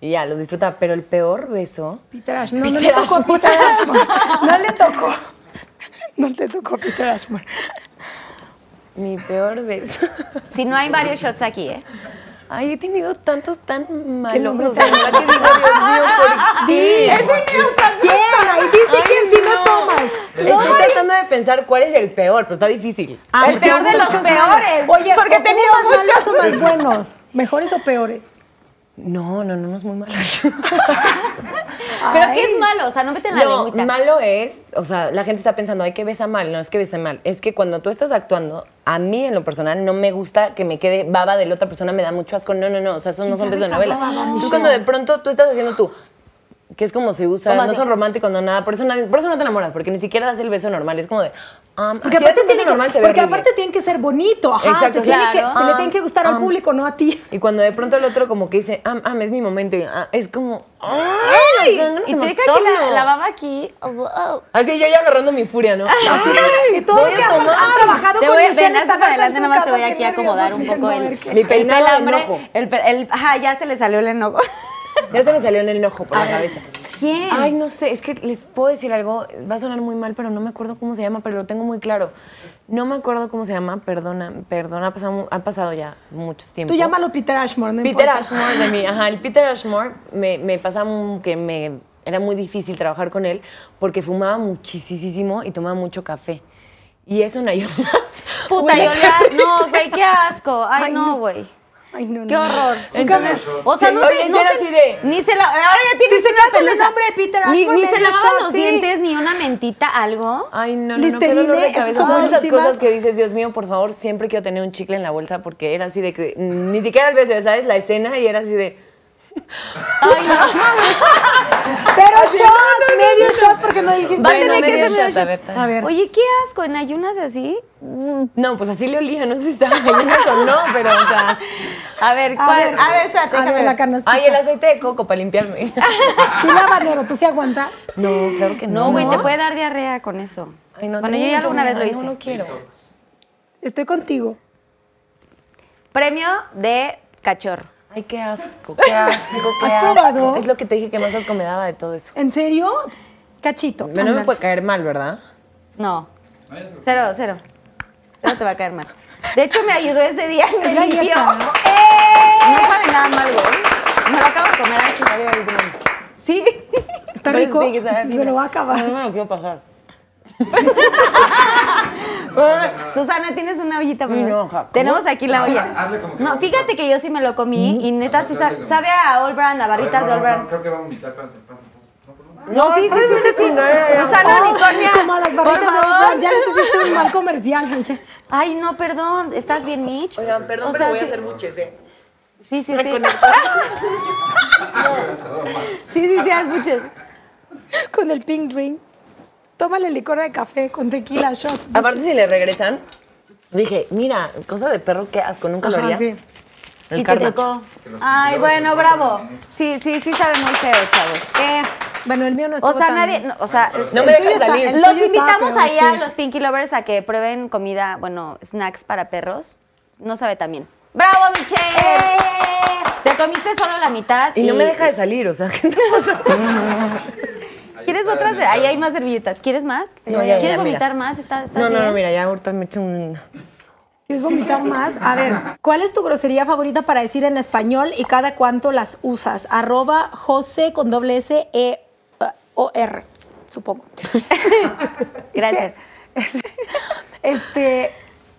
Y ya, los disfrutaba. Pero el peor beso... Peter Ashmore. No, no le Peter tocó a. Peter Ashmore. No le tocó. No te tocó Peter Ashmore. Mi peor beso. Si no hay varios shots aquí, ¿eh? Ay, he tenido tantos tan malos. nombre o sea, tan- de verdad que digo, Dios mío, ¿por qué? ¿Quién? Ahí dice quién si no tomas. Estoy tratando de pensar cuál es el peor, pero está difícil. Ah, El peor de los peores. Oye, Porque he tenido ¿hubo más malos muchos. o más buenos? ¿Mejores o peores? No, no, no, no es muy malo. ¿Pero qué es malo? O sea, no meten la No, lengüita. malo es, o sea, la gente está pensando, ay, que besa mal. No, es que besa mal. Es que cuando tú estás actuando, a mí en lo personal no me gusta que me quede baba de la otra persona, me da mucho asco. No, no, no, o sea, esos no son besos de novela. Tú cuando de pronto tú estás haciendo tú, que es como se usa, ¿Cómo no así? son románticos, no nada, por eso, nadie- por eso no te enamoras, porque ni siquiera das el beso normal, es como de, um, Porque aparte, tiene que, porque horrible. aparte tiene que ser bonito, ajá. Exacto, se tiene que, claro. le tiene que gustar al Ah, público, no a ti. Y cuando de pronto el otro como que dice, am, am, es mi momento, y, ah, es como, Ay, ¡ay! dan ganas y te deja que la, la baba aquí. Oh, wow. Así yo ya agarrando mi furia, ¿no? Así, Y todos voy que a tomar. han trabajado Te con voy Michelle ven, están para adelante, sus nomás te voy aquí a acomodar un poco el, Mi peinado pelambre. El, el- ajá, ya se le salió el enojo. Ya se me salió en el enojo por la cabeza. ¿Quién? Ay, no sé, es que les puedo decir algo, va a sonar muy mal, pero no me acuerdo cómo se llama, pero lo tengo muy claro. No me acuerdo cómo se llama, perdona, perdona, ha pasado, ha pasado ya mucho tiempo. Tú llámalo Peter Ashmore, no Peter importa. Ashmore de mí, ajá, el Peter Ashmore me, me pasaba mu- que me era muy difícil trabajar con él porque fumaba muchísimo y tomaba mucho café. Y eso no ayuda. Puta, yo. No, güey, qué asco. Ay, Ay, no, no. güey. Ay, no, no. Qué horror. Entonces, O sea, no sé, no así de- Ni se la. Ahora ya tienes Sí, se nota el nombre de Peter Ni, Ashmore, ni se medio lavaba shot, los sí. dientes, ni una mentita, algo. Ay, no, no, no, qué Listerine, de esas son Todas esas cosas que dices, Dios mío, por favor, siempre quiero tener un chicle en la bolsa porque era así de que ni siquiera el beso, ¿sabes? La escena y era así de... Ay, no. Pero shot, medio shot porque no dijiste. Va a tener que medio ser medio shot, a ver, está. A ver. Oye, qué asco, en ayunas así. No, pues así le olía, no sé si estaba cayendo o no, pero o sea... A ver, A ¿cuál? ver, a ver, espérate, a déjame ver, la canastita. Ay, el aceite de coco para limpiarme. Chile habanero, ¿tú sí aguantas? No, claro que no. No, güey, te puede dar diarrea con eso. Ay, no, bueno, yo ya alguna vez lo hice. No, no quiero. Estoy contigo. Premio de cachorro. Ay, qué asco, qué asco, qué ¿Has asco. probado? Es lo que te dije que más asco me daba de todo eso. ¿En serio? Cachito. No me puede caer mal, ¿verdad? No. Cero, cero. Cero te va a caer mal. De hecho, me ayudó ese día y me limpió. ¿no? No sabe nada mal, güey. Me lo acabo de comer así. Sí. ¿Está rico? Se lo va a acabar. No, no me lo quiero pasar. Susana, ¿tienes una ollita? no, ¿cómo? Tenemos aquí la olla. hazle como que No, fíjate que yo sí me lo comí y neta sí sabe, como- sabe a All Brand, a barritas de no, All Brand. no, creo que va a vomitar, espérate. No, perdón. No, sí, sí, sí, sí, sí. Susana, Oh, Niconia. como a las barritas de. Old Ya les hiciste un mal comercial. Ay, no, perdón. ¿Estás bien, Mitch? Oigan, perdón, O pero voy a hacer muches, ¿eh? Sí, sí, sí. Sí, sí, sí, haz muchos. Con el pink drink. Tómale licor de café con tequila shots. Aparte, si le regresan, dije, mira, cosa de perro, qué asco, nunca lo Ajá, haría. sí. El y te Carnage. tocó. Ay, bueno, bravo. Sí, sí, sí sabe muy feo, chavos. Eh, bueno, el mío no estuvo O sea, tan- nadie, no, o sea, No me dejan está- salir. el los invitamos ahí a sí. los Pinky Lovers a que prueben comida, bueno, snacks para perros. No sabe tan bien. ¡Bravo, Michelle! Te comiste solo la mitad. Y no me deja de salir, o sea, ¿qué te pasa? ¿Quieres otras? Ahí hay más servilletas. ¿Quieres más? No, ya, ¿Quieres ya, vomitar mira. más? ¿Estás, estás No, no, bien? no, mira, ya ahorita me echo un... ¿Quieres vomitar más? A ver, ¿cuál es tu grosería favorita para decir en español y cada cuánto las usas? Arroba José con doble S E O R, supongo. Gracias. Es que, es- este,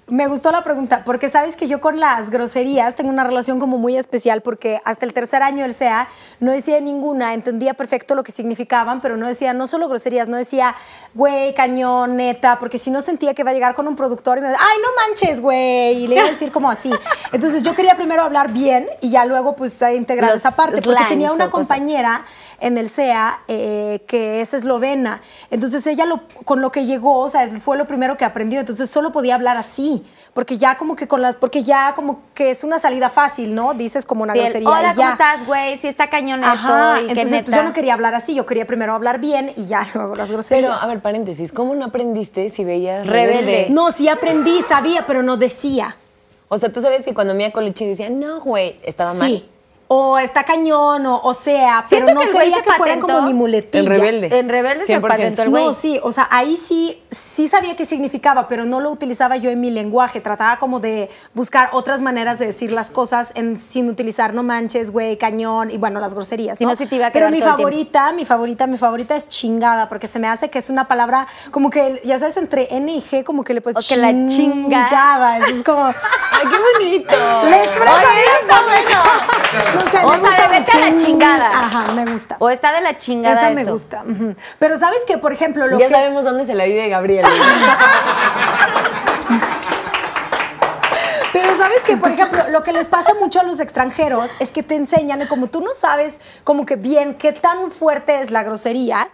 me gustó la pregunta, porque sabes que yo con las groserías tengo una relación como muy especial, porque hasta el tercer año del SEA no decía ninguna, entendía perfecto lo que significaban, pero no decía, no solo groserías, no decía, güey, cañón, neta, porque si no sentía que iba a llegar con un productor y me decía, ay, no manches, güey, y le iba a decir como así. Entonces yo quería primero hablar bien y ya luego pues integrar Los esa parte, porque tenía una cosas. compañera en el SEA eh, que es eslovena. Entonces ella lo, con lo que llegó, o sea, fue lo primero que aprendió. Entonces solo podía hablar así. Mí, porque ya como que con las, porque ya como que es una salida fácil, ¿no? Dices como una Sí, el, grosería Hola, y ¿cómo ya. estás, güey? Sí, está cañón Ajá, esto. y qué entonces pues, neta. yo no quería hablar así, yo quería primero hablar bien y ya luego las groserías. Pero, a ver, paréntesis, ¿cómo no aprendiste si veías Rebelde. rebelde? No, sí aprendí, sabía, pero no decía. O sea, tú sabes que cuando Mia Colucci decía, no, güey, estaba mal. Sí. O está cañón, o, o sea, pero Siento no que quería se que fuera patentó como mi muletilla. En rebelde. En Rebelde se 100%. patentó el güey. No, sí, o sea, ahí sí, sí sabía qué significaba, pero no lo utilizaba yo en mi lenguaje. Trataba como de buscar otras maneras de decir las cosas en- sin utilizar no manches, güey, cañón y bueno, las groserías. Si ¿no? no, sí te iba a pero mi favorita, mi favorita, mi favorita es chingada, porque se me hace que es una palabra como que, ya sabes, entre N y G, como que le puedes O que la chinga. chingada. Es como. ¡Ay, qué bonito! Le expresa Oye, bien. No sé, O me gusta vete a la chingada. Ajá, me gusta. O está de la chingada Esa me esto. gusta. Pero sabes que, por ejemplo, lo ya que. sabemos dónde se la vive Gabriel. Pero sabes que, por ejemplo, lo que les pasa mucho a los extranjeros es que te enseñan, y como tú no sabes como que bien qué tan fuerte es la grosería,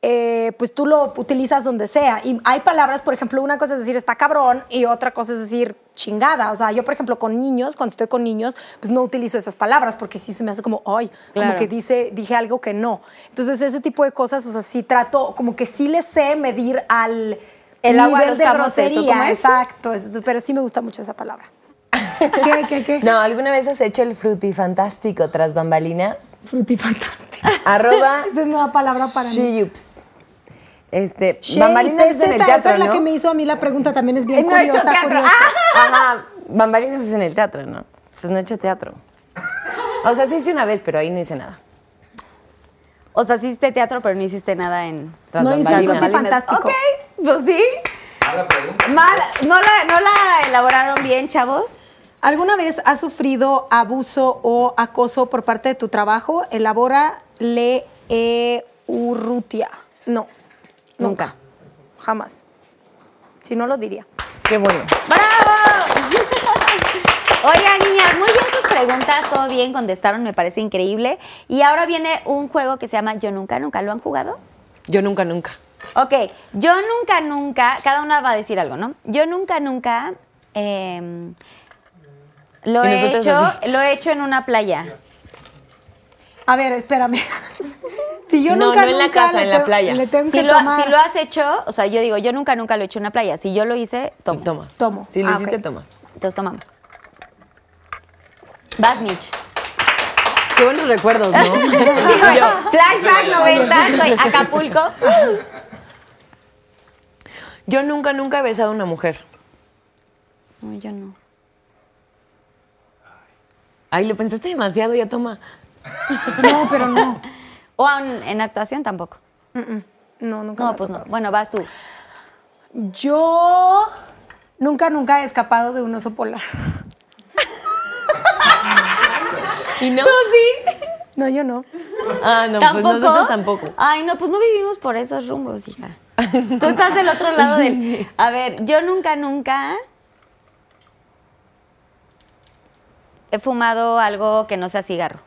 eh, pues tú lo utilizas donde sea. Y hay palabras, por ejemplo, una cosa es decir está cabrón y otra cosa es decir chingada. O sea, yo, por ejemplo, con niños, cuando estoy con niños, pues no utilizo esas palabras porque sí se me hace como, ay, Claro. como que dice, dije algo que no. Entonces, ese tipo de cosas, o sea, sí trato, como que sí le sé medir al El nivel de camotes, ¿o cómo grosería. Exacto, pero sí me gusta mucho esa palabra. ¿Qué, qué, qué? No, ¿alguna vez has hecho el frutifantástico tras bambalinas? Frutifantástica. Arroba Esa es nueva palabra para mí. Sheyups. Este, bambalinas es en el teatro, esa es la ¿no? que me hizo a mí la pregunta, también es bien No he hecho curiosa, teatro. curiosa. Ajá, bambalinas es en el teatro, ¿no? Pues no he hecho teatro. O sea, sí hice una vez, pero ahí no hice nada. O sea, sí hiciste teatro, pero no hiciste nada en Tras No hice. Frutifantástico. Ok, pues sí. Mala pregunta. Mal, ¿no, la, ¿No la elaboraron bien, chavos? ¿Alguna vez has sufrido abuso o acoso por parte de tu trabajo? Elabora le e urrutia. No, nunca. Nunca. Jamás. Si no lo diría. Qué bueno. ¡Bravo! Oigan, niñas, muy bien sus preguntas, todo bien, contestaron, me parece increíble. Y ahora viene un juego que se llama Yo Nunca Nunca. ¿Lo han jugado? Yo nunca, nunca. Ok, yo nunca, nunca, cada una va a decir algo, ¿no? Yo nunca, nunca em, lo he hecho, así. lo he hecho en una playa. A ver, espérame. si yo No, nunca, no en la casa, le en la tengo- playa. Le tengo Si que lo, tomar. si lo has hecho, o sea, yo digo, yo nunca, nunca lo he hecho en una playa. Si yo lo hice, tomo. Tomas. Tomo. Si lo Ah, hiciste, tomas. Entonces tomamos. Vas, Mitch. Qué buenos recuerdos, ¿no? Flashback 90, soy Acapulco. Yo nunca, nunca he besado a una mujer. No, yo no. Ay, lo pensaste demasiado, ya toma. No, pero no. O en, en actuación tampoco. No, nunca. me No, ha pues no. Bueno, vas tú. Yo nunca, nunca he escapado de un oso polar. ¿Y no? ¿Tú sí? No, yo no. Ah, no, ¿Tampoco? pues nosotros tampoco. Ay, no, pues no vivimos por esos rumbos, hija. Tú estás del otro lado del... A ver, yo nunca, nunca he fumado algo que no sea cigarro.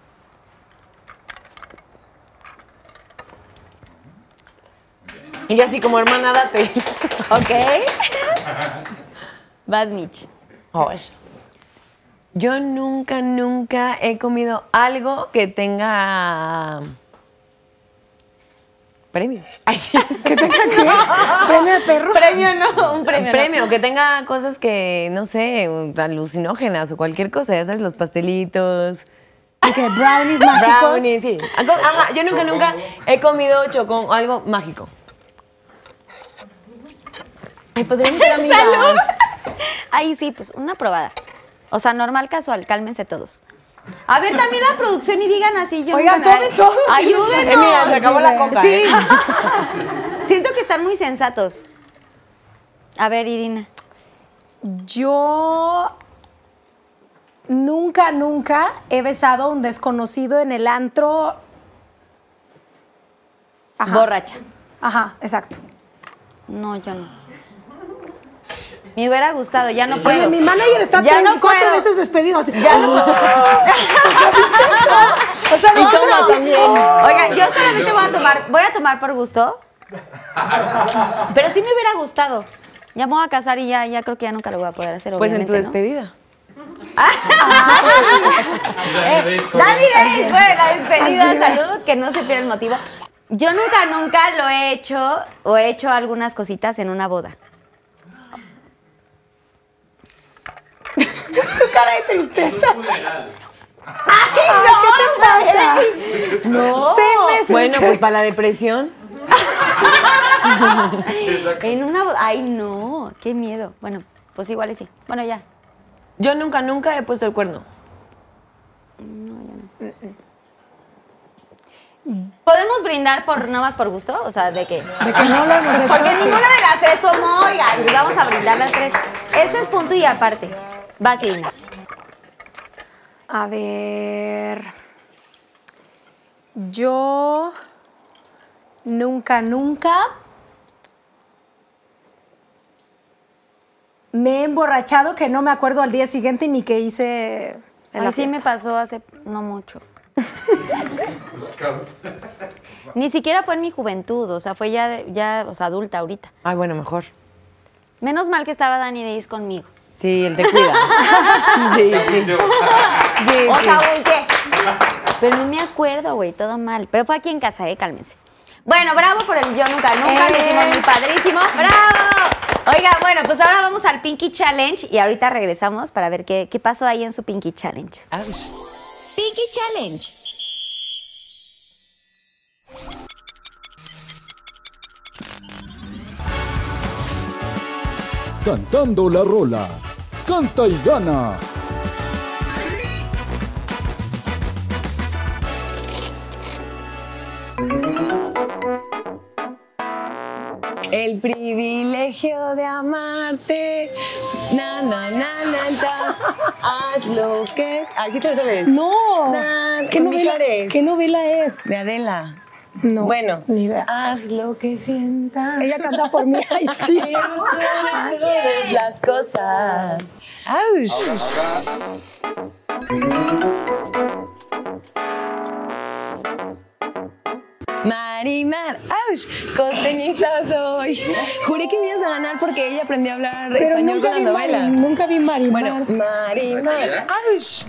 Y yo así como hermana, date. ¿Ok? Vas, Mitch. Ay. Yo nunca, nunca he comido algo que tenga premio. Ay, sí. ¿Qué tenga que? ¿Premio de perro? Premio no, un premio. no. premio, que tenga cosas que, no sé, alucinógenas o cualquier cosa, ya sabes, los pastelitos. ¿Y qué? ¿Brownies mágicos? Brownies, sí. Algo- Ajá, yo nunca, nunca he comido chocón o algo mágico. Ay, podríamos ser amigas. ¡Salud! Ahí sí, pues una probada. O sea, normal, casual, cálmense todos. A ver, también la producción y digan así, yo Oigan, nunca- tomen todos. Ayúdenos. Eh, mira, se acabó la coca, Sí. ¿eh? Siento que están muy sensatos. A ver, Irina. Yo nunca, nunca he besado a un desconocido en el antro. Ajá. Borracha. Ajá, exacto. No, yo no. Me hubiera gustado, ya no puedo. Oye, mi manager está Ya tres, no cuatro puedo. veces despedido. Así. Ya no puedo. O sea, también. Oigan, yo solamente voy a tomar, voy a tomar por gusto. Pero sí me hubiera gustado. Ya me voy a casar y ya, ya creo que ya nunca lo voy a poder hacer, Pues en tu obviamente, ¿no? despedida. Dani Days fue la despedida, salud, que no se pierda el motivo. Yo nunca, nunca lo he hecho o he hecho algunas cositas en una boda. Tu cara de tristeza. No. Bueno, pues para la depresión. En una. Ay, no, qué miedo. Bueno, pues igual y sí. Bueno, ya. Yo nunca, nunca he puesto el cuerno. ¿Podemos brindar por nada más por gusto? O sea, de que. De que no lo hemos hecho. Porque ninguna de las tres tomó, oigan, vamos a brindar las tres. Esto es punto y aparte. Vas. A ver. Yo nunca, nunca me he emborrachado que no me acuerdo al día siguiente ni qué hice en la Así fiesta. me pasó hace no mucho. Ni siquiera fue en mi juventud, o sea, fue ya, ya o sea, adulta ahorita. Ay, bueno, mejor. Menos mal que estaba Dani Days conmigo. Sí, él te cuida. Sí, sí. Sí, O volteé. Pero no me acuerdo, güey, todo mal. Pero fue aquí en casa, eh, cálmense. Bueno, bravo por el yo nunca, nunca, lo Eh. hicimos muy padrísimo. ¡Bravo! Oiga, bueno, pues ahora vamos al Pinky Challenge y ahorita regresamos para ver qué, qué pasó ahí en su Pinky Challenge. Pinky Challenge. Cantando la rola. Canta y gana. El privilegio de amarte. Na, na, na, na, na. Haz lo que. Ay, sí te lo sabes. No. Na, ¿Qué novela. ¿Qué novela es? De Adela. No. Bueno, Ni idea. haz lo que sientas. Ella canta por mí. Ay, sí. las cosas. ¡Auch! Marimar, ¡auch! Costeñita soy. Juré que me ibas a ganar porque ella aprendió a hablar Pero español nunca con vi, Mari, nunca vi Marimar. Bueno, Marimar, ¡auch!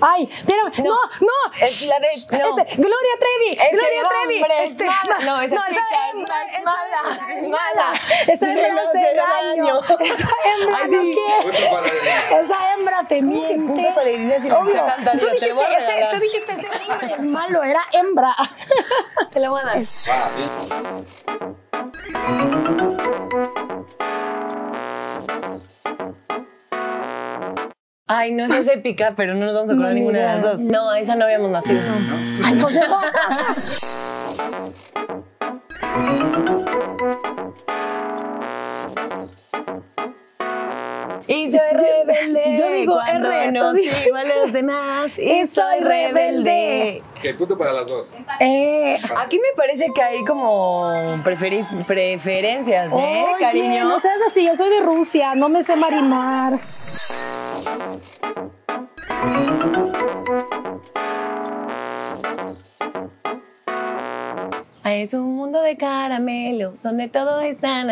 Ay, espérame. No, no. Es la de- no. Este, Gloria Trevi. Ese Gloria Trevi. hombre es Este, mala. No, esa chica hembra es mala, esa es mala. Esa hembra no hace daño. daño. Esa hembra Ay, no sí. quiere. Esa hembra te ¿Cómo que miente. punto para Irina si la Obvio. Tú lo dijiste, ese, tú dijiste, ese hombre es malo, era hembra. Te la voy a dar. Ay, no, esa es épica, pero no nos vamos a acordar No, ni ninguna de las dos. No, esa no habíamos nacido. Ay, no, no. Y soy rebelde. yo digo cuando R, no sigo a los demás. Y soy rebelde. Ok, punto para las dos. Eh, Aquí me parece que hay como preferencias, ¿eh, oye, cariño? no seas así, yo soy de Rusia, no me sé marimar. Es un mundo de caramelo, donde todo es na,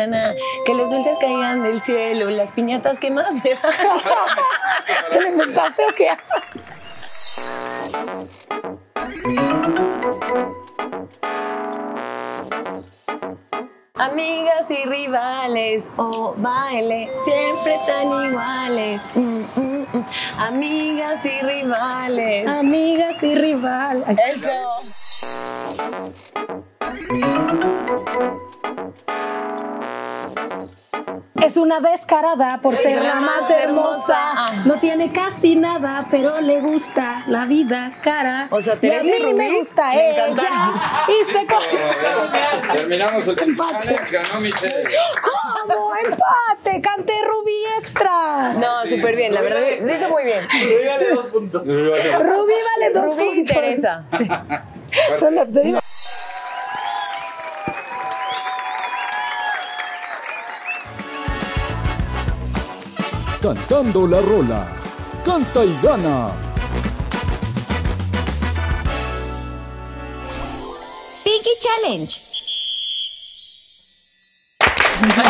que los dulces caigan del cielo, las piñatas que más me. ¿Te lo inventaste o qué? Amigas y rivales, o baile, siempre tan iguales. Mm, mm, mm. Amigas y rivales. Amigas y rival. Ay, Eso. Es una descarada por ser la más hermosa. No tiene casi nada, pero le gusta la vida cara. O sea, y a mí y me Rubí gusta me ella. Y se co- Terminamos el Empate. ganó Michelle. ¿Cómo? ¡Empate! ¡Canté Rubí extra! No, súper bien, la verdad, lo hizo muy bien. Rubí vale dos Rubí y puntos. Teresa. Solo te digo- Cantando la rola. Canta y gana. Challenge.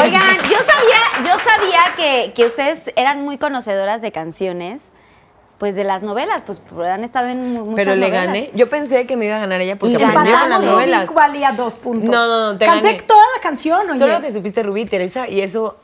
Oigan, yo sabía, yo sabía que, que ustedes eran muy conocedoras de canciones, pues de las novelas, pues han estado en mu- muchas Pero le novelas. gané. Yo pensé que me iba a ganar ella porque Y aprendió con las novelas. Rubik valía dos puntos. No, no, no, te Canté gané. toda la canción, oye. Solo te supiste Rubí, Teresa, y eso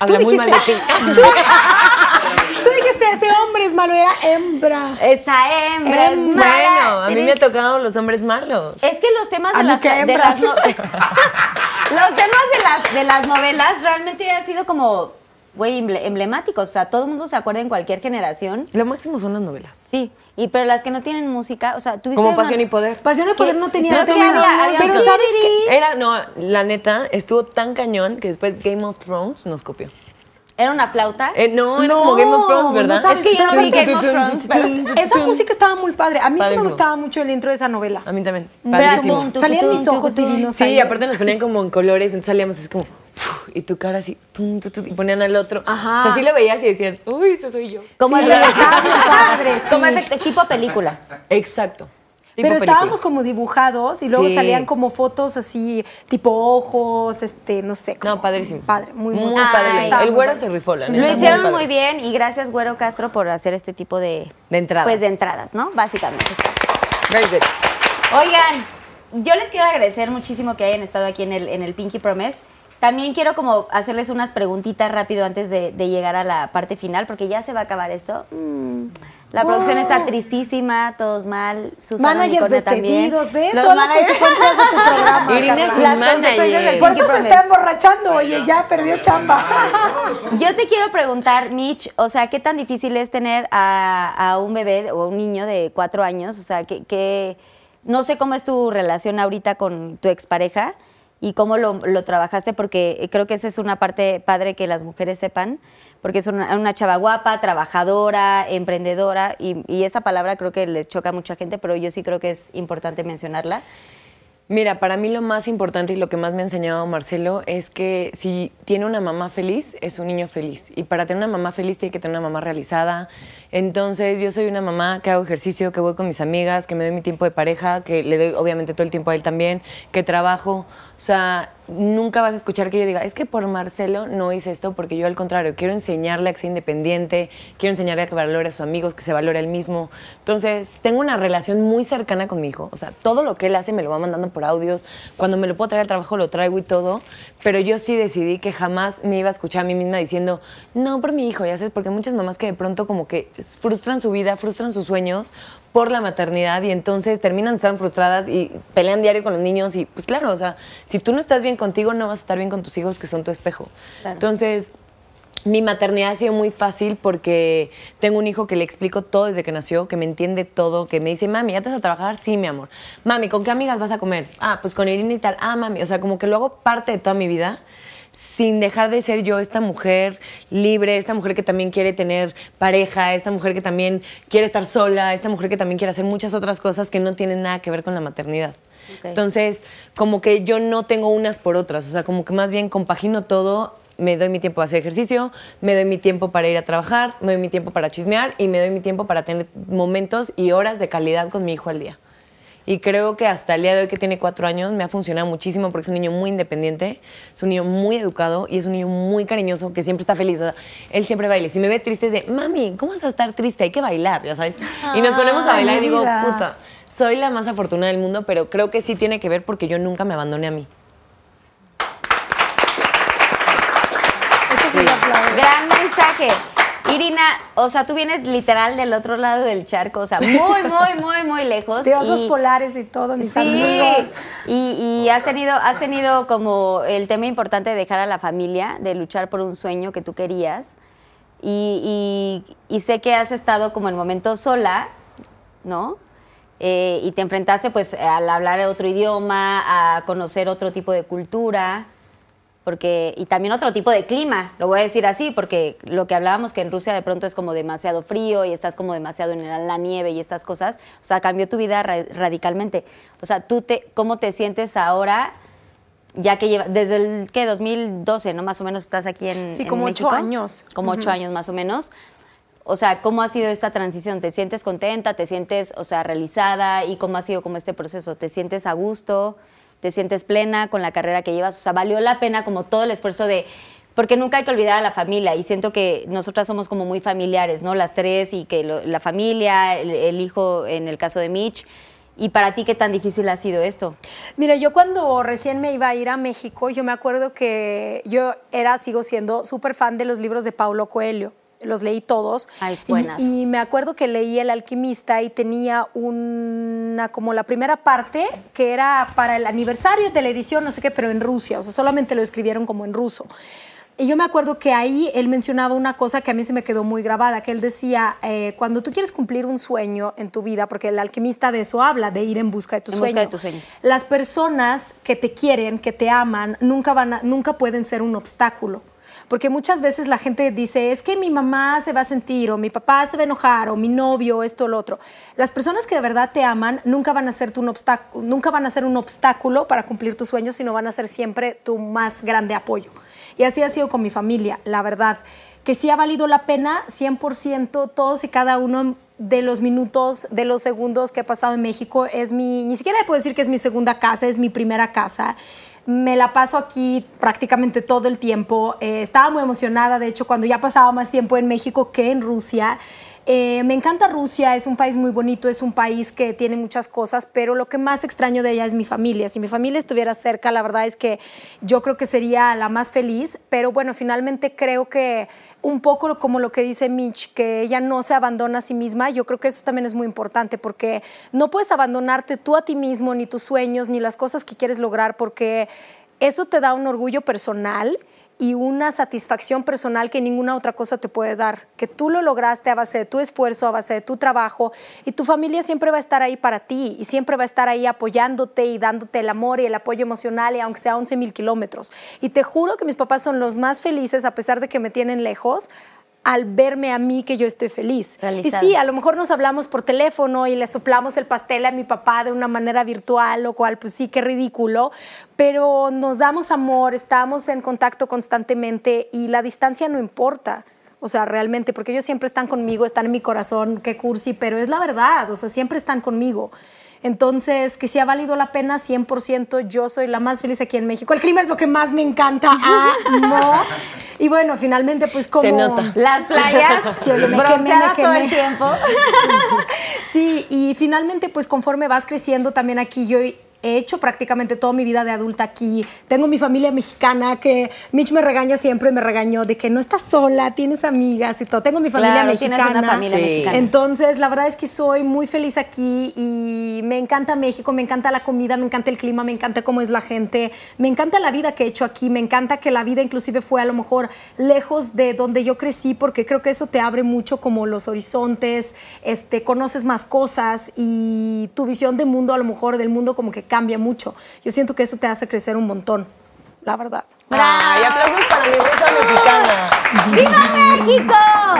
habla muy mal de ti. dijiste, tú dijiste, ese hombre es malo, era hembra. Esa hembra es mala. Bueno, a mí me ha tocado los hombres malos. Es que los temas de las, de las no- los temas de las, de las novelas realmente han sido como, güey, emble- emblemáticos. O sea, todo el mundo se acuerda en cualquier generación. Lo máximo son las novelas. Sí, y pero las que no tienen música, o sea, tuviste Como una- Pasión y Poder. Pasión y poder no tenía No, tema. había- había pero sabes que Era, no, la neta, estuvo tan cañón que después Game of Thrones nos copió. Era una flauta. Eh, no, era No, como Game of Thrones, no ¿verdad? sabes, Es que yo no vi Game of Thrones, pero- esa música estaba muy padre. A mí sí me gustaba mucho el intro de esa novela. A mí también. Pero- Padrísimo. Salían mis ojos divinos Sí, ahí. aparte nos ponían como en colores, entonces salíamos así como, y tu cara así, tum, tum, tum, y ponían al otro. Ajá. O sea, así lo veías y decías, uy, ese soy yo. como Sí, el- muy padre, sí. como efecto, tipo película. Exacto. Tipo Pero película. estábamos como dibujados y luego Sí. salían como fotos así, tipo ojos, este, no sé. como- No, padrísimo. Padre, muy, Muy Ay, padre. El muy güero padre. se rifó, la neta. Lo muy hicieron muy bien y gracias Güero Castro por hacer este tipo de De entradas. Pues de entradas, ¿no? Básicamente. Very good. Oigan, yo les quiero agradecer muchísimo que hayan estado aquí en el, en el Pinky Promise. También quiero como hacerles unas preguntitas rápido antes de, de llegar a la parte final, porque ya se va a acabar esto. Mm, la producción está tristísima, todos mal. Susana Managers Unicornia también. despedidos, ve Los todas las consecuencias de tu programa. Irina es Las manager. consecuencias del Por eso se está emborrachando, oye, ya perdió chamba. Yo te quiero preguntar, Mitch, o sea, ¿qué tan difícil es tener a, a un bebé o un niño de cuatro años? O sea, que, que- no sé cómo es tu relación ahorita con tu expareja y cómo lo, lo trabajaste, porque creo que esa es una parte padre que las mujeres sepan, porque es una, una chava guapa, trabajadora, emprendedora, y, y esa palabra creo que le choca a mucha gente, pero yo sí creo que es importante mencionarla. Mira, para mí lo más importante y lo que más me ha enseñado Marcelo es que si tiene una mamá feliz, es un niño feliz. Y para tener una mamá feliz tiene que tener una mamá realizada. Entonces yo soy una mamá que hago ejercicio, que voy con mis amigas, que me doy mi tiempo de pareja, que le doy obviamente todo el tiempo a él también, que trabajo. O sea, nunca vas a escuchar que yo diga, es que por Marcelo no hice esto, porque yo al contrario, quiero enseñarle a que sea independiente, quiero enseñarle a que valore a sus amigos, que se valore él mismo. Entonces, tengo una relación muy cercana con mi hijo. O sea, todo lo que él hace me lo va mandando por audios. Cuando me lo puedo traer al trabajo, lo traigo y todo. Pero yo sí decidí que jamás me iba a escuchar a mí misma diciendo, no por mi hijo, ya sabes, porque muchas mamás que de pronto como que frustran su vida, frustran sus sueños por la maternidad y entonces terminan estando frustradas y pelean diario con los niños y pues claro, o sea, si tú no estás bien contigo, no vas a estar bien con tus hijos que son tu espejo. Claro. Entonces, mi maternidad ha sido muy fácil porque tengo un hijo que le explico todo desde que nació, que me entiende todo, que me dice, mami, ¿ya te vas a trabajar? Sí, mi amor. Mami, ¿con qué amigas vas a comer? Ah, pues con Irina y tal. Ah, mami. O sea, como que lo hago parte de toda mi vida sin dejar de ser yo esta mujer libre, esta mujer que también quiere tener pareja, esta mujer que también quiere estar sola, esta mujer que también quiere hacer muchas otras cosas que no tienen nada que ver con la maternidad. Entonces, como que yo no tengo unas por otras, o sea, como que más bien compagino todo, me doy mi tiempo para hacer ejercicio, me doy mi tiempo para ir a trabajar, me doy mi tiempo para chismear y me doy mi tiempo para tener momentos y horas de calidad con mi hijo al día. Y creo que hasta el día de hoy, que tiene cuatro años, me ha funcionado muchísimo porque es un niño muy independiente, es un niño muy educado y es un niño muy cariñoso que siempre está feliz. O sea, él siempre baila. Si me ve triste, es de, mami, ¿cómo vas a estar triste? Hay que bailar, ya sabes. Y nos ponemos a bailar y digo, puta, soy la más afortunada del mundo, pero creo que sí tiene que ver porque yo nunca me abandoné a mí. Eso sí, lo aplaudo. Gran mensaje. Irina, o sea, tú vienes literal del otro lado del charco, o sea, muy, muy, muy, muy lejos. De osos y- polares y todo, mis Sí, amigos. y, y has tenido, has tenido como el tema importante de dejar a la familia, de luchar por un sueño que tú querías. Y, y- y sé que has estado como en momentos sola, ¿no? Eh, y te enfrentaste pues al hablar otro idioma, a conocer otro tipo de cultura, porque y también otro tipo de clima, lo voy a decir así, porque lo que hablábamos que en Rusia de pronto es como demasiado frío y estás como demasiado en la nieve y estas cosas, o sea, cambió tu vida ra- radicalmente. O sea, tú te cómo te sientes ahora ya que lleva desde el que 2012, ¿no? Más o menos estás aquí en Sí, en como ocho años. Como ocho años más o menos. O sea, ¿cómo ha sido esta transición? ¿Te sientes contenta? ¿Te sientes, o sea, realizada? ¿Y cómo ha sido como este proceso? ¿Te sientes a gusto? Te sientes plena con la carrera que llevas, o sea, valió la pena como todo el esfuerzo de porque nunca hay que olvidar a la familia y siento que nosotras somos como muy familiares, ¿no? Las tres y que lo- la familia, el, el hijo en el caso de Mitch. ¿Y para ti qué tan difícil ha sido esto? Mira, yo cuando recién me iba a ir a México, yo me acuerdo que yo era, sigo siendo súper fan de los libros de Paulo Coelho. Los leí todos. Ah, es Y- buenas. Y, me acuerdo que leí El Alquimista y tenía una, como la primera parte que era para el aniversario de la edición, no sé qué, pero en Rusia. O sea, solamente lo escribieron como en ruso. Y yo me acuerdo que ahí él mencionaba una cosa que a mí se me quedó muy grabada, que él decía, eh, cuando tú quieres cumplir un sueño en tu vida, porque el alquimista de eso habla, de ir en busca de tu En sueño. busca de tus sueños. Las personas que te quieren, que te aman, nunca, van a- nunca pueden ser un obstáculo. Porque muchas veces la gente dice, es que mi mamá se va a sentir, o mi papá se va a enojar, o mi novio, esto o lo otro. Las personas que de verdad te aman nunca van a ser un obstáculo, nunca van a ser un obstáculo para cumplir tus sueños, sino van a ser siempre tu más grande apoyo. Y así ha sido con mi familia, la verdad. Que sí ha valido la pena, 100%, todos y cada uno de los minutos, de los segundos que he pasado en México, es mi, ni siquiera puedo decir que es mi segunda casa, es mi primera casa. Me la paso aquí prácticamente todo el tiempo. Eh, estaba muy emocionada, de hecho, cuando ya pasaba más tiempo en México que en Rusia. Eh, me encanta Rusia, es un país muy bonito, es un país que tiene muchas cosas, pero lo que más extraño de ella es mi familia. Si mi familia estuviera cerca, la verdad es que yo creo que sería la más feliz, pero bueno, finalmente creo que un poco como lo que dice Mitch, que ella no se abandona a sí misma, yo creo que eso también es muy importante porque no puedes abandonarte tú a ti mismo, ni tus sueños, ni las cosas que quieres lograr, porque eso te da un orgullo personal y una satisfacción personal que ninguna otra cosa te puede dar, que tú lo lograste a base de tu esfuerzo, a base de tu trabajo y tu familia siempre va a estar ahí para ti y siempre va a estar ahí apoyándote y dándote el amor y el apoyo emocional y aunque sea 11 mil kilómetros. Y te juro que mis papás son los más felices a pesar de que me tienen lejos al verme a mí que yo estoy feliz. Y sí, a lo mejor nos hablamos por teléfono y le soplamos el pastel a mi papá de una manera virtual, lo cual pues sí, qué ridículo, pero nos damos amor, estamos en contacto constantemente y la distancia no importa. O sea, realmente, porque ellos siempre están conmigo, están en mi corazón, qué cursi, pero es la verdad, o sea, siempre están conmigo. Entonces, que si ha valido la pena 100%, yo soy la más feliz aquí en México. El clima es lo que más me encanta, amo. Y bueno, finalmente, pues como... Se nota. Las playas, Sí, oye, me quemé, me todo quemé. el tiempo. Sí, y finalmente, pues conforme vas creciendo también aquí, yo he hecho prácticamente toda mi vida de adulta aquí. Tengo mi familia mexicana que Mitch me regaña siempre, me regañó de que no estás sola, tienes amigas y todo. Tengo mi familia Claro, tienes mexicana. una familia Sí. mexicana. Entonces, la verdad es que soy muy feliz aquí y me encanta México, me encanta la comida, me encanta el clima, me encanta cómo es la gente, me encanta la vida que he hecho aquí, me encanta que la vida inclusive fue a lo mejor lejos de donde yo crecí, porque creo que eso te abre mucho como los horizontes, este, conoces más cosas y tu visión de mundo, a lo mejor del mundo como que cambia mucho. Yo siento que eso te hace crecer un montón, la verdad. Ay, aplausos para mi rusa mexicana. ¡Viva México!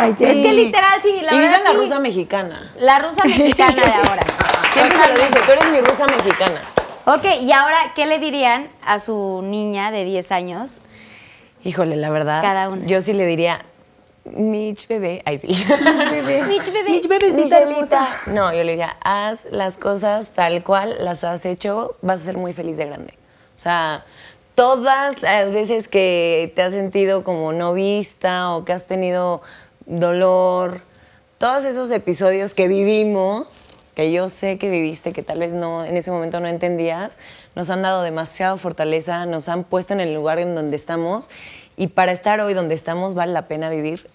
es que literal, sí, la y viva verdad la sí. rusa mexicana. La rusa mexicana de ahora. Siempre se lo dije, tú eres mi rusa mexicana. Ok, y ahora, ¿qué le dirían a su niña de 10 años? Híjole, la verdad. Cada una. Yo sí le diría, Mitch bebé. Ay, sí. Bebé. Mitch, bebé. Mitch, bebecita hermosa. No, yo le diría, haz las cosas tal cual las has hecho, vas a ser muy feliz de grande. O sea, todas las veces que te has sentido como no vista o que has tenido dolor, todos esos episodios que vivimos, que yo sé que viviste, que tal vez no en ese momento no entendías, nos han dado demasiada fortaleza, nos han puesto en el lugar en donde estamos y para estar hoy donde estamos vale la pena vivir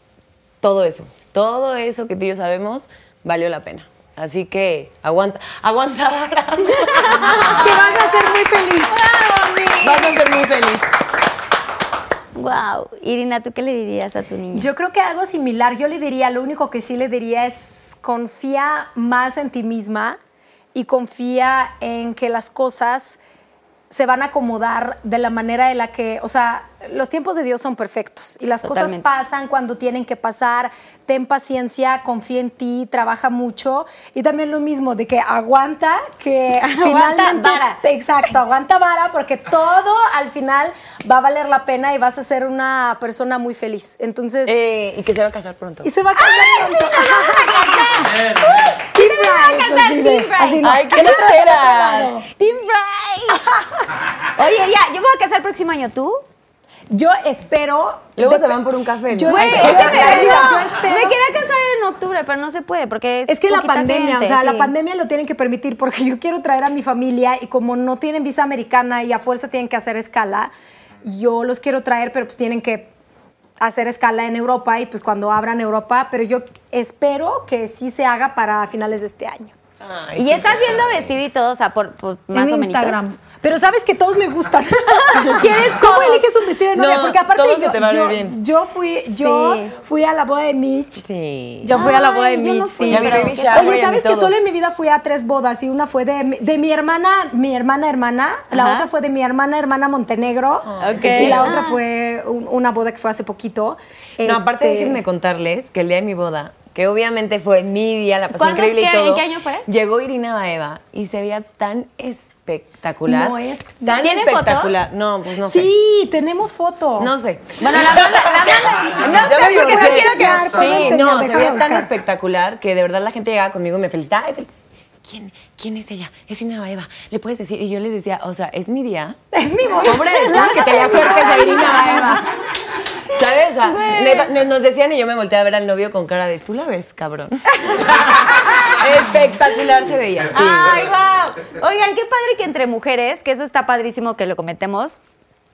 todo eso, todo eso que tú y yo sabemos, valió la pena. Así que aguanta, aguanta. Que vas a ser muy feliz. Vas a ser muy feliz. Wow. Irina, ¿tú qué le dirías a tu niña? Yo creo que algo similar. Yo le diría, lo único que sí le diría es confía más en ti misma y confía en que las cosas se van a acomodar de la manera de la que, o sea, los tiempos de Dios son perfectos y las Totalmente. cosas pasan cuando tienen que pasar. Ten paciencia, confía en ti, trabaja mucho. Y también lo mismo, de que aguanta, que finalmente. vara. Exacto, aguanta vara, porque todo al final va a valer la pena y vas a ser una persona muy feliz. Entonces. Eh, y que se va a casar pronto. y se va a casar pronto. Team Bright, así de- Team Bright. así de- Ay, qué grosera. Bright. Oye, ya, yo me voy a casar el próximo año, ¿tú? Yo espero. Luego de- se van por un café, ¿no? Yo, Güey, espero, es que yo me, espero, no, yo espero. me quería casar en octubre, pero no se puede porque es Es que la pandemia, gente, o sea, la sí. pandemia lo tienen que permitir porque yo quiero traer a mi familia y como no tienen visa americana y a fuerza tienen que hacer escala, yo los quiero traer, pero pues tienen que hacer escala en Europa y pues cuando abran Europa, pero yo espero que sí se haga para finales de este año. Y estás viendo vestido y todo, o sea, por, por más en o menos. Instagram. Pero sabes que todos me gustan. ¿Cómo eliges un vestido de novia? No, Porque aparte yo, te va a ver yo, bien. yo fui, yo Sí. fui a la boda de Mitch. Sí. Yo fui a la boda de Ay, yo Mitch. no fui, mi pero padre. Oye, ¿sabes que todo. solo en mi vida fui a tres bodas? Y una fue de, mi- de mi hermana, mi hermana hermana, la Ajá. otra fue de mi hermana hermana Montenegro, Ok. y la otra Ah. fue un- una boda que fue hace poquito. No, aparte Este, déjenme contarles que el día de mi boda, que obviamente fue mi día, la pasé ¿Cuándo? increíble ¿Qué- y todo. en qué año fue? Llegó Irina Baeva y se veía tan espectacular. No es- Tan ¿Tiene foto? espectacular. No, pues no sé. Sí, tenemos foto. No sé. Bueno, la banda, la banda. No sé, porque no quiero que- buscar, puedo Sí, enseñar, no, se veía tan espectacular que de verdad la gente llegaba conmigo y me felicitaba. ¿Quién, ¿Quién es ella? Es Irina Baeva. ¿Le puedes decir? Y yo les decía, o sea, es mi día. Es mi boda. Pobre de que te acerques a Irina Baeva. ¿Sabes? O sea, neta, nos decían y yo me volteé a ver al novio con cara de, ¿tú la ves, cabrón? Espectacular se veía. Sí. ¡Ay, wow! Oigan, qué padre que entre mujeres, que eso está padrísimo que lo comentemos.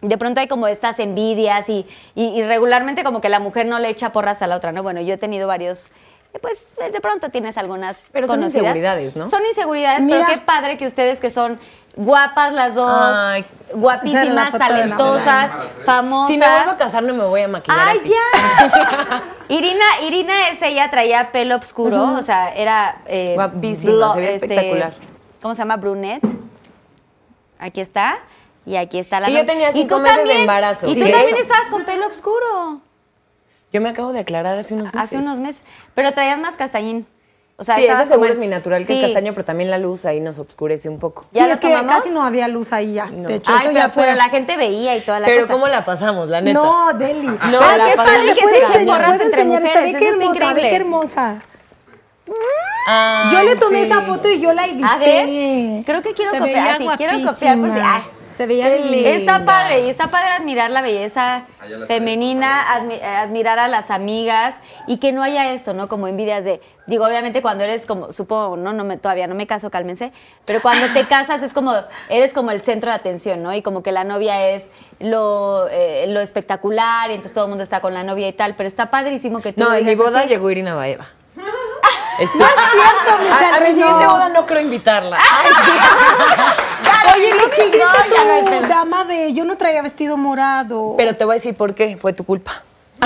De pronto hay como estas envidias y, y- y regularmente como que la mujer no le echa porras a la otra, ¿no? Bueno, yo he tenido varios, eh, pues de pronto tienes algunas Pero son conocidas. inseguridades, ¿no? Son inseguridades, Mira. pero qué padre que ustedes que son guapas las dos, Ay. Guapísimas, la talentosas, famosas. Si me vuelvo a casar no me voy a maquillar ¡Ay, así. ya! Irina, Irina es ella, traía pelo oscuro, o sea, era... eh, Guapísima, se veía espectacular. ¿Cómo se llama? Brunette. Aquí está. Y aquí está la... Y yo tenía cinco meses de embarazo. Y Sí, tú también hecho. estabas con pelo oscuro Yo me acabo de aclarar hace unos meses. hace unos meses. Pero traías más castañín. O sea, Sí, ese seguro como es mi natural, que Sí. es castaño, pero también la luz ahí nos oscurece un poco. ¿Ya sí, lo es que tomamos? casi no había luz ahí ya. De hecho, Ay, eso pero, ya fue. pero la gente veía y toda la Pero cosa. ¿cómo la pasamos, la neta? No, Deli. No, Ah, la que es pasamos padre ¿Me que puede se echen enseñar? porras ¿Puede entre enseñar? Está ve qué hermosa, ve qué hermosa. Ay, Yo le tomé sí. esa foto y yo la edité. A ver, creo que quiero Se copiar. Sí, quiero copiar por si. ay, Se veía Qué divina. linda. Está padre, y está padre admirar la belleza la femenina, admi- admirar a las amigas y que no haya esto, ¿no? Como envidias de, digo, obviamente cuando eres como, supongo, no, no me, todavía no me caso, cálmense, pero cuando te casas es como, eres como el centro de atención, ¿no? Y como que la novia es lo, eh, lo espectacular y entonces todo el mundo está con la novia y tal, pero está padrísimo que tú No, en mi boda así. llegó Irina Baeva. Estoy- No es cierto, Michelle, A, a mi siguiente boda no creo invitarla. Oye, ¿qué no, hiciste chingón, ya no hay tu pedo. dama de yo no traía vestido morado? Pero te voy a decir por qué. Fue tu culpa.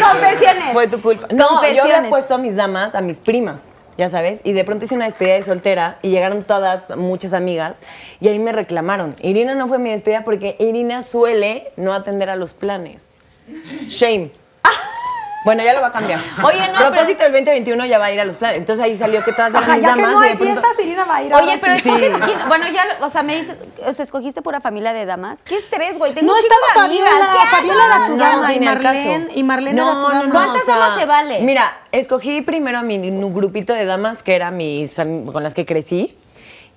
Confesiones. Fue tu culpa. No, yo Confesiones. había puesto a mis damas, a mis primas, ya sabes, y de pronto hice una despedida de soltera y llegaron todas, muchas amigas, y ahí me reclamaron. Irina no fue mi despedida porque Irina suele no atender a los planes. Shame. Bueno, ya lo va a cambiar. Oye, no, Propósito del 2021 ya va a ir a los planes. Entonces ahí salió que todas eran Ajá, ya que damas no hay de pronto... fiestas, Irina va a ir Oye, ahora pero sí. escoges, quién- bueno, ya, lo- o sea, me dices, o sea, escogiste pura familia de damas. ¿Qué estrés, güey? Tengo No un chingo estaba de amigas. Fabiola, ¿qué hago? Fabiola era tu No, dama y Marlene, caso. y Marlene No, era tu dama. ¿Cuántas damas se vale? Mira, escogí primero a mi nu- grupito de damas que eran mis am- con las que crecí.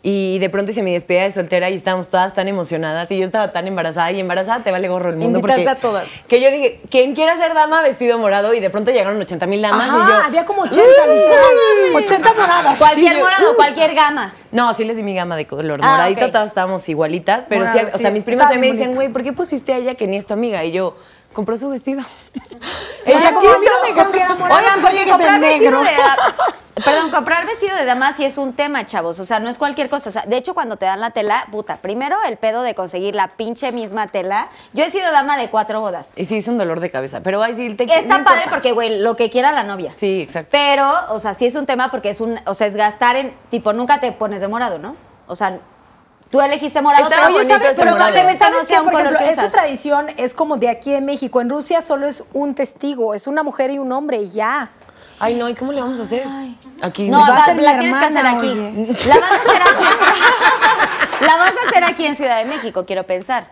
Y de pronto hice mi despedida de soltera y estábamos todas tan emocionadas y yo estaba tan embarazada y embarazada te vale gorro el mundo Invitaste porque a todas. que yo dije, ¿quién quiere ser dama vestido morado? Y de pronto llegaron 80 mil damas Ajá, y yo... había como 80, literal. 80 moradas. Cualquier Sí, morado, cualquier gama. No, sí les di mi gama de color Ah, moradito, todas estábamos igualitas, pero Morado, sí, o sí, sea, mis primas me dicen, güey, ¿por qué pusiste a ella que ni es tu amiga? Y yo, compró su vestido. O sea, como a mí no me Oigan, porque comprar vestido negro. de Perdón, comprar vestido de dama sí es un tema, chavos. O sea, no es cualquier cosa. O sea, de hecho, cuando te dan la tela, puta, primero el pedo de conseguir la pinche misma tela. Yo he sido dama de cuatro bodas. Y sí, es un dolor de cabeza, pero ay, sí, te no Está padre importa. porque, güey, lo que quiera la novia. Sí, exacto. Pero, o sea, sí es un tema porque es un, o sea, es gastar en, tipo, nunca te pones de morado, ¿no? O sea, Tú elegiste morado, Está pero bonito ¿sabes? pero, morado. pero esa no ¿sabes sea un Por color ejemplo, que esa usas. tradición es como de aquí en México. En Rusia solo es un testigo, es una mujer y un hombre y ya. Ay, no, ¿y cómo le vamos a hacer? Aquí. No, va a ser mi la tienes que hacer hermana, aquí. oye. La vas a hacer aquí. la vas a hacer aquí en Ciudad de México, quiero pensar.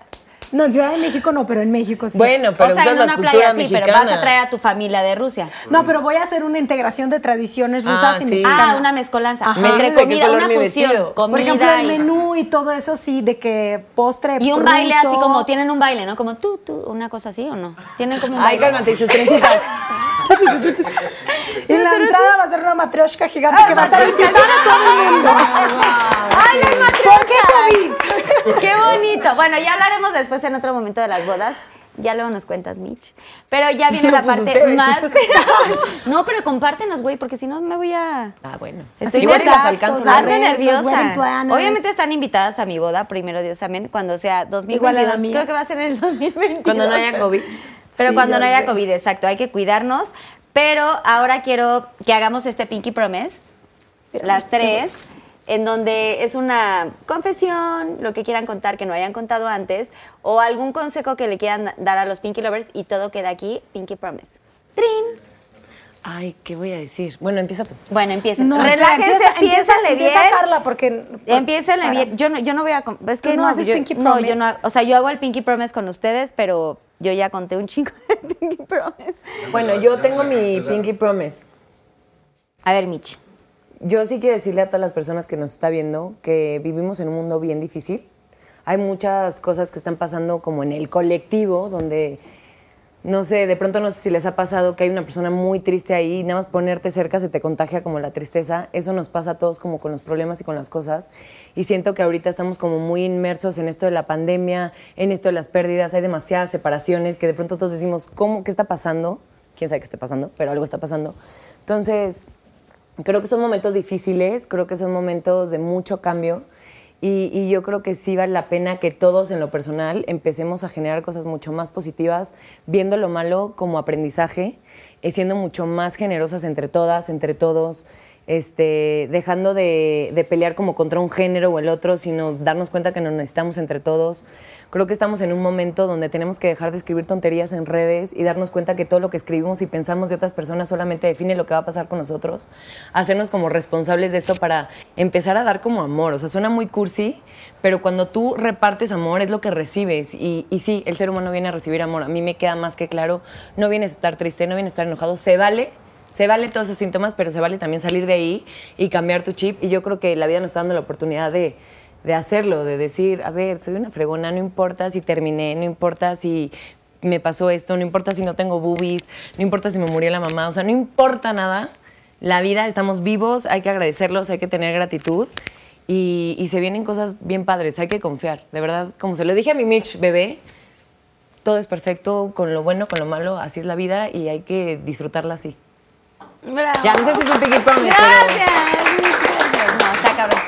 No, en Ciudad de México no, pero en México sí. Bueno, pero o sea, usas en la una cultura playa sí, mexicana. pero vas a traer a tu familia de Rusia. No, pero voy a hacer una integración de tradiciones rusas Ah, y sí. mexicanas. Ah, una mezcolanza. Ajá. Entre comida, una fusión. Comida Por ejemplo, el y- menú y todo eso sí, de que postre Y un baile así como, tienen un baile, ¿no? Como tú, tú, una cosa así o no. Tienen como un Ay, baile. cálmate, y sus trencitas. Y en la entrada va a ser una matrioshka gigante que va a sanitizar a todo el mundo. ¡Ay, matrioshkas! ¡Qué bonito! Bueno, ya hablaremos después en otro momento de las bodas. Ya luego nos cuentas, Mitch. Pero ya viene la pues parte ustedes. más... no, pero compártenos, güey, porque si no me voy a... Ah, bueno. Estoy Igual las alcanzo. nerviosa. Obviamente están invitadas a mi boda, primero Dios, amén, cuando sea 2022. Igual a la mía. Creo que va a ser en el 2022. Cuando no haya COVID. Pero Sí, cuando no haya sé. COVID, exacto, hay que cuidarnos. Pero ahora quiero que hagamos este Pinky Promise, las tres, en donde es una confesión, lo que quieran contar que no hayan contado antes, o algún consejo que le quieran dar a los Pinky Lovers y todo queda aquí, Pinky Promise. ¡Trin! Ay, ¿qué voy a decir? Bueno, empieza tú. Bueno, empiecen. No, Relájense, empieza, empieza, bien. empieza Carla, porque... Empiecen para- bien. Yo no, yo no voy a. Es que Tú no haces yo, Pinky no, yo no. Promise. O sea, yo hago el Pinky Promise con ustedes, pero yo ya conté un chingo de Pinky Promise. Bueno, yo tengo mi Pinky Promise. A ver, Mitch. Yo sí quiero decirle a todas las personas que nos está viendo que vivimos en un mundo bien difícil. Hay muchas cosas que están pasando como en el colectivo, donde, no sé, de pronto no sé si les ha pasado que hay una persona muy triste ahí y nada más ponerte cerca se te contagia como la tristeza. Eso nos pasa a todos como con los problemas y con las cosas. Y siento que ahorita estamos como muy inmersos en esto de la pandemia, en esto de las pérdidas. Hay demasiadas separaciones que de pronto todos decimos, ¿cómo? ¿Qué está pasando? Quién sabe qué está pasando, pero algo está pasando. Entonces, Creo que son momentos difíciles, creo que son momentos de mucho cambio y, yo creo que sí vale la pena que todos en lo personal empecemos a generar cosas mucho más positivas, viendo lo malo como aprendizaje, eh, siendo mucho más generosas entre todas, entre todos, este, dejando de, pelear como contra un género o el otro, sino darnos cuenta que nos necesitamos entre todos. Creo que estamos en un momento donde tenemos que dejar de escribir tonterías en redes y darnos cuenta que todo lo que escribimos y pensamos de otras personas solamente define lo que va a pasar con nosotros. Hacernos como responsables de esto para empezar a dar como amor. O sea, suena muy cursi, pero cuando tú repartes amor es lo que recibes. Y, y sí, el ser humano viene a recibir amor. A mí me queda más que claro, no vienes a estar triste, no vienes a estar enojado, se vale. Se vale todos esos síntomas, pero se vale también salir de ahí y cambiar tu chip. Y yo creo que la vida nos está dando la oportunidad de, de hacerlo, de decir, a ver, soy una fregona, no importa si terminé, no importa si me pasó esto, no importa si no tengo boobies, no importa si me murió la mamá, o sea, no importa nada. La vida, estamos vivos, hay que agradecerlos, hay que tener gratitud y, y se vienen cosas bien padres, hay que confiar. De verdad, como se lo dije a mi Mitch bebé, todo es perfecto, con lo bueno, con lo malo, así es la vida y hay que disfrutarla así. Bravo. Ya no sé si es un Pinky Promise, Gracias. Mitch. No, está cabrón.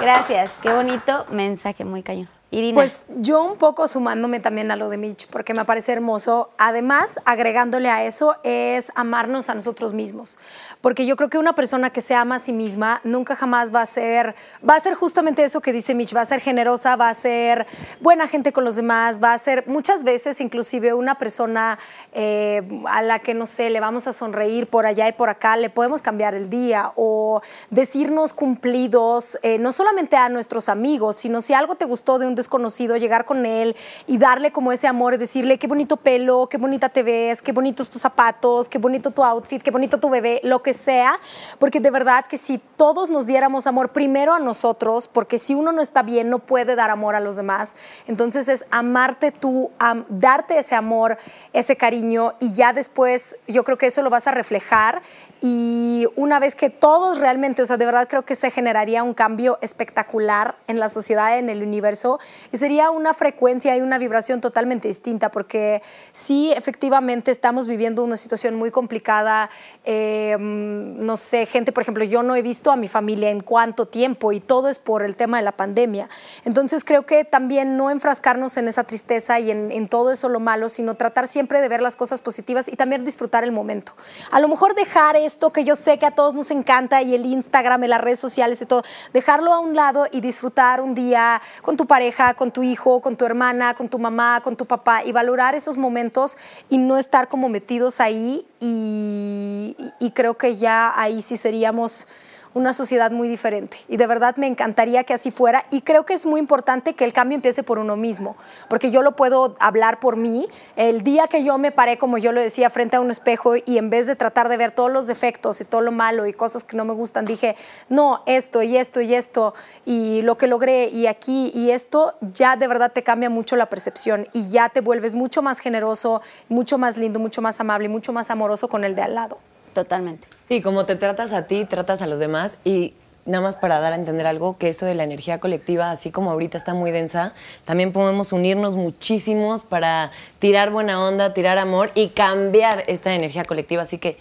Gracias. Qué bonito mensaje, muy cañón. Irina. Pues yo un poco sumándome también a lo de Mitch, porque me parece hermoso. Además, agregándole a eso, es amarnos a nosotros mismos. Porque yo creo que una persona que se ama a sí misma nunca jamás va a ser, va a ser justamente eso que dice Mitch, va a ser generosa, va a ser buena gente con los demás, va a ser muchas veces inclusive una persona eh, a la que, no sé, le vamos a sonreír por allá y por acá, le podemos cambiar el día o decirnos cumplidos, eh, no solamente a nuestros amigos, sino si algo te gustó de un desconocido, llegar con él y darle como ese amor decirle qué bonito pelo, qué bonita te ves, qué bonitos tus zapatos, qué bonito tu outfit, qué bonito tu bebé, lo que sea, porque de verdad que si todos nos diéramos amor primero a nosotros, porque si uno no está bien no puede dar amor a los demás, entonces es amarte tú, darte ese amor, ese cariño y ya después yo creo que eso lo vas a reflejar y una vez que todos realmente, o sea, de verdad creo que se generaría un cambio espectacular en la sociedad, en el universo, y sería una frecuencia y una vibración totalmente distinta, porque sí, efectivamente estamos viviendo una situación muy complicada, eh, no sé, gente, por ejemplo, yo no he visto a mi familia en cuánto tiempo y todo es por el tema de la pandemia. Entonces creo que también no enfrascarnos en esa tristeza y en, en todo eso lo malo, sino tratar siempre de ver las cosas positivas y también disfrutar el momento. A lo mejor dejar esto que yo sé que a todos nos encanta y el Instagram, las redes sociales y todo, dejarlo a un lado y disfrutar un día con tu pareja, con tu hijo, con tu hermana, con tu mamá, con tu papá y valorar esos momentos y no estar como metidos ahí y, y creo que ya ahí sí seríamos una sociedad muy diferente. Y de verdad me encantaría que así fuera. Y creo que es muy importante que el cambio empiece por uno mismo, porque yo lo puedo hablar por mí. El día que yo me paré, como yo lo decía, frente a un espejo y en vez de tratar de ver todos los defectos y todo lo malo y cosas que no me gustan, dije, no, esto y esto y esto y lo que logré y aquí y esto, ya de verdad te cambia mucho la percepción y ya te vuelves mucho más generoso, mucho más lindo, mucho más amable y mucho más amoroso con el de al lado. Totalmente. Sí, como te tratas a ti, tratas a los demás y nada más para dar a entender algo, que esto de la energía colectiva, así como ahorita está muy densa, también podemos unirnos muchísimos para tirar buena onda, tirar amor y cambiar esta energía colectiva. Así que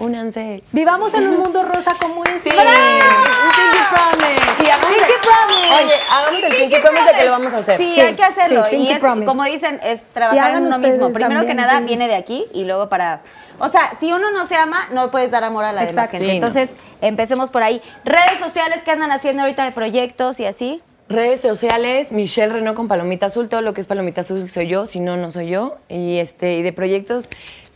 únanse. Vivamos en un mundo rosa como este. Sí, un Pinky Promise. Sí, hagamos Pinky el- Promise. Oye, hagamos el Pinky Promise de que lo vamos a hacer. Sí, Sí, hay que hacerlo. sí, y Pinky es, Promise. como dicen, es trabajar en uno mismo. Primero que nada, sí. viene de aquí y luego para. O sea, si uno no se ama, no puedes dar amor a la demás Exacto. gente. Sí, no. Entonces, empecemos por ahí. Redes sociales que andan haciendo ahorita de proyectos y así. Redes sociales, Michelle Renault con Palomita Azul, todo lo que es Palomita Azul soy yo, si no, no soy yo. Y este, y de proyectos,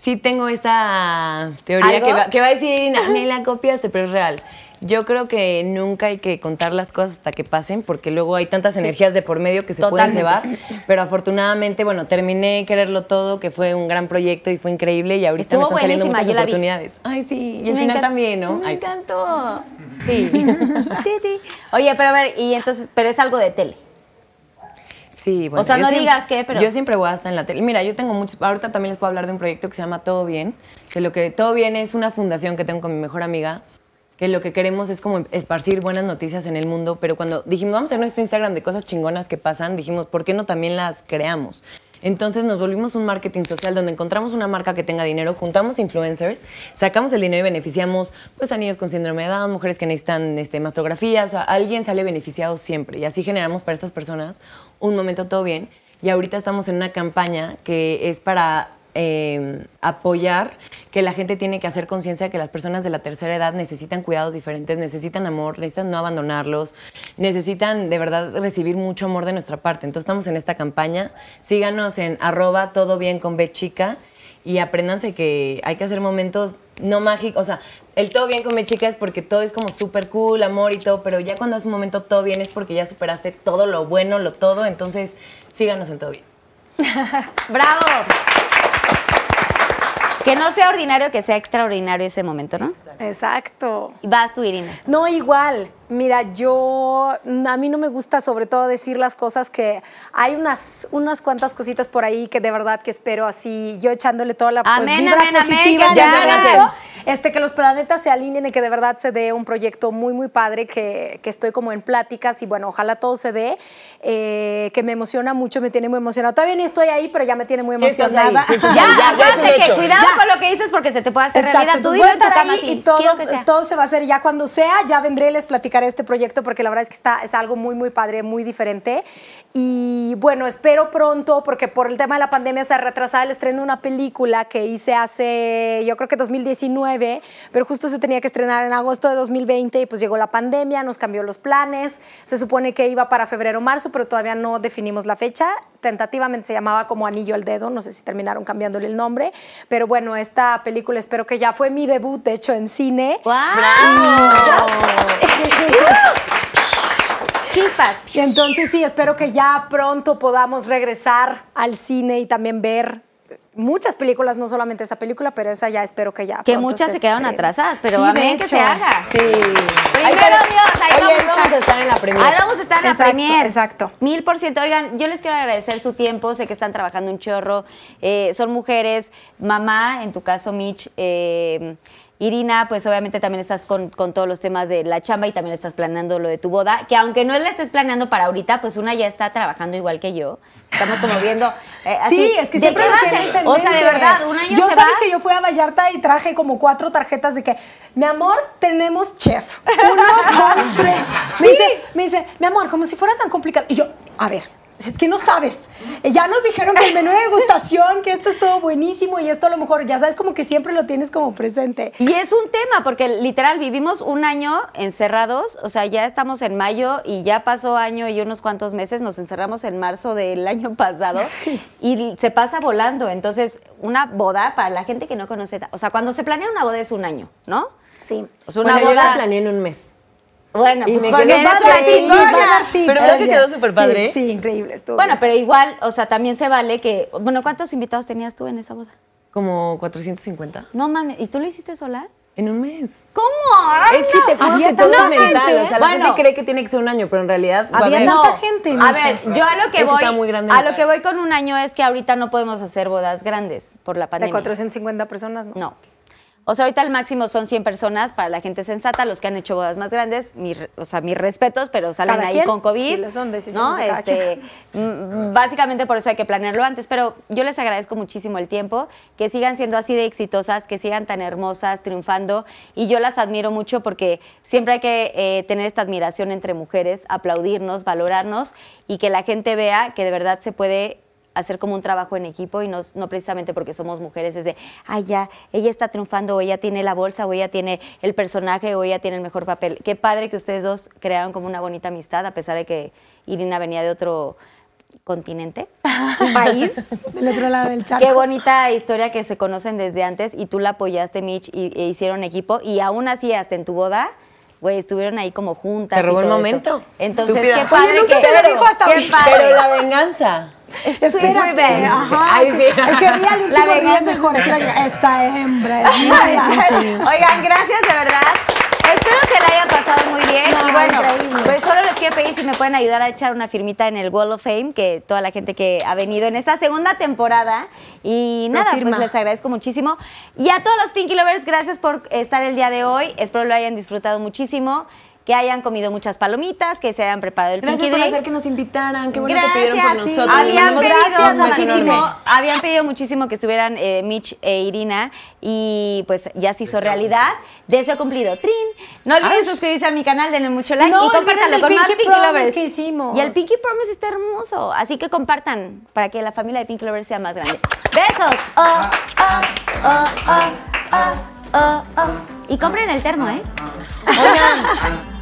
sí tengo esta teoría que va, que va a decir Irina, me la copiaste, pero es real. Yo creo que nunca hay que contar las cosas hasta que pasen, porque luego hay tantas energías de por medio que se Totalmente. pueden cebar. Pero afortunadamente, bueno, terminé Quererlo Todo, que fue un gran proyecto y fue increíble, y ahorita Estuvo me están saliendo muchas oportunidades. Ay, sí, y el Me final también, ¿no? Me Ay, sí. encantó. Sí. Titi. Oye, pero a ver, y entonces, pero es algo de tele. Sí, bueno. O sea, no siempre- digas qué, pero- Yo siempre voy a estar en la tele. Mira, yo tengo muchos. Ahorita también les puedo hablar de un proyecto que se llama Todo Bien. Que lo que Todo Bien es una fundación que tengo con mi mejor amiga. Que lo que queremos es como esparcir buenas noticias en el mundo. Pero cuando dijimos, vamos a hacer nuestro Instagram de cosas chingonas que pasan, dijimos, ¿por qué no también las creamos? Entonces nos volvimos un marketing social donde encontramos una marca que tenga dinero, juntamos influencers, sacamos el dinero y beneficiamos pues a niños con síndrome de Down, mujeres que necesitan este, mastografía, o sea, alguien sale beneficiado siempre. Y así generamos para estas personas un momento todo bien. Y ahorita estamos en una campaña que es para eh, apoyar que la gente tiene que hacer conciencia de que las personas de la tercera edad necesitan cuidados diferentes, necesitan amor, necesitan no abandonarlos, necesitan de verdad recibir mucho amor de nuestra parte. Entonces estamos en esta campaña. Síganos en arroba todo bien con B chica y apréndanse que hay que hacer momentos no mágicos. O sea, el todo bien con B chica es porque todo es como súper cool, amor y todo, pero ya cuando haces un momento todo bien es porque ya superaste todo lo bueno, lo todo. Entonces síganos en todo bien. ¡Bravo! Que no sea ordinario, que sea extraordinario ese momento, ¿no? Exacto. Vas tú, Irina. No, igual. Mira, yo, a mí no me gusta sobre todo decir las cosas que hay unas, unas cuantas cositas por ahí que de verdad que espero así, yo echándole toda la Amén, vibra amén, amén, positiva que de ya se van a eso, hacer. este, que los planetas se alineen y que de verdad se dé un proyecto muy, muy padre, que, que estoy como en pláticas y bueno, ojalá todo se dé, eh, que me emociona mucho, me tiene muy emocionada. Todavía ni estoy ahí, pero ya me tiene muy Sí estás ahí, emocionada. sí Ya, ya, ya es un acuérdate que hecho. cuidado Ya. con lo que dices porque se te puede hacer Exacto, realidad. Tú en tu cama y todo, que sea. todo se va a hacer ya cuando sea, ya vendré y les este proyecto porque la verdad es que está, es algo muy, muy padre, muy diferente. Y bueno, espero pronto, porque por el tema de la pandemia se ha retrasado el estreno de una película que hice hace, yo creo que 2019, pero justo se tenía que estrenar en agosto de 2020 y pues llegó la pandemia, nos cambió los planes. Se supone que iba para febrero o marzo, pero todavía no definimos la fecha. Tentativamente se llamaba como Anillo al Dedo, no sé si terminaron cambiándole el nombre, pero bueno, esta película espero que ya fue mi debut, de hecho, en cine. ¡Bravo! Chispas. Y entonces sí, espero que ya pronto podamos regresar al cine y también ver muchas películas, no solamente esa película, pero esa ya espero que ya. Que muchas se quedaron estrene. atrasadas, pero Sí, a de ver que se haga. Sí. Primero Dios, ahí Oye, vamos, vamos a estar en la premier. Ahí vamos a estar en la Exacto, premier. exacto. Mil por ciento. Oigan, yo les quiero agradecer su tiempo. Sé que están trabajando un chorro. Eh, son mujeres. Mamá, en tu caso, Mitch. eh, Irina, pues obviamente también estás con, con todos los temas de la chamba y también estás planeando lo de tu boda, que aunque no la estés planeando para ahorita, pues una ya está trabajando igual que yo. Estamos como viendo... eh, así, Sí, es que ¿de siempre lo va a tienes ser? en O sea, de verdad, un año Yo se sabes va. que yo fui a Vallarta y traje como cuatro tarjetas de que, mi amor, tenemos chef. Uno, dos, tres. Me, dice, me dice, mi amor, como si fuera tan complicado. Y yo, a ver, Es que no sabes. Eh, Ya nos dijeron que el menú de degustación, que esto estuvo buenísimo y esto a lo mejor, ya sabes, como que siempre lo tienes como presente. Y es un tema, porque literal vivimos un año encerrados, o sea, ya estamos en mayo y ya pasó año y unos cuantos meses, nos encerramos en marzo del año pasado y se pasa volando. Entonces, una boda, para la gente que no conoce, o sea, cuando se planea una boda es un año, ¿no? Sí. O sea, una Bueno, yo la boda. planeé en un mes. Bueno, Y pues me porque quedé chingona. nos va a dar tips. Pero ¿verdad que quedó súper padre? Sí, sí, increíble. Estuvo Bueno, bien. pero igual, o sea, también se vale que. Bueno, ¿cuántos invitados tenías tú en esa boda? Como 450. No mames, ¿y tú lo hiciste sola? En un mes. ¿Cómo? Ay, es que te que todo mental. gente. O sea, la Bueno. gente cree que tiene que ser un año, pero en realidad. va a Había haber- tanta gente, A ver, yo a lo que Es voy, muy grande a lo que voy con un año es que ahorita no podemos hacer bodas grandes por la De pandemia. 450 personas, ¿no? No. O sea, ahorita el máximo son 100 personas para la gente sensata, los que han hecho bodas más grandes, mis, o sea, mis respetos, pero salen Cada ahí quien. con COVID. Sí, son decisiones ¿no? de cada Este, mm, básicamente por eso hay que planearlo antes, pero yo les agradezco muchísimo el tiempo, que sigan siendo así de exitosas, que sigan tan hermosas, triunfando, y yo las admiro mucho porque siempre hay que eh, tener esta admiración entre mujeres, aplaudirnos, valorarnos, y que la gente vea que de verdad se puede hacer como un trabajo en equipo y no, no precisamente porque somos mujeres, es de, ay, ya, ella está triunfando, o ella tiene la bolsa, o ella tiene el personaje, o ella tiene el mejor papel. Qué padre que ustedes dos crearon como una bonita amistad, a pesar de que Irina venía de otro continente, país. Del otro lado del charco. Qué bonita historia que se conocen desde antes y tú la apoyaste, Mitch, y, e hicieron equipo. Y aún así, hasta en tu boda, güey, estuvieron ahí como juntas. Te y el momento. esto. Entonces, Estúpida. qué padre Oye, nunca que. me lo dijo hasta qué padre. Pero la venganza. Espérate. revenge. Ajá, Ay, sí. sí. El que ría al último La venganza. mejor. Esa hembra es mía. Oigan, gracias de verdad. Espero que la hayan pasado muy bien. No, y bueno, increíble. pues solo les quiero pedir si me pueden ayudar a echar una firmita en el Wall of Fame, que toda la gente que ha venido en esta segunda temporada. Y nada, pues les agradezco muchísimo. Y a todos los Pinky Lovers, gracias por estar el día de hoy. Espero lo hayan disfrutado muchísimo. Que hayan comido muchas palomitas, que se hayan preparado el Gracias Pinky por Drink. hacer que nos invitaran. Qué bueno que pidieron por Gracias, sí. nosotros. Habían pedido muchísimo, habían pedido muchísimo que estuvieran eh, Mitch e Irina y pues ya se hizo realidad. Deseo cumplido. Trin. No olviden Ay. suscribirse a mi canal, denle mucho like No y compártanlo con el más Pinky Pinky Promise Lovers. que hicimos. Y el Pinky Promise está hermoso, así que compartan para que la familia de Pinky Lovers sea más grande. Besos. Oh, oh, oh, oh, oh, oh, oh. Y compren el termo, ¿eh? Oigan,